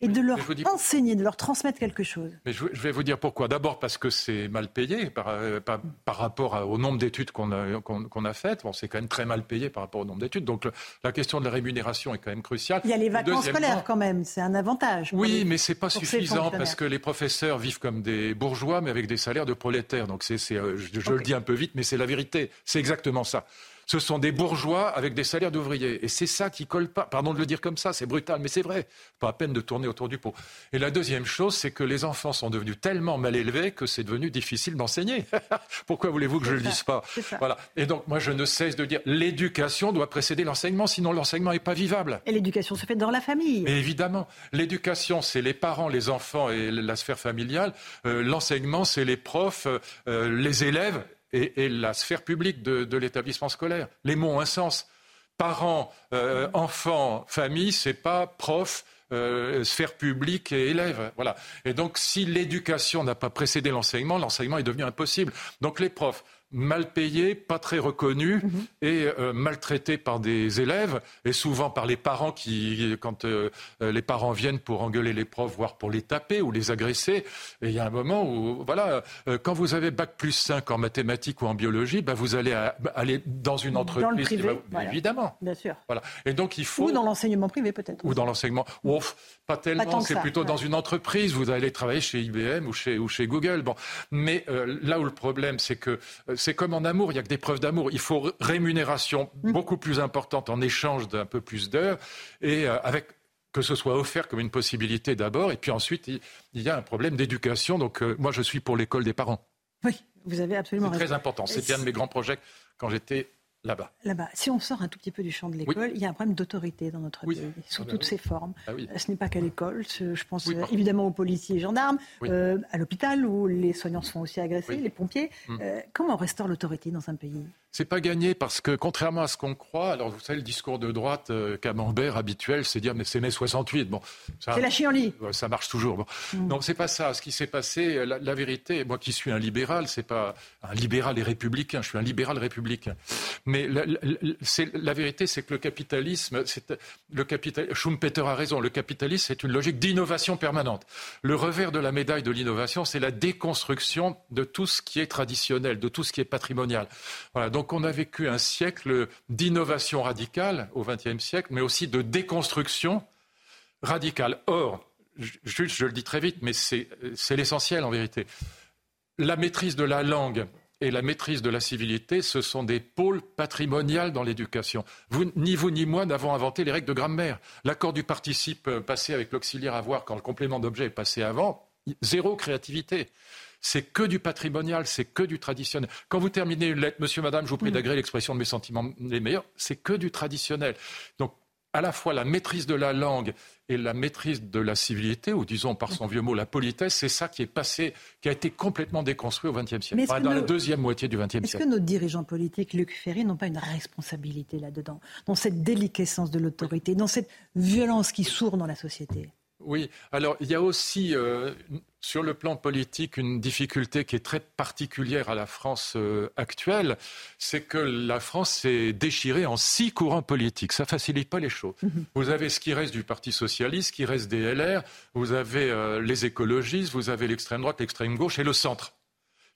et de leur enseigner, de leur transmettre quelque chose. Mais je, vais vous dire pourquoi. D'abord parce que c'est mal payé par, euh, par, rapport au nombre d'études qu'on a, qu'on, a faites. Bon, c'est quand même très mal payé par rapport au nombre d'études. Donc la question de la rémunération est quand même cruciale. Il y a les vacances scolaires quand même, c'est un avantage. Oui, mais c'est pas suffisant parce que les professeurs vivent comme des bourgeois, mais avec des salaires de prolétaires. Donc c'est, euh, je, le dis un peu vite, mais c'est la vérité. C'est exactement ça ce sont des bourgeois avec des salaires d'ouvriers. Et c'est ça qui colle pas. Pardon de le dire comme ça, c'est brutal, mais c'est vrai. Pas à peine de tourner autour du pot. Et la deuxième chose, c'est que les enfants sont devenus tellement mal élevés que c'est devenu difficile d'enseigner. Pourquoi voulez-vous que je ne le dise pas Voilà. Et donc, moi, je ne cesse de dire l'éducation doit précéder l'enseignement, sinon l'enseignement n'est pas vivable. Et l'éducation se fait dans la famille. Mais évidemment. L'éducation, c'est les parents, les enfants et la sphère familiale. Euh, l'enseignement, c'est les profs, euh, les élèves et, la sphère publique de, l'établissement scolaire. Les mots ont un sens. Parents, euh, enfants, famille, c'est pas prof, euh, sphère publique et élèves. Voilà. Et donc, si l'éducation n'a pas précédé l'enseignement, l'enseignement est devenu impossible. Donc, les profs, mal payé, pas très reconnu mhm. et euh, maltraité par des élèves et souvent par les parents qui, quand euh, euh, les parents viennent pour engueuler les profs, voire pour les taper ou les agresser. Et il y a un moment où, voilà, quand vous avez bac plus 5 en mathématiques ou en biologie, bah, vous allez aller dans une entreprise. Dans le privé, Évidemment. Bien sûr. Voilà. Et donc il faut. Ou dans l'enseignement privé peut-être. Ou dans l'enseignement. Ouf, pas tellement. C'est plutôt dans une entreprise. Vous allez travailler chez IBM ou chez, ou chez Google. Bon. Mais là où le problème, c'est que c'est comme en amour, il n'y a que des preuves d'amour. Il faut rémunération mm. beaucoup plus importante en échange d'un peu plus d'heures et euh, avec que ce soit offert comme une possibilité d'abord, et puis ensuite, il, y a un problème d'éducation. Donc, euh, moi, je suis pour l'école des parents. Oui, vous avez absolument raison. C'est très important. C'était un de mes grands projets quand j'étais là-bas. Là-bas. Si on sort un tout petit peu du champ de l'école, il y a un problème d'autorité dans notre pays, sous ah bah toutes ses formes. Ah euh, Ce n'est pas qu'à l'école, je pense euh, évidemment aux policiers et gendarmes, euh, à l'hôpital où les soignants se font aussi agresser, les pompiers. Hum. comment on restaure l'autorité dans un pays? C'est pas gagné parce que contrairement à ce qu'on croit, alors vous savez le discours de droite euh, camembert habituel, c'est dire mais c'est mai 68. Bon, c'est la chienlit. Ça marche toujours. Bon. Mm. Non, c'est pas ça. Ce qui s'est passé, la, vérité, moi qui suis un libéral, c'est pas un libéral et républicain. Je suis un libéral républicain. Mais la, la vérité, c'est que le capitalisme, le capital. Schumpeter a raison. Le capitalisme, c'est une logique d'innovation permanente. Le revers de la médaille de l'innovation, c'est la déconstruction de tout ce qui est traditionnel, de tout ce qui est patrimonial. Voilà. Donc on a vécu un siècle d'innovation radicale au XXe siècle, mais aussi de déconstruction radicale. Or, juste, je le dis très vite, mais c'est l'essentiel en vérité. La maîtrise de la langue et la maîtrise de la civilité, ce sont des pôles patrimoniaux dans l'éducation. ni vous ni moi n'avons inventé les règles de grammaire. L'accord du participe passé avec l'auxiliaire avoir quand le complément d'objet est passé avant, zéro créativité c'est que du patrimonial, c'est que du traditionnel. Quand vous terminez une lettre, monsieur, madame, je vous prie mm. d'agréer l'expression de mes sentiments les meilleurs, c'est que du traditionnel. Donc, à la fois la maîtrise de la langue et la maîtrise de la civilité, ou disons par son vieux mot la politesse, c'est ça qui est passé, qui a été complètement déconstruit au XXe siècle, dans la deuxième moitié du XXe siècle. Est-ce que nos dirigeants politiques, Luc Ferry, n'ont pas une responsabilité là-dedans, dans cette déliquescence de l'autorité, dans cette violence qui sourd dans la société? Oui, alors il y a aussi euh, sur le plan politique une difficulté qui est très particulière à la France euh, actuelle, c'est que la France s'est déchirée en six courants politiques. Ça facilite pas les choses. Mhm. Vous avez ce qui reste du Parti socialiste, qui reste des LR, vous avez euh, les écologistes, vous avez l'extrême droite, l'extrême gauche et le centre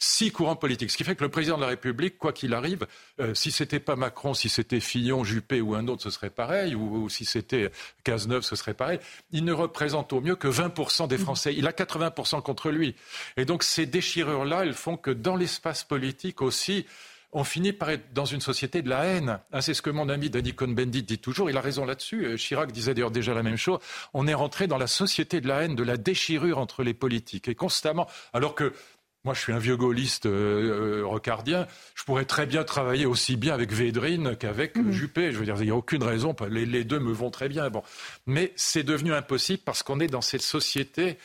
six courants politiques. Ce qui fait que le président de la République, quoi qu'il arrive, euh, si c'était pas Macron, si c'était Fillon, Juppé ou un autre, ce serait pareil, ou, si c'était Cazeneuve, ce serait pareil. Il ne représente au mieux que 20% des Français. Il a 80% contre lui. Et donc ces déchirures-là, elles font que dans l'espace politique aussi, on finit par être dans une société de la haine. Ah, c'est ce que mon ami Danny Cohn-Bendit dit toujours. Il a raison là-dessus. Euh, Chirac disait d'ailleurs déjà la même chose. On est rentré dans la société de la haine, de la déchirure entre les politiques. Et constamment, alors que moi, je suis un vieux gaulliste euh, euh, rocardien. Je pourrais très bien travailler aussi bien avec Védrine qu'avec mhm. Juppé. Je veux dire, il n'y a aucune raison. Les, deux me vont très bien. Bon. Mais c'est devenu impossible parce qu'on est dans cette société.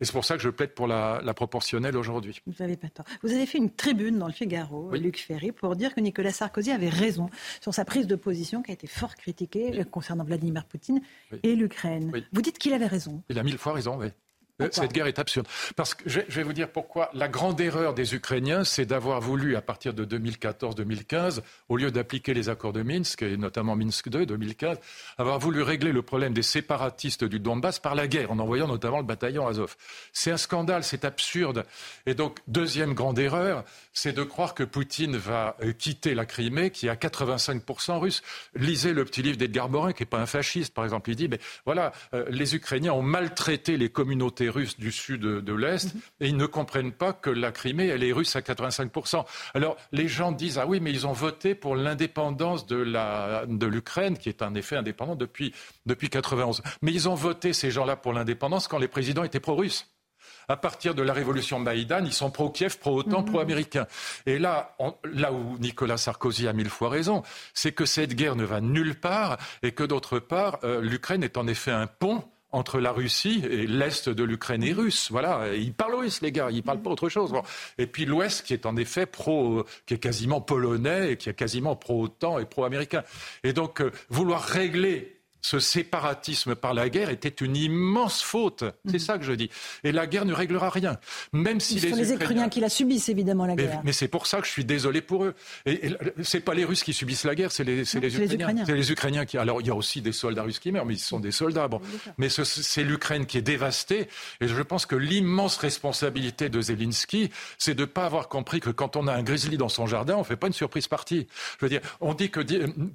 Et c'est pour ça que je plaide pour la, proportionnelle aujourd'hui. Vous n'avez pas tort. Vous avez fait une tribune dans le Figaro, Luc Ferry, pour dire que Nicolas Sarkozy avait raison sur sa prise de position qui a été fort critiquée concernant Vladimir Poutine et l'Ukraine. Vous dites qu'il avait raison. Il a mille fois raison, oui. Euh, cette guerre est absurde. Parce que je vais vous dire pourquoi. La grande erreur des Ukrainiens, c'est d'avoir voulu, à partir de 2014-2015, au lieu d'appliquer les accords de Minsk, et notamment Minsk II, 2015, avoir voulu régler le problème des séparatistes du Donbass par la guerre, en envoyant notamment le bataillon Azov. C'est un scandale, c'est absurde. Et donc, deuxième grande erreur, c'est de croire que Poutine va euh, quitter la Crimée, qui est à 85% russe. Lisez le petit livre d'Edgar Morin, qui n'est pas un fasciste, par exemple. Il dit, mais voilà, euh, les Ukrainiens ont maltraité les communautés russes du sud de, l'Est, mhm. et ils ne comprennent pas que la Crimée, elle est russe à 85%. Alors, les gens disent, ah oui, mais ils ont voté pour l'indépendance de l'Ukraine, qui est en effet indépendante depuis, depuis 91. Mais ils ont voté, ces gens-là, pour l'indépendance quand les présidents étaient pro-russes à partir de la révolution Maïdan, ils sont pro-Kiev, pro-OTAN, mhm. pro-américain. Et là, là où Nicolas Sarkozy a mille fois raison, c'est que cette guerre ne va nulle part et que d'autre part, euh, l'Ukraine est en effet un pont entre la Russie et l'Est de l'Ukraine et russe. Voilà, ils parlent russe, les gars, ils parlent pas autre chose. Et puis l'Ouest qui est en effet pro, qui est quasiment polonais et qui est quasiment pro-OTAN et pro-américain. Et donc, euh, vouloir régler ce séparatisme par la guerre était une immense faute. C'est mhm. ça que je dis. Et la guerre ne réglera rien. Même si Ce les, Ukrainiens qui la subissent, évidemment, la guerre. Mais, c'est pour ça que je suis désolé pour eux. Et, et c'est pas les Russes qui subissent la guerre, c'est les, Ukrainiens. C'est les Ukrainiens qui. Alors, il y a aussi des soldats russes qui meurent, mais ils sont des soldats. Bon. Mais c'est l'Ukraine qui est dévastée. Et je pense que l'immense responsabilité de Zelensky, c'est de ne pas avoir compris que quand on a un grizzly dans son jardin, on ne fait pas une surprise partie. Je veux dire, on dit que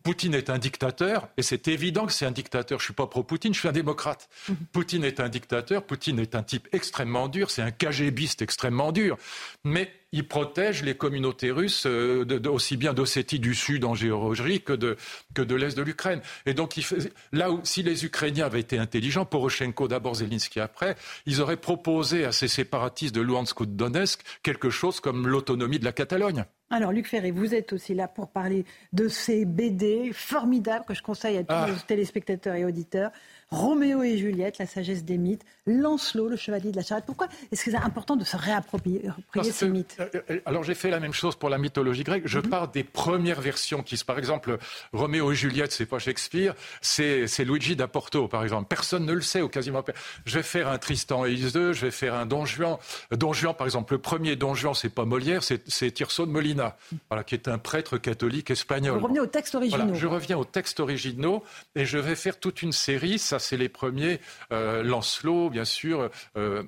Poutine est un dictateur, et c'est évident que c'est un dictateur. Je suis pas pro-Poutine, je suis un démocrate. Mhm. Poutine est un dictateur, Poutine est un type extrêmement dur, c'est un KGBiste extrêmement dur. Mais il protège les communautés russes euh, aussi bien d'Ossétie du Sud en Géorgie que de, que de l'Est de l'Ukraine. Et donc, il là où, si les Ukrainiens avaient été intelligents, Poroshenko d'abord, Zelensky après, ils auraient proposé à ces séparatistes de Luhansk ou de Donetsk quelque chose comme l'autonomie de la Catalogne. Alors, Luc Ferré, vous êtes aussi là pour parler de ces BD formidables que je conseille à tous les ah. téléspectateurs et auditeurs. Roméo et Juliette, la sagesse des mythes, Lancelot, le chevalier de la charrette. Pourquoi est-ce que c'est important de se réapproprier ces mythes? euh, euh, Alors j'ai fait la même chose pour la mythologie grecque. Je mhm. pars des premières versions qui, par exemple, Roméo et Juliette, c'est pas Shakespeare, c'est Luigi da Porto, par exemple. Personne ne le sait ou quasiment. Je vais faire un Tristan et Iseult, je vais faire un Don Juan. Don Juan, par exemple, le premier Don Juan, c'est pas Molière, c'est Tirso de Molina, voilà, qui est un prêtre catholique espagnol. Vous revenez aux textes originaux. je reviens aux textes originaux et je vais faire toute une série. Ça c'est les premiers. Euh, Lancelot, bien sûr, euh,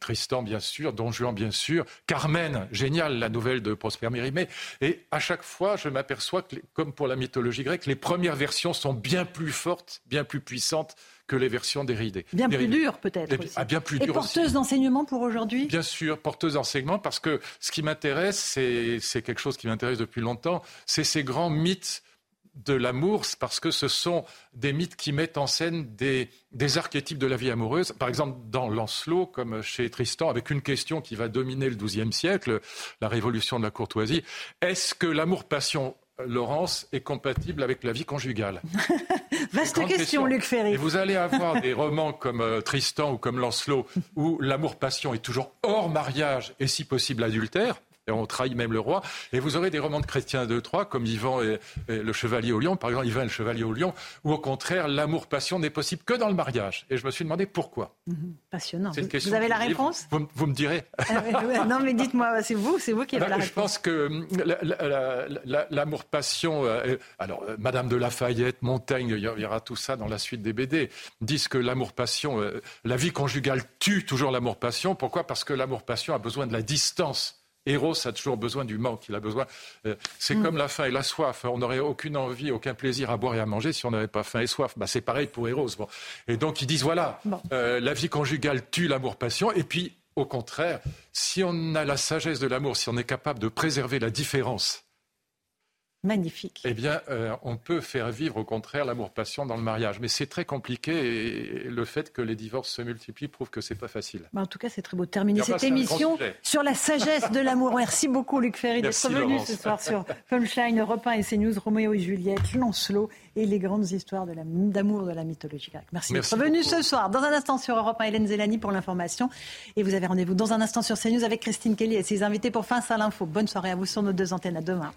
Tristan, bien sûr, Don Juan, bien sûr, Carmen, génial, la nouvelle de Prosper Mérimée. Et à chaque fois, je m'aperçois que, comme pour la mythologie grecque, les premières versions sont bien plus fortes, bien plus puissantes que les versions déridées. Bien plus dures peut-être. Ah, bien plus et porteuses d'enseignement pour aujourd'hui? Bien sûr, porteuses d'enseignement parce que ce qui m'intéresse, c'est quelque chose qui m'intéresse depuis longtemps, c'est ces grands mythes de l'amour, parce que ce sont des mythes qui mettent en scène des, archétypes de la vie amoureuse. Par exemple, dans Lancelot, comme chez Tristan, avec une question qui va dominer le XIIe siècle, la révolution de la courtoisie. Est-ce que l'amour-passion, Laurence, est compatible avec la vie conjugale? Vaste question, Luc Ferry. Et vous allez avoir des romans comme euh, Tristan ou comme Lancelot, où l'amour-passion est toujours hors mariage et si possible adultère on trahit même le roi. Et vous aurez des romans de chrétiens de Troyes, comme Yvan et, le Chevalier au Lion, par exemple Yvan et le Chevalier au Lion, où au contraire, l'amour-passion n'est possible que dans le mariage. Et je me suis demandé pourquoi. Mhm. passionnant. Vous, avez la réponse? Vous, me direz. Ah non, mais dites-moi, c'est vous, c'est vous qui avez la réponse. Je pense que hum, l'amour-passion, euh, alors euh, Madame de Lafayette, Montaigne, il y aura tout ça dans la suite des BD, disent que l'amour-passion, euh, la vie conjugale tue toujours l'amour-passion. Pourquoi? Parce que l'amour-passion a besoin de la distance Eros a toujours besoin du manque, il a besoin. Euh, c'est mm. comme la faim et la soif. On n'aurait aucune envie, aucun plaisir à boire et à manger si on n'avait pas faim et soif. Bah, c'est pareil pour Eros. Et donc ils disent voilà, euh, la vie conjugale tue l'amour-passion. Et puis, au contraire, si on a la sagesse de l'amour, si on est capable de préserver la différence Magnifique. Eh bien, euh, on peut faire vivre au contraire l'amour-passion dans le mariage. Mais c'est très compliqué et le fait que les divorces se multiplient prouve que c'est pas facile. Bah, en tout cas, c'est très beau de terminer cette émission sur la sagesse de l'amour. Merci beaucoup, Luc Ferry, d'être venu ce soir sur Punchline, Europe 1 et CNews, Roméo et Juliette, Lancelot et les grandes histoires d'amour de, la mythologie grecque. Merci, d'être venu ce soir. Dans un instant sur Europe 1, Hélène Zélani pour l'information. Et vous avez rendez-vous dans un instant sur CNews avec Christine Kelly et ses invités pour Face à l'info. Bonne soirée à vous sur nos deux antennes. À demain.